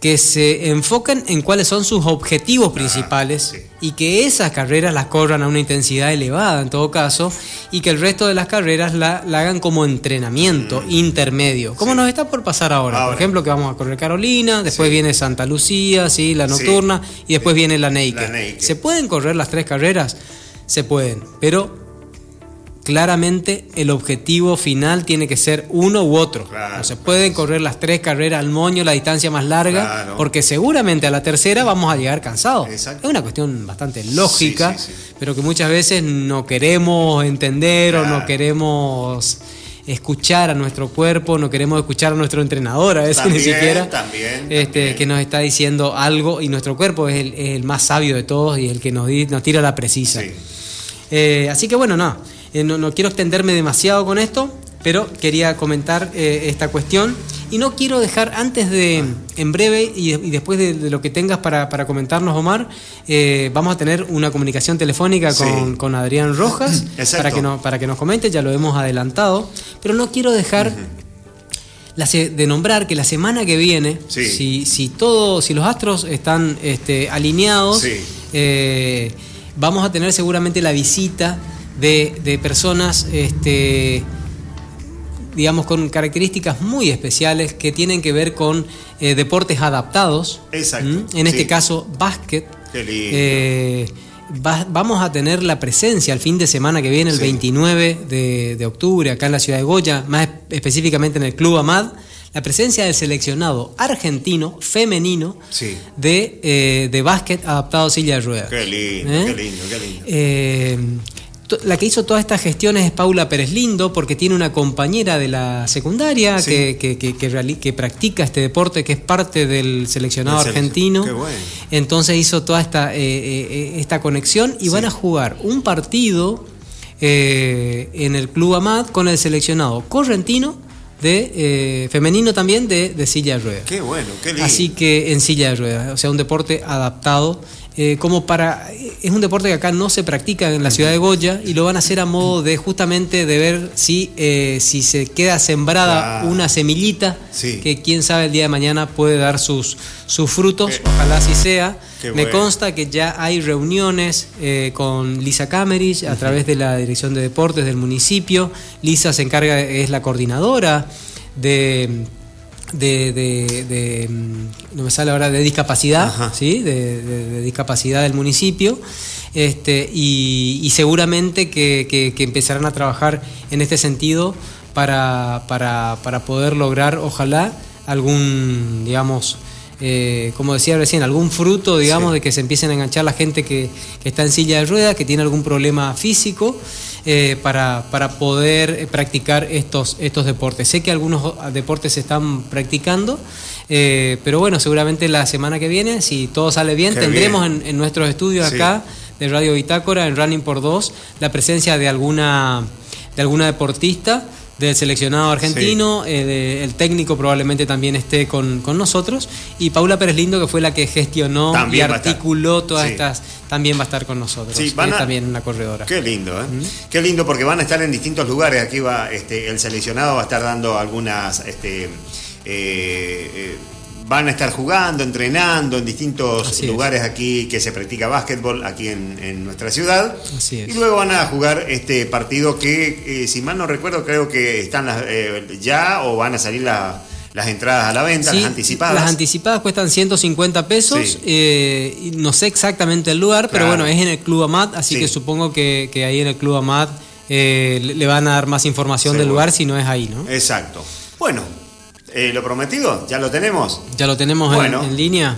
que se enfoquen en cuáles son sus objetivos principales y que esas carreras las corran a una intensidad elevada en todo caso y que el resto de las carreras la, hagan como entrenamiento mm. intermedio, como nos está por pasar ahora. Por ejemplo, que vamos a correr Carolina, después viene Santa Lucía, ¿sí? la nocturna y después viene la Naked. ¿Se pueden correr las tres carreras? Se pueden, pero claramente el objetivo final tiene que ser uno u otro. no se pueden correr las tres carreras al moño, la distancia más larga, porque seguramente a la tercera vamos a llegar cansados. Es una cuestión bastante lógica, pero que muchas veces no queremos entender o no queremos escuchar a nuestro cuerpo, no queremos escuchar a nuestro entrenador a veces ni siquiera, este, que nos está diciendo algo y nuestro cuerpo es el, más sabio de todos y el que nos, nos tira la precisa. Eh, así que bueno, nada. Eh, no, quiero extenderme demasiado con esto, pero quería comentar eh, esta cuestión. Y no quiero dejar, antes de, en breve y, después de, lo que tengas para, comentarnos, Omar, eh, vamos a tener una comunicación telefónica con, Adrián Rojas para que, no, para que nos comente, ya lo hemos adelantado, pero no quiero dejar de nombrar que la semana que viene, si, si, todo, si los astros están este, alineados, vamos a tener seguramente la visita de, personas, este, digamos, con características muy especiales que tienen que ver con eh, deportes adaptados. Exacto. En este caso, básquet. Eh, vamos a tener la presencia el fin de semana que viene, el 29 de, octubre, acá en la ciudad de Goya, más específicamente en el Club Amad, la presencia del seleccionado argentino femenino de, eh, de básquet adaptado a silla de ruedas. Qué lindo, qué lindo, qué lindo la que hizo todas estas gestiones es Paula Pérez Lindo, porque tiene una compañera de la secundaria que, que, practica este deporte, que es parte del seleccionado argentino. Entonces hizo toda esta, eh, eh, esta conexión y van a jugar un partido eh, en el Club Amad con el seleccionado correntino de femenino también de, silla de ruedas. Qué bueno, qué lindo. Así que en silla de ruedas, o sea, un deporte adaptado eh, como para... Es un deporte que acá no se practica en la ciudad de Goya y lo van a hacer a modo de justamente de ver si, eh, si se queda sembrada una semillita que quién sabe el día de mañana puede dar sus, sus frutos, ojalá así sea. Me consta que ya hay reuniones eh, con Lisa Camerich a través de la Dirección de Deportes del municipio. Lisa se encarga, es la coordinadora de de, de, mm, no me sale ahora, de discapacidad, ¿sí? De, discapacidad del municipio, este, y, seguramente que, empezarán a trabajar en este sentido para, para, para poder lograr, ojalá, algún, digamos, eh, como decía recién, algún fruto, digamos, de que se empiecen a enganchar la gente que, está en silla de ruedas, que tiene algún problema físico, eh, para, poder eh, practicar estos, estos deportes. Sé que algunos deportes se están practicando, pero bueno, seguramente la semana que viene, si todo sale bien, tendremos En, nuestros estudios acá de Radio Bitácora, en Running por Dos, la presencia de alguna, de alguna deportista del seleccionado argentino, eh, el técnico probablemente también esté con, nosotros, y Paula Pérez Lindo, que fue la que gestionó y articuló todas estas, también va a estar con nosotros. Sí, también una corredora. Qué lindo, ¿eh? Qué lindo porque van a estar en distintos lugares. Aquí va este, el seleccionado va a estar dando algunas este, eh, eh, van a estar jugando, entrenando en distintos lugares aquí que se practica básquetbol aquí en, nuestra ciudad. Y luego van a jugar este partido que, eh, si mal no recuerdo, creo que están eh, ya o van a salir las entradas a la venta, las anticipadas. Las anticipadas cuestan 150 pesos. Eh, no sé exactamente el lugar, pero bueno, es en el Club Amat, así que supongo que, ahí en el Club Amat le van a dar más información del lugar si no es ahí, ¿no? Exacto. Bueno, eh, ¿Lo prometido? ¿Ya lo tenemos? Ya lo tenemos en, línea.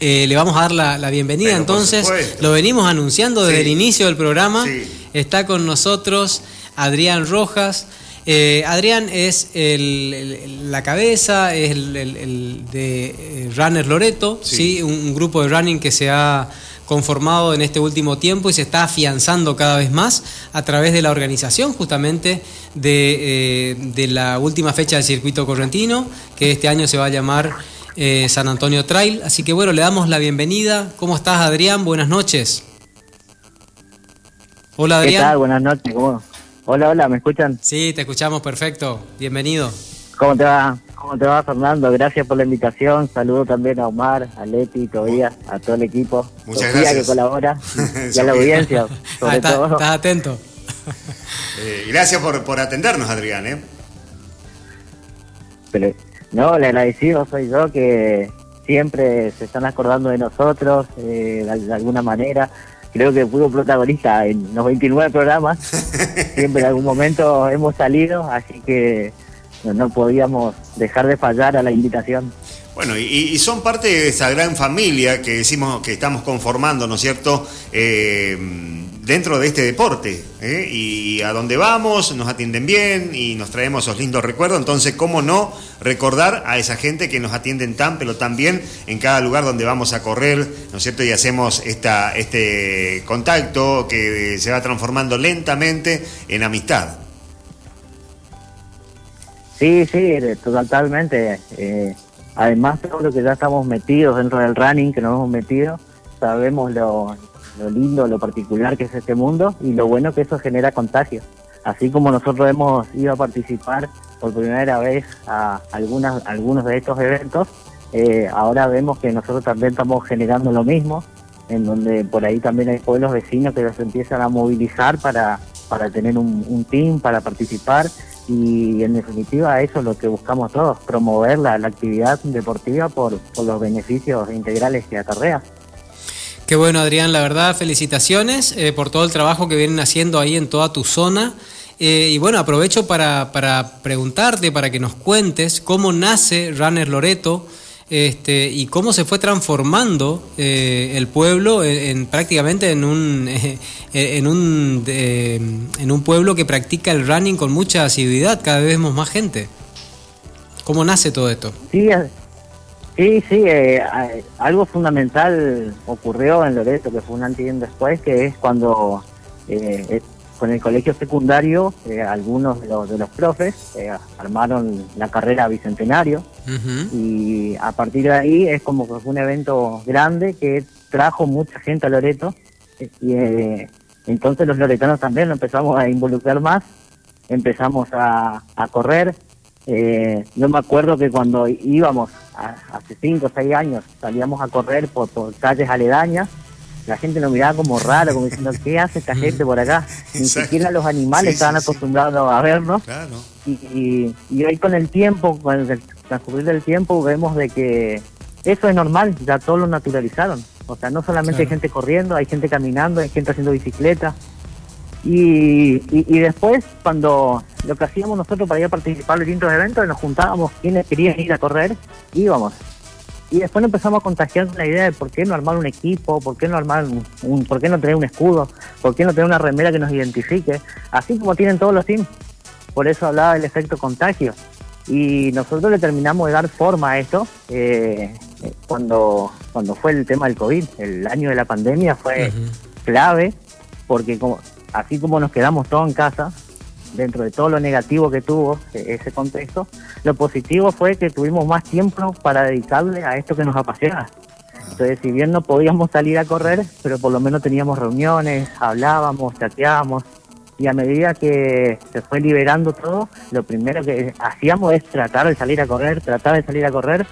Eh, le vamos a dar la, bienvenida entonces. Lo venimos anunciando desde el inicio del programa. Está con nosotros Adrián Rojas. Eh, Adrián es la cabeza, es el, de Runner Loreto, ¿sí? un, grupo de running que se ha conformado en este último tiempo y se está afianzando cada vez más a través de la organización justamente de, eh, la última fecha del circuito correntino, que este año se va a llamar eh, San Antonio Trail. Así que bueno, le damos la bienvenida. ¿Cómo estás Adrián? Buenas noches. Hola Adrián. ¿Qué tal? Buenas noches. Hola, hola, ¿me escuchan? Sí, te escuchamos perfecto. Bienvenido. ¿Cómo te va? ¿Cómo te va, Fernando? Gracias por la invitación. Saludo también a Omar, a Leti, a todo el equipo. Muchas gracias. que colabora y a la audiencia, sobre ah, todo. Estás atento. Eh, gracias por, por atendernos, Adrián. ¿eh? Pero, no, le agradecido soy yo que siempre se están acordando de nosotros eh, de, alguna manera. Creo que fui protagonista en los 29 programas. siempre en algún momento hemos salido, así que no podíamos dejar de fallar a la invitación. Bueno, y, son parte de esa gran familia que decimos que estamos conformando, ¿no es cierto? Eh, dentro de este deporte. ¿eh? Y a donde vamos nos atienden bien y nos traemos esos lindos recuerdos. Entonces, ¿cómo no recordar a esa gente que nos atienden tan, pero tan bien en cada lugar donde vamos a correr, ¿no es cierto? Y hacemos esta, este contacto que se va transformando lentamente en amistad. Sí, sí, totalmente. Eh, además, todo lo que ya estamos metidos dentro del running, que nos hemos metido, sabemos lo, lindo, lo particular que es este mundo y lo bueno que eso genera contagio. Así como nosotros hemos ido a participar por primera vez a algunas, algunos de estos eventos, eh, ahora vemos que nosotros también estamos generando lo mismo, en donde por ahí también hay pueblos vecinos que se empiezan a movilizar para, para tener un, un team, para participar y en definitiva eso es lo que buscamos todos, promover la, actividad deportiva por, los beneficios integrales que acarrea. Qué bueno Adrián, la verdad felicitaciones eh, por todo el trabajo que vienen haciendo ahí en toda tu zona. Eh, y bueno, aprovecho para, para preguntarte, para que nos cuentes cómo nace Runner Loreto, este, y cómo se fue transformando eh, el pueblo en, prácticamente en un, en, un, en un pueblo que practica el running con mucha asiduidad, cada vez vemos más gente. ¿Cómo nace todo esto? Sí, sí, sí eh, algo fundamental ocurrió en Loreto, que fue un antes y un después, que es cuando eh, con el colegio secundario, eh, algunos de los, de los profes eh, armaron la carrera Bicentenario. Y a partir de ahí es como que fue un evento grande que trajo mucha gente a Loreto. Y eh, entonces los loretanos también empezamos a involucrar más, empezamos a, correr. Eh, yo me acuerdo que cuando íbamos hace 5 o 6 años, salíamos a correr por, por calles aledañas, la gente nos miraba como raro, como diciendo, ¿qué hace esta gente por acá? Ni siquiera los animales estaban acostumbrados a vernos. Y, y, hoy con el tiempo, con el transcurrir del tiempo, vemos de que eso es normal, ya todos lo naturalizaron. O sea, no solamente hay gente corriendo, hay gente caminando, hay gente haciendo bicicleta. Y, y, después, cuando lo que hacíamos nosotros para ir a participar en distintos eventos, nos juntábamos quienes querían ir a correr, íbamos. Y después empezamos a contagiar la idea de por qué no armar un equipo, por qué no armar un, por qué no tener un escudo, por qué no tener una remera que nos identifique, así como tienen todos los teams. Por eso hablaba del efecto contagio. Y nosotros le terminamos de dar forma a esto eh, cuando, cuando fue el tema del COVID. El año de la pandemia fue clave porque como, así como nos quedamos todos en casa, dentro de todo lo negativo que tuvo e-, ese contexto, lo positivo fue que tuvimos más tiempo para dedicarle a esto que nos apasiona. Entonces, si bien no podíamos salir a correr, pero por lo menos teníamos reuniones, hablábamos, chateábamos, y a medida que se fue liberando todo, lo primero que hacíamos es tratar de salir a correr, tratar de salir a correr,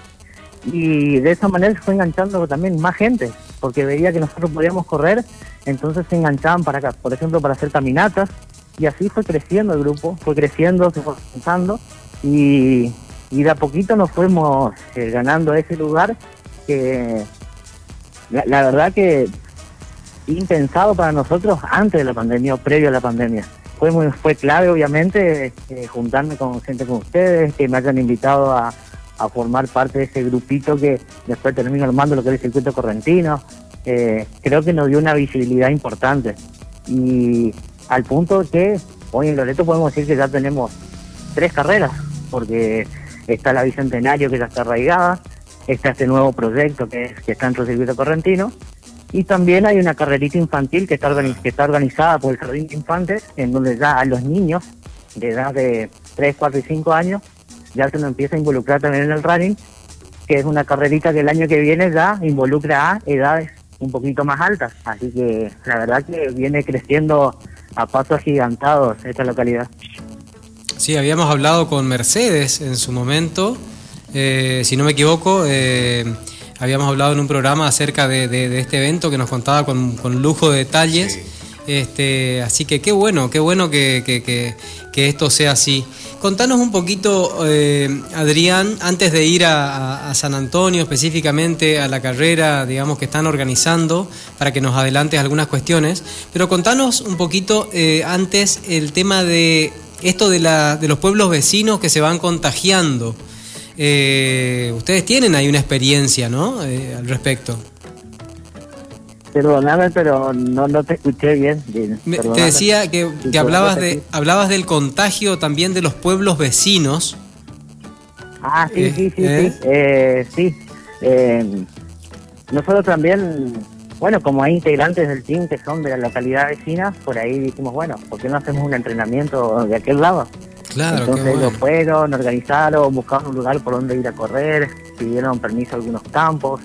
y de esa manera se fue enganchando también más gente, porque veía que nosotros podíamos correr, entonces se enganchaban para por ejemplo, para hacer caminatas, y así fue creciendo el grupo, fue creciendo, se fue avanzando y, de a poquito nos fuimos eh, ganando ese lugar que la, verdad que impensado para nosotros antes de la pandemia o previo a la pandemia. Fue muy, fue clave obviamente eh, juntarme con gente como ustedes, que me hayan invitado a, formar parte de ese grupito que después termino armando lo que es el circuito correntino. Eh, creo que nos dio una visibilidad importante. Y al punto que hoy en Loreto podemos decir que ya tenemos tres carreras, porque está la Bicentenario que ya está arraigada, está este nuevo proyecto que, que está en el circuito correntino, y también hay una carrerita infantil que está, que está organizada por el Jardín de Infantes, en donde ya a los niños de edad de 3, 4 y 5 años ya se nos empieza a involucrar también en el running, que es una carrerita que el año que viene ya involucra a edades un poquito más altas. Así que la verdad que viene creciendo a pasos agigantados esta localidad. Sí, habíamos hablado con Mercedes en su momento, eh, si no me equivoco, eh, habíamos hablado en un programa acerca de, este evento que nos contaba con, lujo de detalles. Este, así que qué bueno, qué bueno que, esto sea así. Contanos un poquito, eh, Adrián, antes de ir a, San Antonio específicamente, a la carrera, digamos, que están organizando, para que nos adelantes algunas cuestiones, pero contanos un poquito eh, antes el tema de esto de, la, de los pueblos vecinos que se van contagiando. Eh, ustedes tienen ahí una experiencia, ¿no? al respecto. Perdóname, pero no, no te escuché bien. te decía que, hablabas, de, hablabas del contagio también de los pueblos vecinos. Ah, sí, sí, sí, sí. Eh, sí. Eh, nosotros también, bueno, como hay integrantes del team que son de la localidad vecina, por ahí dijimos, bueno, ¿por qué no hacemos un entrenamiento de aquel lado? Claro, Entonces ellos fueron, organizaron, buscaron un lugar por donde ir a correr, pidieron permiso a algunos campos,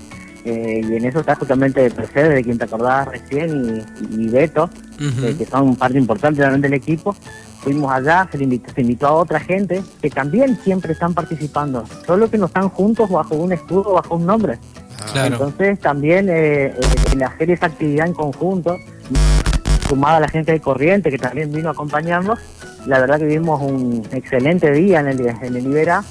eh, y en eso está justamente Mercedes, de quien te acordabas recién, y, Beto, eh, que son parte importante también del equipo. Fuimos allá, se, invitó, se invitó a otra gente que también siempre están participando, solo que no están juntos bajo un escudo, bajo un nombre. Ah. Entonces también eh, el hacer esa actividad en conjunto, sumada a la gente de Corriente que también vino a acompañarnos, la verdad que vivimos un excelente día en el, en el Ibera.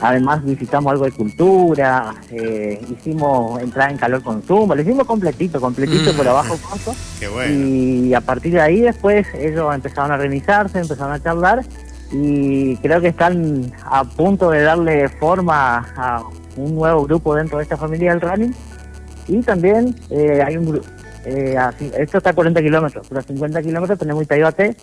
Además visitamos algo de cultura, eh, hicimos entrar en calor consumo, lo hicimos completito, completito por abajo corto. Y a partir de ahí después ellos empezaron a organizarse, empezaron a charlar y creo que están a punto de darle forma a un nuevo grupo dentro de esta familia del running. Y también eh, hay un grupo, eh, esto está a 40 kilómetros, pero a 50 kilómetros tenemos Itaibate,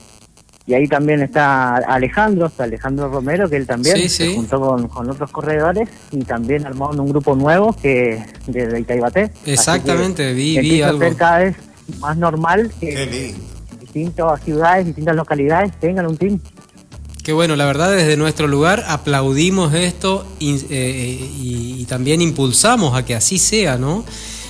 y ahí también está Alejandro, está Alejandro Romero, que él también se juntó con, otros corredores y también armó un grupo nuevo que de Itaibate. Exactamente, vi, vi algo. ser cada vez más normal que distintas ciudades, distintas localidades tengan un team. Qué bueno, la verdad desde nuestro lugar aplaudimos esto eh, y, también impulsamos a que así sea, ¿no?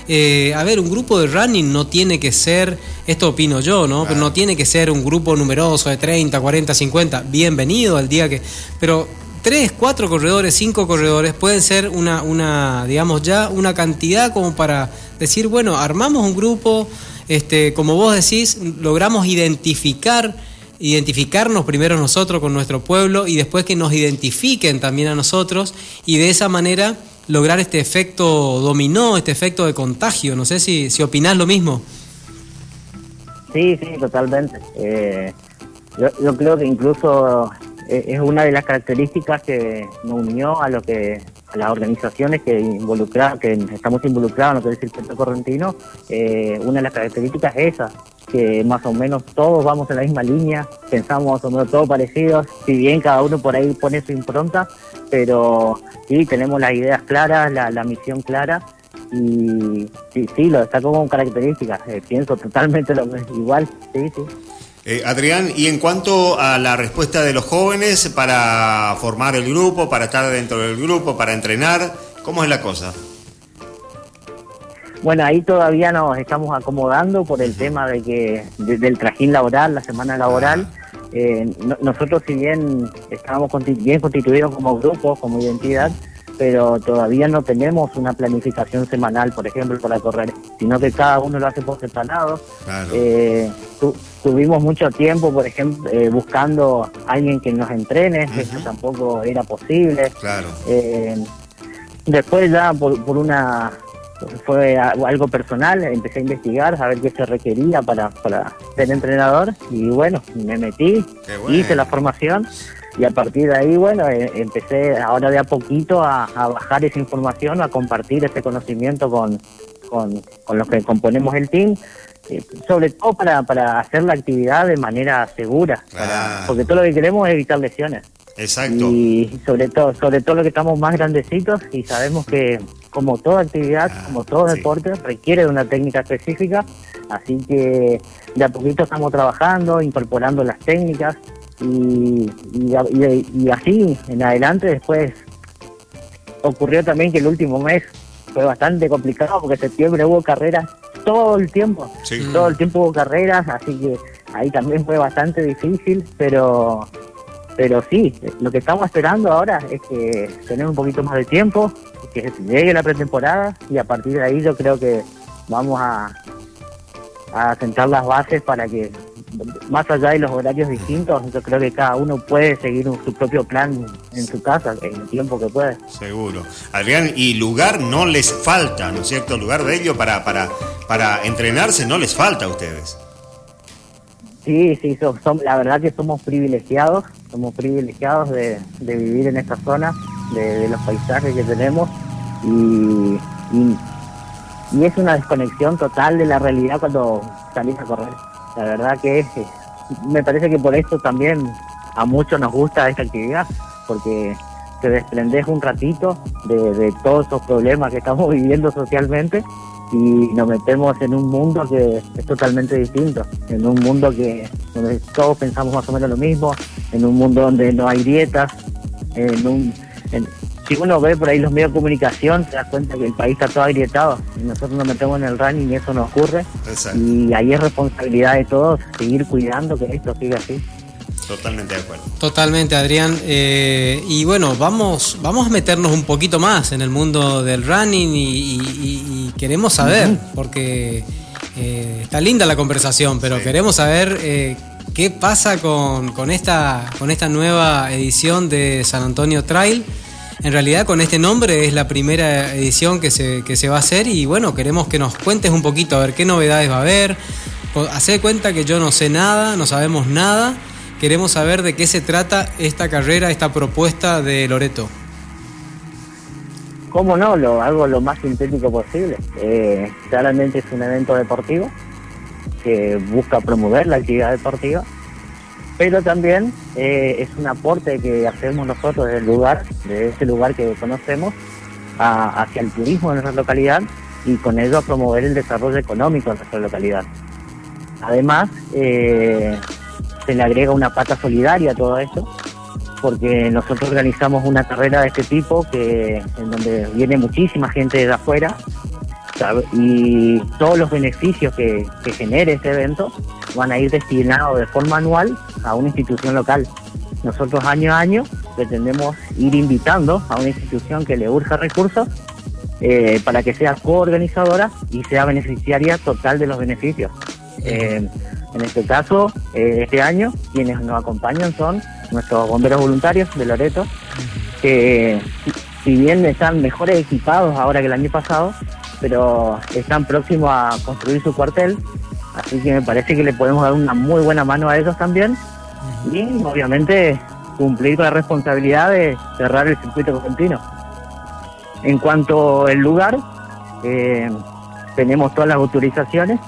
Eh, a ver, un grupo de running no tiene que ser, esto opino yo, ¿no? Pero no tiene que ser un grupo numeroso de 30, 40, 50. Bienvenido al día que. Pero tres, cuatro corredores, cinco corredores pueden ser una, una, digamos, ya una cantidad como para decir, bueno, armamos un grupo, este, como vos decís, logramos identificar identificarnos primero nosotros con nuestro pueblo y después que nos identifiquen también a nosotros y de esa manera lograr este efecto dominó, este efecto de contagio. No sé si, si opinás lo mismo. Sí, sí, totalmente. Eh, yo, creo que incluso eh, es una de las características que nos unió a lo que a las organizaciones que involucra, que estamos involucrados en lo que es el centro correntino. Eh, una de las características es esa, que más o menos todos vamos en la misma línea, pensamos más o menos todos parecidos, si bien cada uno por ahí pone su impronta, pero sí, tenemos las ideas claras, la, misión clara y sí, sí, lo está como característica, eh, pienso totalmente lo igual, sí, sí. Eh, Adrián, y en cuanto a la respuesta de los jóvenes para formar el grupo, para estar dentro del grupo, para entrenar, ¿cómo es la cosa? Bueno, ahí todavía nos estamos acomodando por el tema de que del trajín laboral, la semana laboral. Ah. Eh, nosotros si bien estábamos bien constituidos como grupo, como identidad, pero todavía no tenemos una planificación semanal, por ejemplo, para correr, sino que cada uno lo hace por separado. Eh, tuvimos mucho tiempo, por ejemplo, eh, buscando a alguien que nos entrene, eso tampoco era posible. Claro. después ya por una fue algo personal, empecé a investigar, a ver qué se requería para, para ser entrenador y bueno, me metí, hice la formación y a partir de ahí, bueno, eh, empecé ahora de a poquito a, bajar esa información, a compartir ese conocimiento con, con, los que componemos el team, eh, sobre todo para, para hacer la actividad de manera segura, porque todo lo que queremos es evitar lesiones. Exacto. Y sobre todo, sobre todo lo que estamos más grandecitos y sabemos que como toda actividad, ah, como todo deporte, requiere de una técnica específica, así que de a poquito estamos trabajando, incorporando las técnicas y, y, así en adelante después ocurrió también que el último mes fue bastante complicado porque en septiembre hubo carreras todo el tiempo, todo el tiempo hubo carreras, así que ahí también fue bastante difícil, pero pero sí, lo que estamos esperando ahora es que tener un poquito más de tiempo, que llegue la pretemporada y a partir de ahí yo creo que vamos a, a sentar las bases para que más allá de los horarios distintos, yo creo que cada uno puede seguir su propio plan en su casa, en el tiempo que puede. Seguro. Adrián, y lugar no les falta, ¿no es cierto? Lugar de ello para, para, para entrenarse no les falta a ustedes. Sí, sí, son, la verdad que somos privilegiados, somos privilegiados de, vivir en esta zona, de, los paisajes que tenemos y, y, es una desconexión total de la realidad cuando salís a correr. La verdad que me parece que por esto también a muchos nos gusta esta actividad, porque te desprendes un ratito de, de todos esos problemas que estamos viviendo socialmente y nos metemos en un mundo que es totalmente distinto, en un mundo que donde todos pensamos más o menos lo mismo, en un mundo donde no hay dietas, en un si uno ve por ahí los medios de comunicación, se da cuenta que el país está todo agrietado y nosotros nos metemos en el running y eso no ocurre. Y ahí es responsabilidad de todos seguir cuidando que esto siga así. Totalmente de acuerdo. Totalmente, Adrián. Eh, y bueno, vamos, vamos a meternos un poquito más en el mundo del running y, queremos saber, porque eh, está linda la conversación, pero queremos saber eh, qué pasa con, esta, con esta nueva edición de San Antonio Trail. En realidad con este nombre es la primera edición que se, que se va a hacer y bueno, queremos que nos cuentes un poquito a ver qué novedades va a haber. Hacer cuenta que yo no sé nada, no sabemos nada Queremos saber de qué se trata esta carrera, esta propuesta de Loreto. ¿Cómo no? Lo hago lo más sintético posible. Eh, claramente es un evento deportivo que busca promover la actividad deportiva, pero también eh, es un aporte que hacemos nosotros del lugar, de ese lugar que conocemos, hacia el turismo de nuestra localidad y con ello a promover el desarrollo económico de nuestra localidad. Además, eh, se le agrega una pata solidaria a todo esto, porque nosotros organizamos una carrera de este tipo que en donde viene muchísima gente de afuera y todos los beneficios que, genere este evento van a ir destinados de forma anual a una institución local. Nosotros año a año pretendemos ir invitando a una institución que le urja recursos eh, para que sea coorganizadora y sea beneficiaria total de los beneficios. Eh, en este caso, eh, este año, quienes nos acompañan son nuestros bomberos voluntarios de Loreto, que si bien están mejores equipados ahora que el año pasado, pero están próximos a construir su cuartel, así que me parece que le podemos dar una muy buena mano a ellos también y obviamente cumplir con la responsabilidad de cerrar el circuito continuo. En cuanto al lugar, eh, tenemos todas las autorizaciones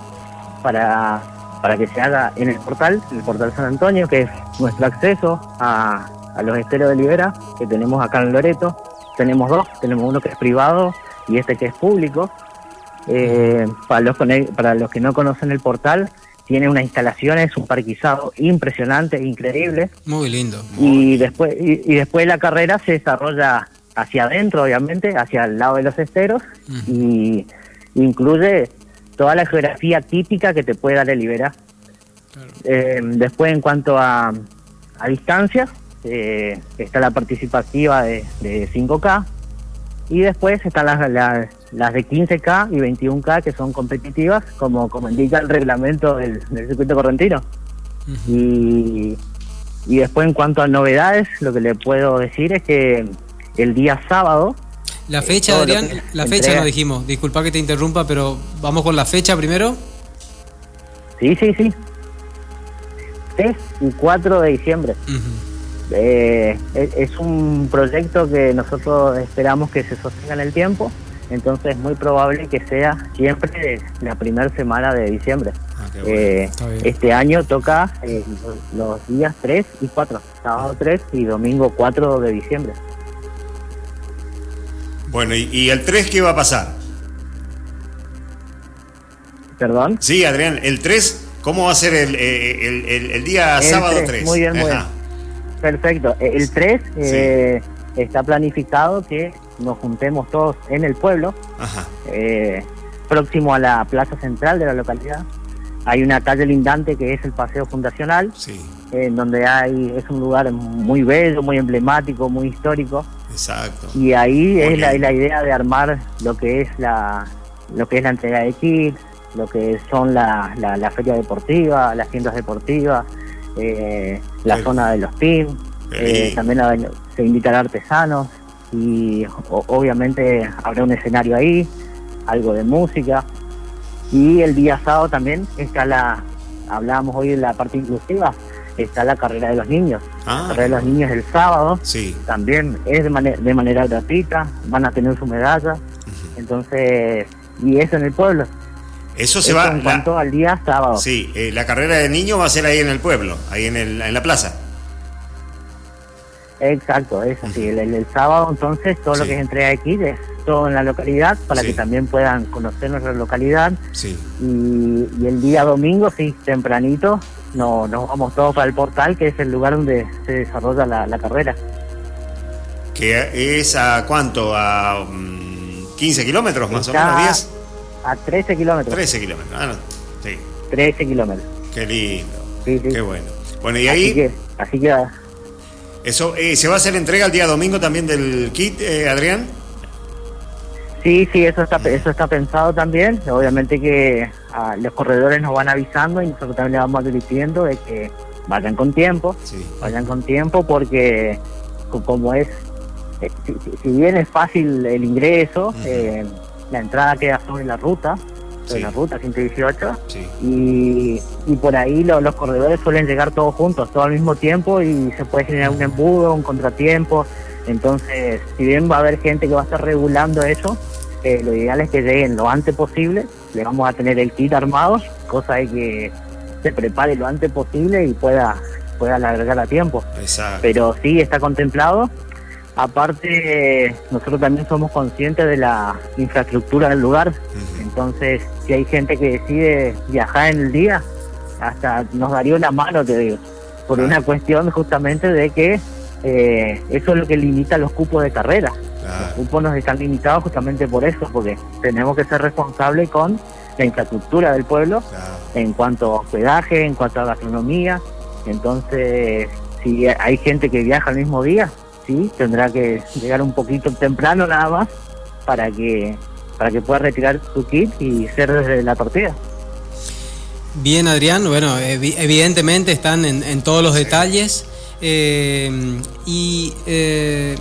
para para que se haga en el portal, el portal San Antonio, que es nuestro acceso a, los esteros de Libera que tenemos acá en Loreto. Tenemos dos, tenemos uno que es privado y este que es público. Eh, para, los, para los que no conocen el portal, tiene unas instalaciones, un parquizado impresionante, increíble. Muy lindo. y después y, después la carrera se desarrolla hacia adentro, obviamente, hacia el lado de los esteros y incluye toda la geografía típica que te puede dar el Ibera. Eh, después, en cuanto a, a distancia, eh, está la participativa de, 5K y después están las, las, de 15K y 21K que son competitivas, como, como indica el reglamento del, circuito correntino. y, y después, en cuanto a novedades, lo que le puedo decir es que el día sábado la fecha, Adrián, la fecha no dijimos. Disculpa que te interrumpa, pero vamos con la fecha primero. Sí, sí, sí. 3 y 4 de diciembre. Eh, es, un proyecto que nosotros esperamos que se sostenga en el tiempo, entonces es muy probable que sea siempre la primera semana de diciembre. Ah, eh, este año toca eh, los días 3 y 4, sábado 3 y domingo 4 de diciembre. Bueno, ¿y, el 3 qué va a pasar? ¿Perdón? Sí, Adrián, el 3, ¿cómo va a ser el, eh, día sábado 3? Muy bien, muy bien. Perfecto. E, el 3 eh, está planificado que nos juntemos todos en el pueblo, eh, próximo a la plaza central de la localidad. Hay una calle lindante que es el Paseo Fundacional, en donde hay es un lugar muy bello, muy emblemático, muy histórico. Exacto. Y ahí es la, idea de armar lo que es la lo que es la entrega de kits, lo que son la, la, feria deportiva, las tiendas deportivas, eh, la zona de los teams, eh, también se invitará artesanos y obviamente habrá un escenario ahí, algo de música. Y el día sábado también está la, hablábamos hoy de la parte inclusiva, está la carrera de los niños. La ah. carrera de los niños el sábado. Sí. También es de, de manera gratuita, van a tener su medalla. Entonces, y eso en el pueblo. Eso se va. En cuanto al día sábado. Sí, eh, la carrera de niños va a ser ahí en el pueblo, ahí en, el, en la plaza. Exacto, es así. el, sábado, entonces, todo lo que es entrega de kit es todo en la localidad para que también puedan conocer nuestra localidad. Sí. Y, y, el día domingo, sí, tempranito, no, nos vamos todos para el portal, que es el lugar donde se desarrolla la, carrera. ¿Que es a cuánto? ¿A 15 mm, kilómetros más o menos? ¿10? A 13 kilómetros. 13 kilómetros, ah, sí. 13 kilómetros. Qué lindo. Sí, sí. Qué bueno. Bueno, y ahí... Así que... Así que eso, eh, ¿Se va a hacer entrega el día domingo también del kit, eh, Adrián? Sí, sí, eso está, eso está pensado también. Obviamente que ah, los corredores nos van avisando y nosotros también le vamos advirtiendo de que vayan con tiempo, vayan con tiempo porque como es, eh, si, bien es fácil el ingreso, eh, la entrada queda sobre la ruta, sobre la ruta 118, y, y por ahí los corredores suelen llegar todos juntos, todo al mismo tiempo y se puede generar un embudo, un contratiempo. Entonces, si bien va a haber gente que va a estar regulando eso, eh, lo ideal es que lleguen lo antes posible. Le vamos a tener el kit armado, cosa de que se prepare lo antes posible y pueda, pueda alargar a tiempo. Pero sí está contemplado. Aparte, nosotros también somos conscientes de la infraestructura del lugar. Entonces, si hay gente que decide viajar en el día, hasta nos daría una mano, te digo. Por una cuestión justamente de que eh, eso es lo que limita los cupos de carrera. Los cupos nos están limitados justamente por eso, porque tenemos que ser responsables con la infraestructura del pueblo en cuanto a hospedaje, en cuanto a gastronomía. Entonces, si hay gente que viaja el mismo día, sí, tendrá que llegar un poquito temprano nada más para que para que pueda retirar su kit y ser desde la partida. Bien, Adrián, bueno, evidentemente están en, todos los detalles eh, y eh,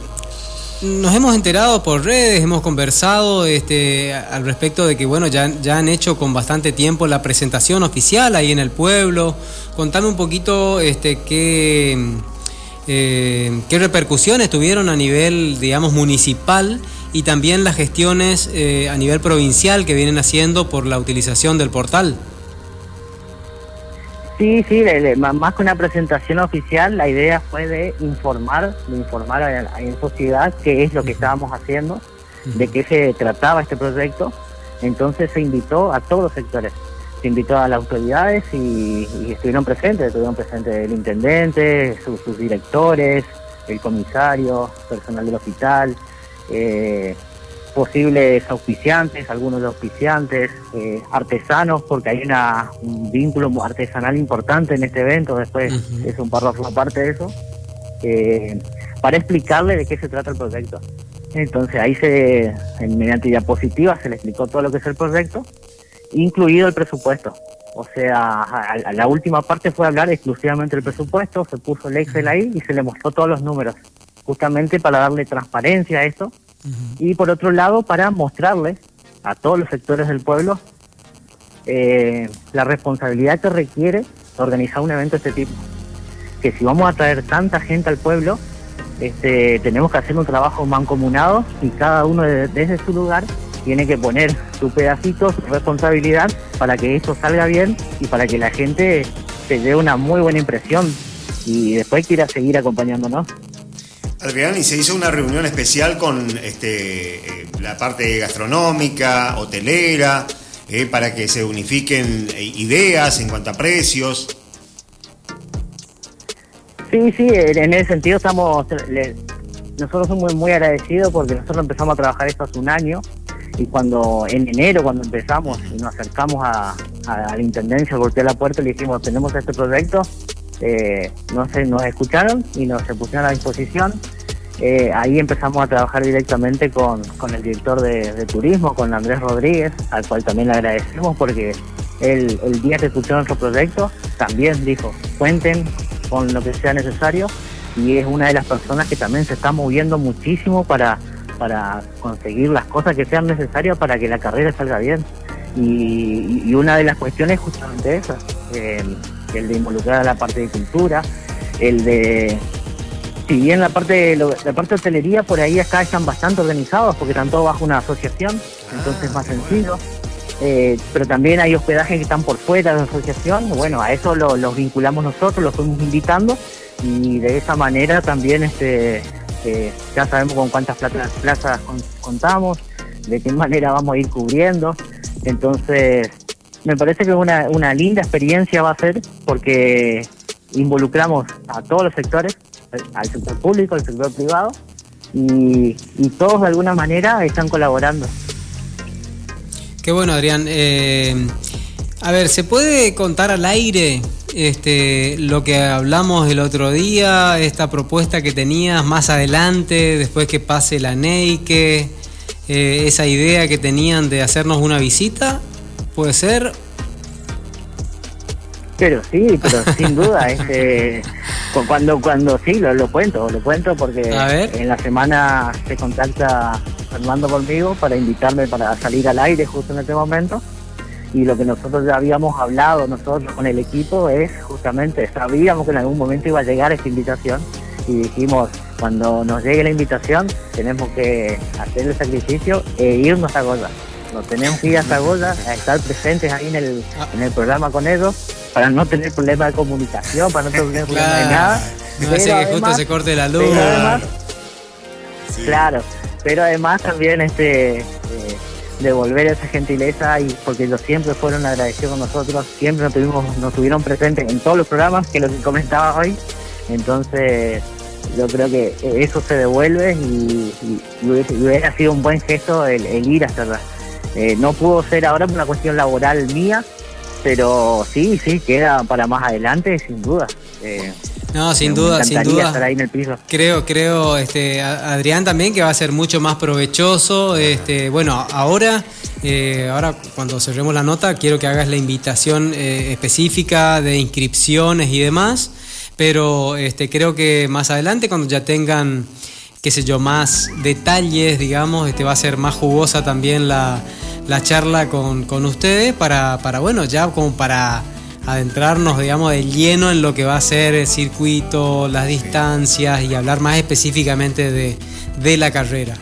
nos hemos enterado por redes, hemos conversado este, al respecto de que bueno, ya, ya han hecho con bastante tiempo la presentación oficial ahí en el pueblo. Contame un poquito este, qué, eh, qué repercusiones tuvieron a nivel, digamos, municipal y también las gestiones eh, a nivel provincial que vienen haciendo por la utilización del portal. Sí, sí, más que una presentación oficial, la idea fue de informar, de informar a, la sociedad qué es lo que estábamos haciendo, de qué se trataba este proyecto. Entonces se invitó a todos los sectores, se invitó a las autoridades y, estuvieron presentes, estuvieron presentes el intendente, sus directores, el comisario, personal del hospital, eh, posibles auspiciantes, algunos de auspiciantes, eh, artesanos, porque hay una, un vínculo artesanal importante en este evento, después es un párrafo aparte de eso, eh, para explicarle de qué se trata el proyecto. Entonces ahí se, mediante diapositivas se le explicó todo lo que es el proyecto, incluido el presupuesto. O sea, la última parte fue hablar exclusivamente del presupuesto, se puso el Excel ahí y se le mostró todos los números, justamente para darle transparencia a esto y por otro lado para mostrarles a todos los sectores del pueblo eh, la responsabilidad que requiere organizar un evento de este tipo. Que si vamos a traer tanta gente al pueblo, este, tenemos que hacer un trabajo mancomunado y cada uno desde su lugar tiene que poner su pedacito, su responsabilidad para que esto salga bien y para que la gente se dé una muy buena impresión y después quiera seguir acompañándonos. Adrián, y se hizo una reunión especial con este, eh, la parte gastronómica, hotelera, eh, para que se unifiquen eh, ideas en cuanto a precios. Sí, sí, en ese sentido estamos, nosotros somos muy, agradecidos porque nosotros empezamos a trabajar esto hace un año y cuando en enero cuando empezamos y nos acercamos a, la intendencia, golpeé la puerta y le dijimos tenemos este proyecto, eh, no sé, nos escucharon y nos se pusieron a disposición eh, ahí empezamos a trabajar directamente con, el director de, turismo, con Andrés Rodríguez, al cual también le agradecemos porque él, el día que escuchó nuestro proyecto también dijo, cuenten con lo que sea necesario y es una de las personas que también se está moviendo muchísimo para, para conseguir las cosas que sean necesarias para que la carrera salga bien. Y, una de las cuestiones es justamente esa, eh, el de involucrar a la parte de cultura, el de si bien la parte la parte de hotelería por ahí acá están bastante organizados porque están todos bajo una asociación, entonces es más sencillo. Eh, pero también hay hospedajes que están por fuera de la asociación, bueno, a eso los vinculamos nosotros, los fuimos invitando y de esa manera también este eh, ya sabemos con cuántas plazas contamos, de qué manera vamos a ir cubriendo. Entonces, me parece que una, una linda experiencia va a ser porque involucramos a todos los sectores, al sector público, al sector privado, y, todos de alguna manera están colaborando. Qué bueno, Adrián. Eh, a ver, ¿se puede contar al aire este, lo que hablamos el otro día, esta propuesta que tenías más adelante, después que pase la Neike, eh, esa idea que tenían de hacernos una visita? ¿Puede ser? Pero sí, pero sin duda, este, cuando, cuando sí, lo, cuento, lo cuento porque en la semana se contacta Fernando conmigo para invitarme para salir al aire justo en este momento. Y lo que nosotros ya habíamos hablado nosotros con el equipo es justamente, sabíamos que en algún momento iba a llegar esta invitación y dijimos, cuando nos llegue la invitación tenemos que hacer el sacrificio e irnos a Goya. Nos tenemos que ir a Goya, a estar presentes ahí en el, en el programa con ellos para no tener problemas de comunicación, para no tener problemas de nada. No pero que justo se corte la luz. Claro, pero además también este eh, devolver esa gentileza y porque ellos siempre fueron agradecidos con nosotros, siempre nos tuvimos, nos tuvieron presentes en todos los programas que lo que comentaba hoy. Entonces, yo creo que eso se devuelve y, hubiera sido un buen gesto el, ir hasta. Eh, no pudo ser ahora por una cuestión laboral mía, pero sí, sí, queda para más adelante, sin duda. Eh, no, sin duda, sin duda. Estar ahí en el piso. Creo, creo, este, Adrián también que va a ser mucho más provechoso. Este, bueno, ahora, eh, ahora cuando cerremos la nota, quiero que hagas la invitación eh, específica de inscripciones y demás. Pero este, creo que más adelante, cuando ya tengan, qué sé yo, más detalles, digamos, este, va a ser más jugosa también la, charla con, con ustedes para, para, bueno, ya como para adentrarnos, digamos, de lleno en lo que va a ser el circuito, las distancias y hablar más específicamente de, la carrera.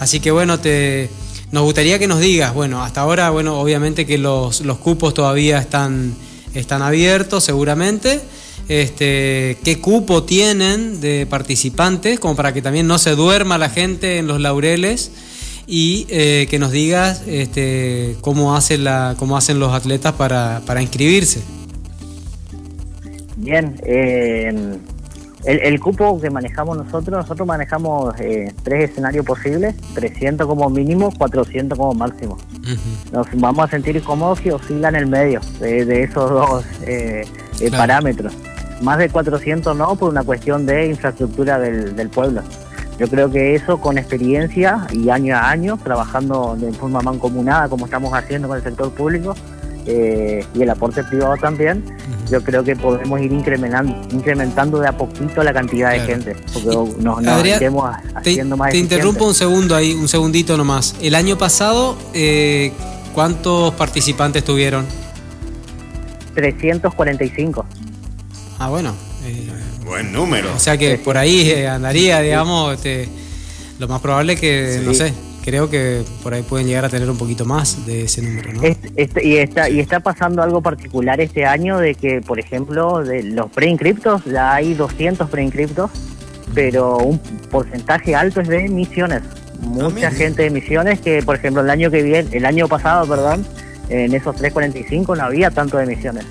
Así que bueno, te, nos gustaría que nos digas, bueno, hasta ahora, bueno, obviamente que los, cupos todavía están, están abiertos seguramente. Este, qué cupo tienen de participantes, como para que también no se duerma la gente en los laureles y eh, que nos digas este, cómo, hace la, cómo hacen los atletas para, para inscribirse. Bien, eh, el, cupo que manejamos nosotros, nosotros manejamos eh, tres escenarios posibles, 300 como mínimo, 400 como máximo. Nos vamos a sentir cómodos si oscila en el medio de, esos dos eh, parámetros. Más de 400 no, por una cuestión de infraestructura del, del pueblo. Yo creo que eso con experiencia y año a año, trabajando de forma mancomunada como estamos haciendo con el sector público, eh, y el aporte privado también, yo creo que podemos ir incrementando, incrementando de a poquito la cantidad de gente, porque nos, haciendo más Te interrumpo un segundo ahí, un segundito nomás. El año pasado, eh, ¿cuántos participantes tuvieron? 345. Ah, bueno. Eh, Buen número. O sea que por ahí andaría, digamos, este, lo más probable es que, no sé, creo que por ahí pueden llegar a tener un poquito más de ese número, ¿no? Este, y, está, y está pasando algo particular este año de que, por ejemplo, de los preinscriptos, ya hay 200 preinscriptos, pero un porcentaje alto es de misiones. Mucha gente de misiones que, por ejemplo, el año que viene, el año pasado, perdón, en esos 345 no había tanto de misiones.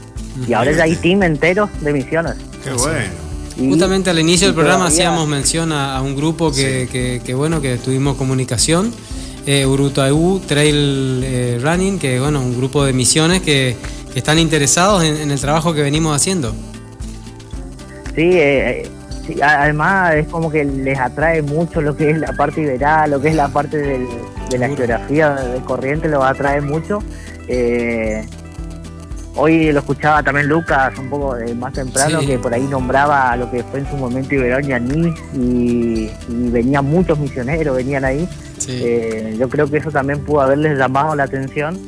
Y ahora ya hay team enteros de misiones. Qué bueno. Justamente al inicio del programa hacíamos mención a, un grupo que, bueno, que tuvimos comunicación, eh, Trail eh, Running, que bueno, un grupo de misiones que, están interesados en, el trabajo que venimos haciendo. Sí, eh, sí, además es como que les atrae mucho lo que es la parte iberal, lo que es la parte de la geografía de corriente, lo atrae mucho. Eh, Hoy lo escuchaba también Lucas un poco más temprano que por ahí nombraba lo que fue en su momento Iberón y y, y venían muchos misioneros, venían ahí. Eh, yo creo que eso también pudo haberles llamado la atención.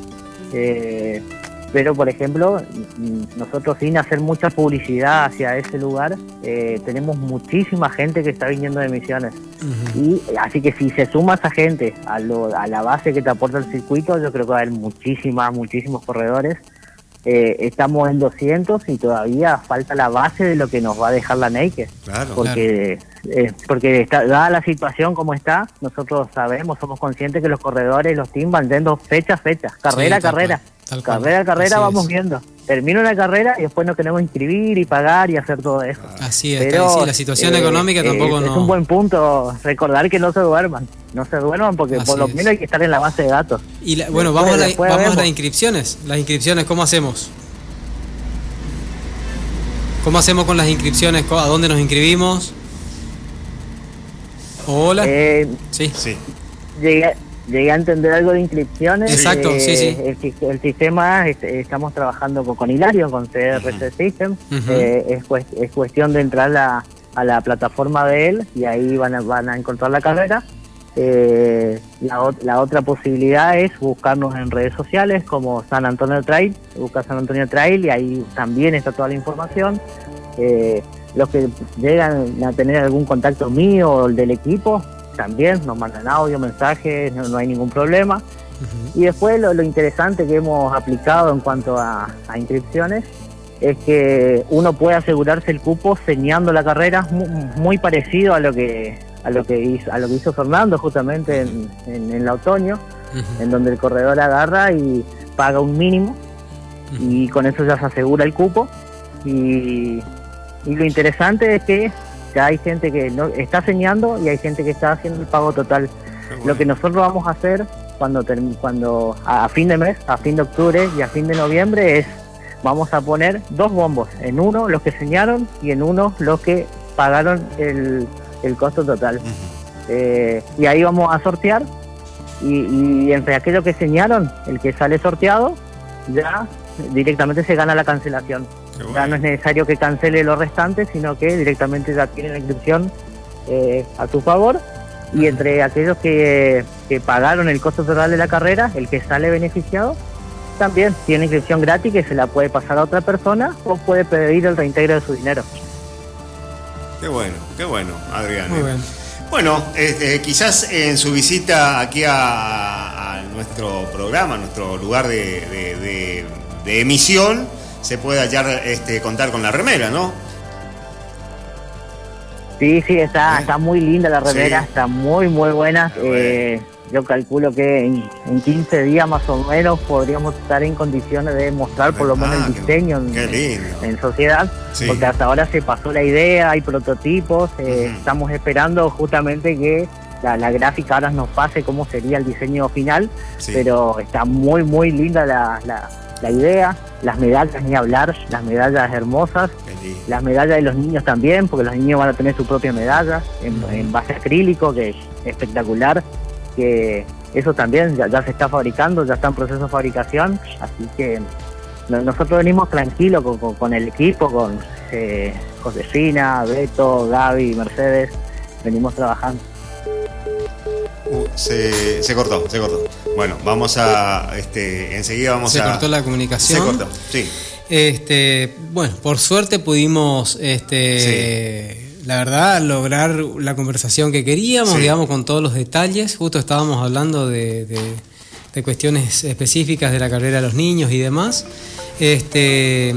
Eh, pero, por ejemplo, nosotros sin hacer mucha publicidad hacia ese lugar, eh, tenemos muchísima gente que está viniendo de misiones. y Así que si se suma esa gente a, a la base que te aporta el circuito, yo creo que va a haber muchísimas, muchísimos corredores eh, estamos en 200 y todavía falta la base de lo que nos va a dejar la Naked. porque eh, porque está, dada la situación como está, nosotros sabemos, somos conscientes que los corredores, los teams van yendo fecha a fecha, carrera a carrera. carrera a carrera vamos viendo. Termina una carrera y después nos queremos inscribir y pagar y hacer todo eso. Así es, Pero, la situación económica eh, tampoco no... Es un buen punto recordar que no se duerman no se duerman porque por lo menos hay que estar en la base de datos. Y bueno, vamos, a, vamos a las inscripciones. Las inscripciones, ¿cómo hacemos? ¿Cómo hacemos con las inscripciones? ¿A dónde nos inscribimos? Hola. Eh, sí. sí. Llegué, llegué, a entender algo de inscripciones. Exacto, sí, sí. El, sistema, estamos trabajando con, Hilario, con CRC System. Eh, es, es, cuestión de entrar a, a la plataforma de él y ahí van a, van a encontrar la carrera eh, la, la, otra posibilidad es buscarnos en redes sociales como San Antonio Trail, busca San Antonio Trail y ahí también está toda la información. Eh, los que llegan a tener algún contacto mío o del equipo, también nos mandan audio, mensajes, no, hay ningún problema. Y después lo, interesante que hemos aplicado en cuanto a, inscripciones es que uno puede asegurarse el cupo señando la carrera muy parecido a lo que a lo que hizo, a lo que hizo Fernando justamente en, en, el otoño, en donde el corredor agarra y paga un mínimo y con eso ya se asegura el cupo. Y, lo interesante es que mitad hay gente que no está señando y hay gente que está haciendo el pago total. Lo que nosotros vamos a hacer cuando cuando a, fin de mes, a fin de octubre y a fin de noviembre es vamos a poner dos bombos, en uno los que señaron y en uno los que pagaron el, costo total. Eh, y ahí vamos a sortear y, entre aquellos que señaron, el que sale sorteado, ya directamente se gana la cancelación. Ya no es necesario que cancele los restantes, sino que directamente ya tiene la inscripción eh, a su favor. Y entre aquellos que, que pagaron el costo total de la carrera, el que sale beneficiado, también tiene inscripción gratis que se la puede pasar a otra persona o puede pedir el reintegro de su dinero. Qué bueno, qué bueno, Adrián. Muy bien. Bueno, este, quizás en su visita aquí a, nuestro programa, a nuestro lugar de, emisión, se pueda ya este, contar con la remera, ¿no? Sí, sí, está, ¿Eh? está muy linda la remera, está muy, muy buena. Eh, yo calculo que en, 15 días más o menos podríamos estar en condiciones de mostrar por lo menos el diseño en, sociedad, porque hasta ahora se pasó la idea, hay prototipos, eh, estamos esperando justamente que la, gráfica ahora nos pase cómo sería el diseño final, pero está muy, muy linda la, la, idea, las medallas ni hablar, las medallas hermosas, las medallas de los niños también, porque los niños van a tener su propia medalla en, en base acrílico, que es espectacular que eso también ya, se está fabricando, ya está en proceso de fabricación, así que nosotros venimos tranquilos con, el equipo, con eh, Josefina, Beto, Gaby, Mercedes, venimos trabajando. Uh, se, se, cortó, se cortó. Bueno, vamos a, este, enseguida vamos a... Se cortó la comunicación. Se cortó, sí. Este, bueno, por suerte pudimos, este la verdad, lograr la conversación que queríamos, digamos, con todos los detalles. Justo estábamos hablando de, de, cuestiones específicas de la carrera de los niños y demás. Este,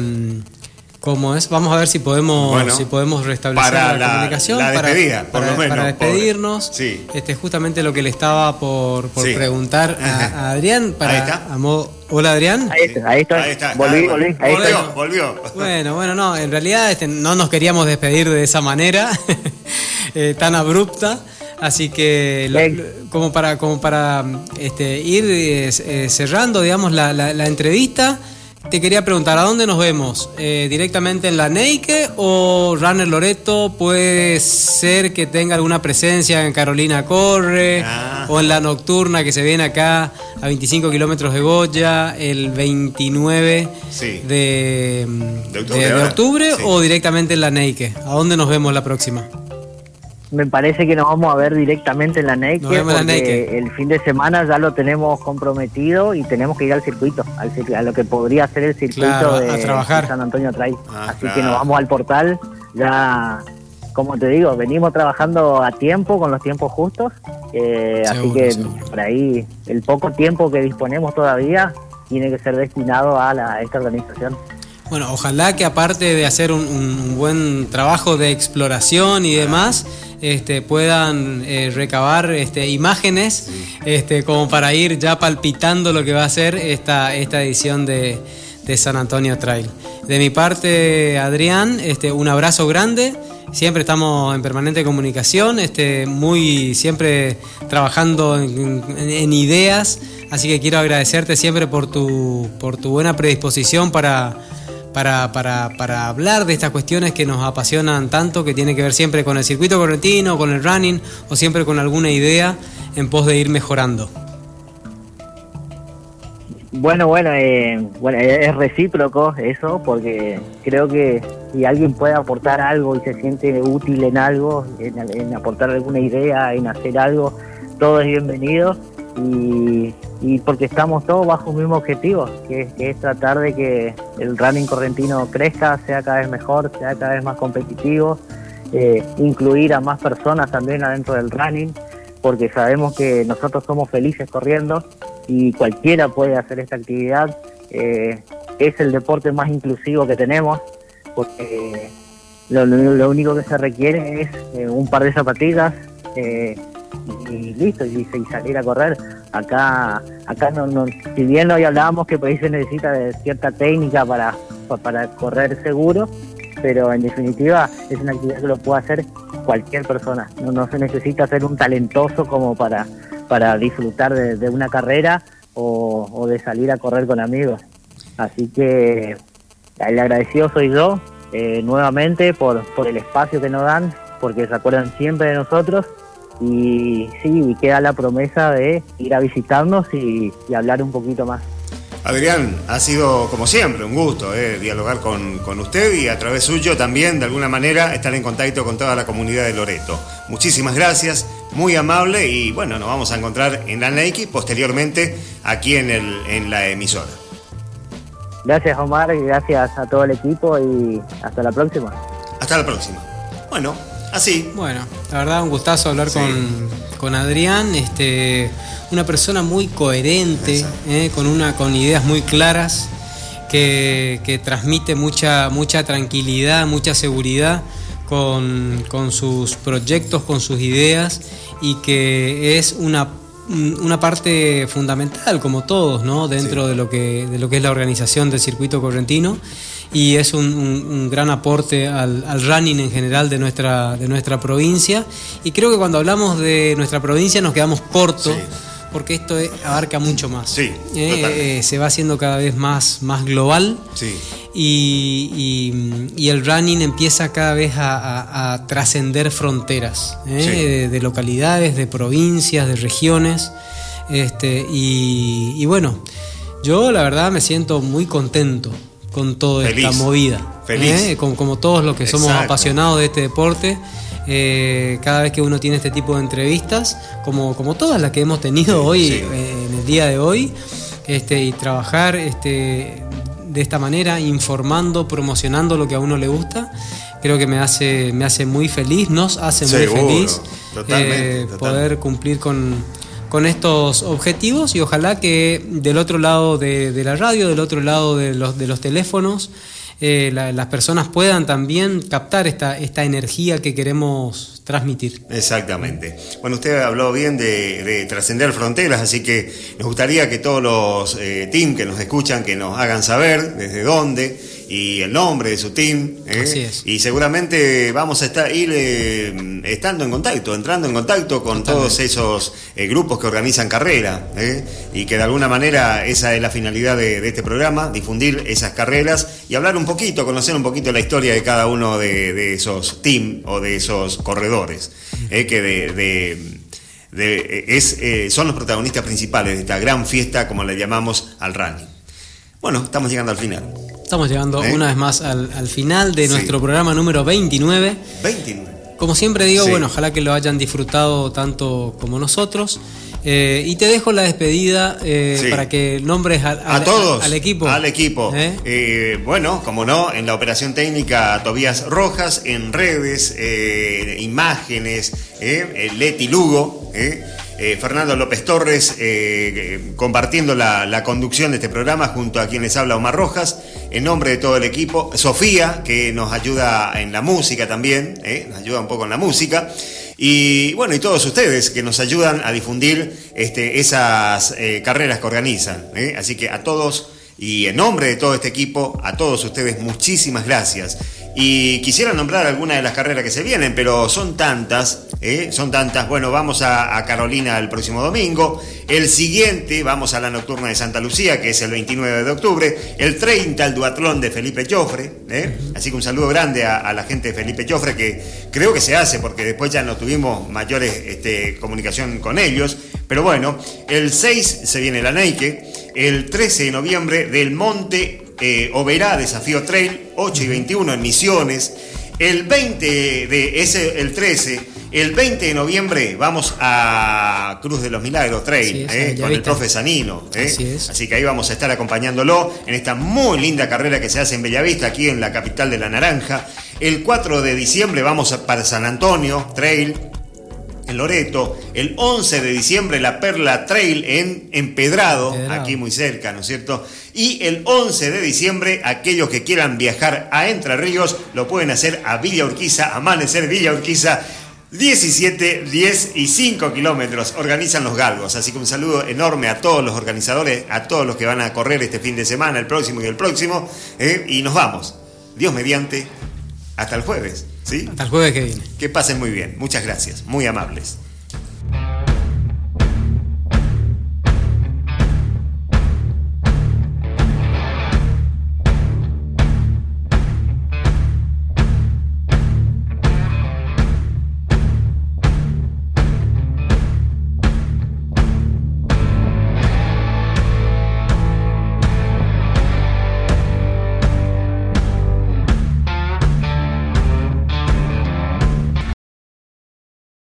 ¿Cómo es? Vamos a ver si podemos, si podemos restablecer la, comunicación para, para, despedirnos. Sí. Este, justamente lo que le estaba por, preguntar a, Adrián. Para, ahí está. Hola Adrián. Ahí está, ahí está. Ahí está. Volví, volví. volvió, volvió. Bueno, bueno, no, en realidad este, no nos queríamos despedir de esa manera, eh, tan abrupta. Así que como para, como para este, ir eh, cerrando, digamos, la, la entrevista. Te quería preguntar, ¿a dónde nos vemos? Eh, ¿Directamente en la Neike o Runner Loreto puede ser que tenga alguna presencia en Carolina Corre ah. o en la Nocturna que se viene acá a 25 kilómetros de Goya el 29 de, octubre, o directamente en la Neike? ¿A dónde nos vemos la próxima? Me parece que nos vamos a ver directamente en la Nike porque el fin de semana ya lo tenemos comprometido y tenemos que ir al circuito, a lo que podría ser el circuito de, San Antonio Trail. Ah, así que nos vamos al portal, ya como te digo, venimos trabajando a tiempo, con los tiempos justos, eh, así que por ahí el poco tiempo que disponemos todavía tiene que ser destinado a, la, a esta organización. Bueno, ojalá que aparte de hacer un, buen trabajo de exploración y demás, este, puedan eh, recabar este, imágenes este, como para ir ya palpitando lo que va a ser esta, esta edición de, San Antonio Trail. De mi parte, Adrián, este, un abrazo grande. Siempre estamos en permanente comunicación, este, muy siempre trabajando en, ideas. Así que quiero agradecerte siempre por tu, por tu buena predisposición para, para, para, para, hablar de estas cuestiones que nos apasionan tanto, que tiene que ver siempre con el circuito correntino, con el running o siempre con alguna idea en pos de ir mejorando. Bueno, bueno, eh, bueno, es recíproco eso, porque creo que si alguien puede aportar algo y se siente útil en algo, en aportar alguna idea, en hacer algo, todo es bienvenido y, porque estamos todos bajo un mismo objetivo, que, es tratar de que el running correntino crezca, sea cada vez mejor, sea cada vez más competitivo, eh, incluir a más personas también adentro del running, porque sabemos que nosotros somos felices corriendo y cualquiera puede hacer esta actividad. Eh, es el deporte más inclusivo que tenemos, porque lo, único que se requiere es eh, un par de zapatillas, y listo, y, salir a correr. Acá, acá no, no, si bien hoy hablábamos que por se necesita de cierta técnica para, para correr seguro, pero en definitiva es una actividad que lo puede hacer cualquier persona. No, se necesita ser un talentoso como para, para disfrutar de, una carrera o, de salir a correr con amigos. Así que el agradecido soy yo eh, nuevamente por, por el espacio que nos dan, porque se acuerdan siempre de nosotros y sí, queda la promesa de ir a visitarnos y hablar un poquito más. Adrián, ha sido como siempre un gusto eh, dialogar con, usted y a través suyo también de alguna manera estar en contacto con toda la comunidad de Loreto. Muchísimas gracias, muy amable y bueno, nos vamos a encontrar en la Nike posteriormente aquí en, el, en la emisora. Gracias Omar, y gracias a todo el equipo y hasta la próxima. Hasta la próxima. Bueno, así. Bueno, la verdad un gustazo hablar con, con Adrián. Este, una persona muy coherente, eh, con, una, con ideas muy claras, que, transmite mucha, mucha tranquilidad, mucha seguridad con, sus proyectos, con sus ideas y que es una una parte fundamental, como todos, ¿no? dentro de, lo que, de lo que es la organización del circuito correntino y es un, gran aporte al, running en general de nuestra, de nuestra provincia. Y creo que cuando hablamos de nuestra provincia nos quedamos cortos porque esto abarca mucho más. Sí, eh, se va haciendo cada vez más, más global sí. y, el running empieza cada vez a, trascender fronteras ¿eh? de, localidades, de provincias, de regiones. Este, y, bueno, yo la verdad me siento muy contento con toda esta movida. Feliz. ¿eh? Como, como, todos los que somos apasionados de este deporte. Eh, cada vez que uno tiene este tipo de entrevistas, como, como todas las que hemos tenido hoy, eh, en el día de hoy, este, y trabajar este, de esta manera, informando, promocionando lo que a uno le gusta, creo que me hace, me hace muy feliz, nos hace muy feliz eh, poder cumplir con, con estos objetivos y ojalá que del otro lado de, la radio, del otro lado de los, de los teléfonos, eh, las personas puedan también captar esta, esta energía que queremos transmitir. Exactamente. Bueno, usted habló bien de, trascender fronteras, así que nos gustaría que todos los eh, team que nos escuchan, que nos hagan saber desde dónde y el nombre de su team. ¿eh? Y seguramente vamos a estar, ir eh, estando en contacto, entrando en contacto con todos esos eh, grupos que organizan carrera. Y que de alguna manera esa es la finalidad de, este programa, difundir esas carreras y hablar un poquito, conocer un poquito la historia de cada uno de, esos team o de esos corredores. que de, es, son los protagonistas principales de esta gran fiesta, como le llamamos al running. Bueno, estamos llegando al final. Estamos llegando ¿Eh? una vez más al, final de nuestro programa número 29. 29. Como siempre digo, bueno, ojalá que lo hayan disfrutado tanto como nosotros. Eh, y te dejo la despedida eh, para que nombres a todos, al equipo. Al equipo. bueno, como no, en la operación técnica Tobías Rojas, en redes, imágenes, Leti Lugo. Eh, Fernando López Torres eh, compartiendo la, conducción de este programa junto a quien les habla Omar Rojas, en nombre de todo el equipo, Sofía, que nos ayuda en la música también, eh, nos ayuda un poco en la música, y bueno, y todos ustedes que nos ayudan a difundir este, esas carreras que organizan. Así que a todos y en nombre de todo este equipo, a todos ustedes muchísimas gracias. Y quisiera nombrar algunas de las carreras que se vienen, pero son tantas, ¿eh? son tantas. Bueno, vamos a, Carolina el próximo domingo. El siguiente, vamos a la nocturna de Santa Lucía, que es el 29 de octubre. El 30, el duatlón de Felipe Chofre. ¿eh? Así que un saludo grande a, la gente de Felipe Chofre, que creo que se hace, porque después ya no tuvimos mayores este, comunicación con ellos. Pero bueno, el 6 se viene la Neike. El 13 de noviembre del Monte eh, Oberá Desafío Trail, 8 y 21 en Misiones. El 20 de ese, el 13, el 20 de noviembre vamos a Cruz de los Milagros Trail eh, con el profe Sanino. Eh. Así, que ahí vamos a estar acompañándolo en esta muy linda carrera que se hace en Bellavista, aquí en la capital de la Naranja. El 4 de diciembre vamos para San Antonio Trail, en Loreto, el 11 de diciembre la Perla Trail en Empedrado, aquí muy cerca, ¿no es cierto? Y el 11 de diciembre, aquellos que quieran viajar a Entre Ríos lo pueden hacer a Villa Urquiza, Amanecer Villa Urquiza. 17, 10 y 5 kilómetros organizan los galgos. Así que un saludo enorme a todos los organizadores, a todos los que van a correr este fin de semana, el próximo y el próximo. ¿eh? Y nos vamos. Dios mediante Hasta el jueves, ¿sí? Hasta el jueves que viene. Que pasen muy bien. Muchas gracias. Muy amables.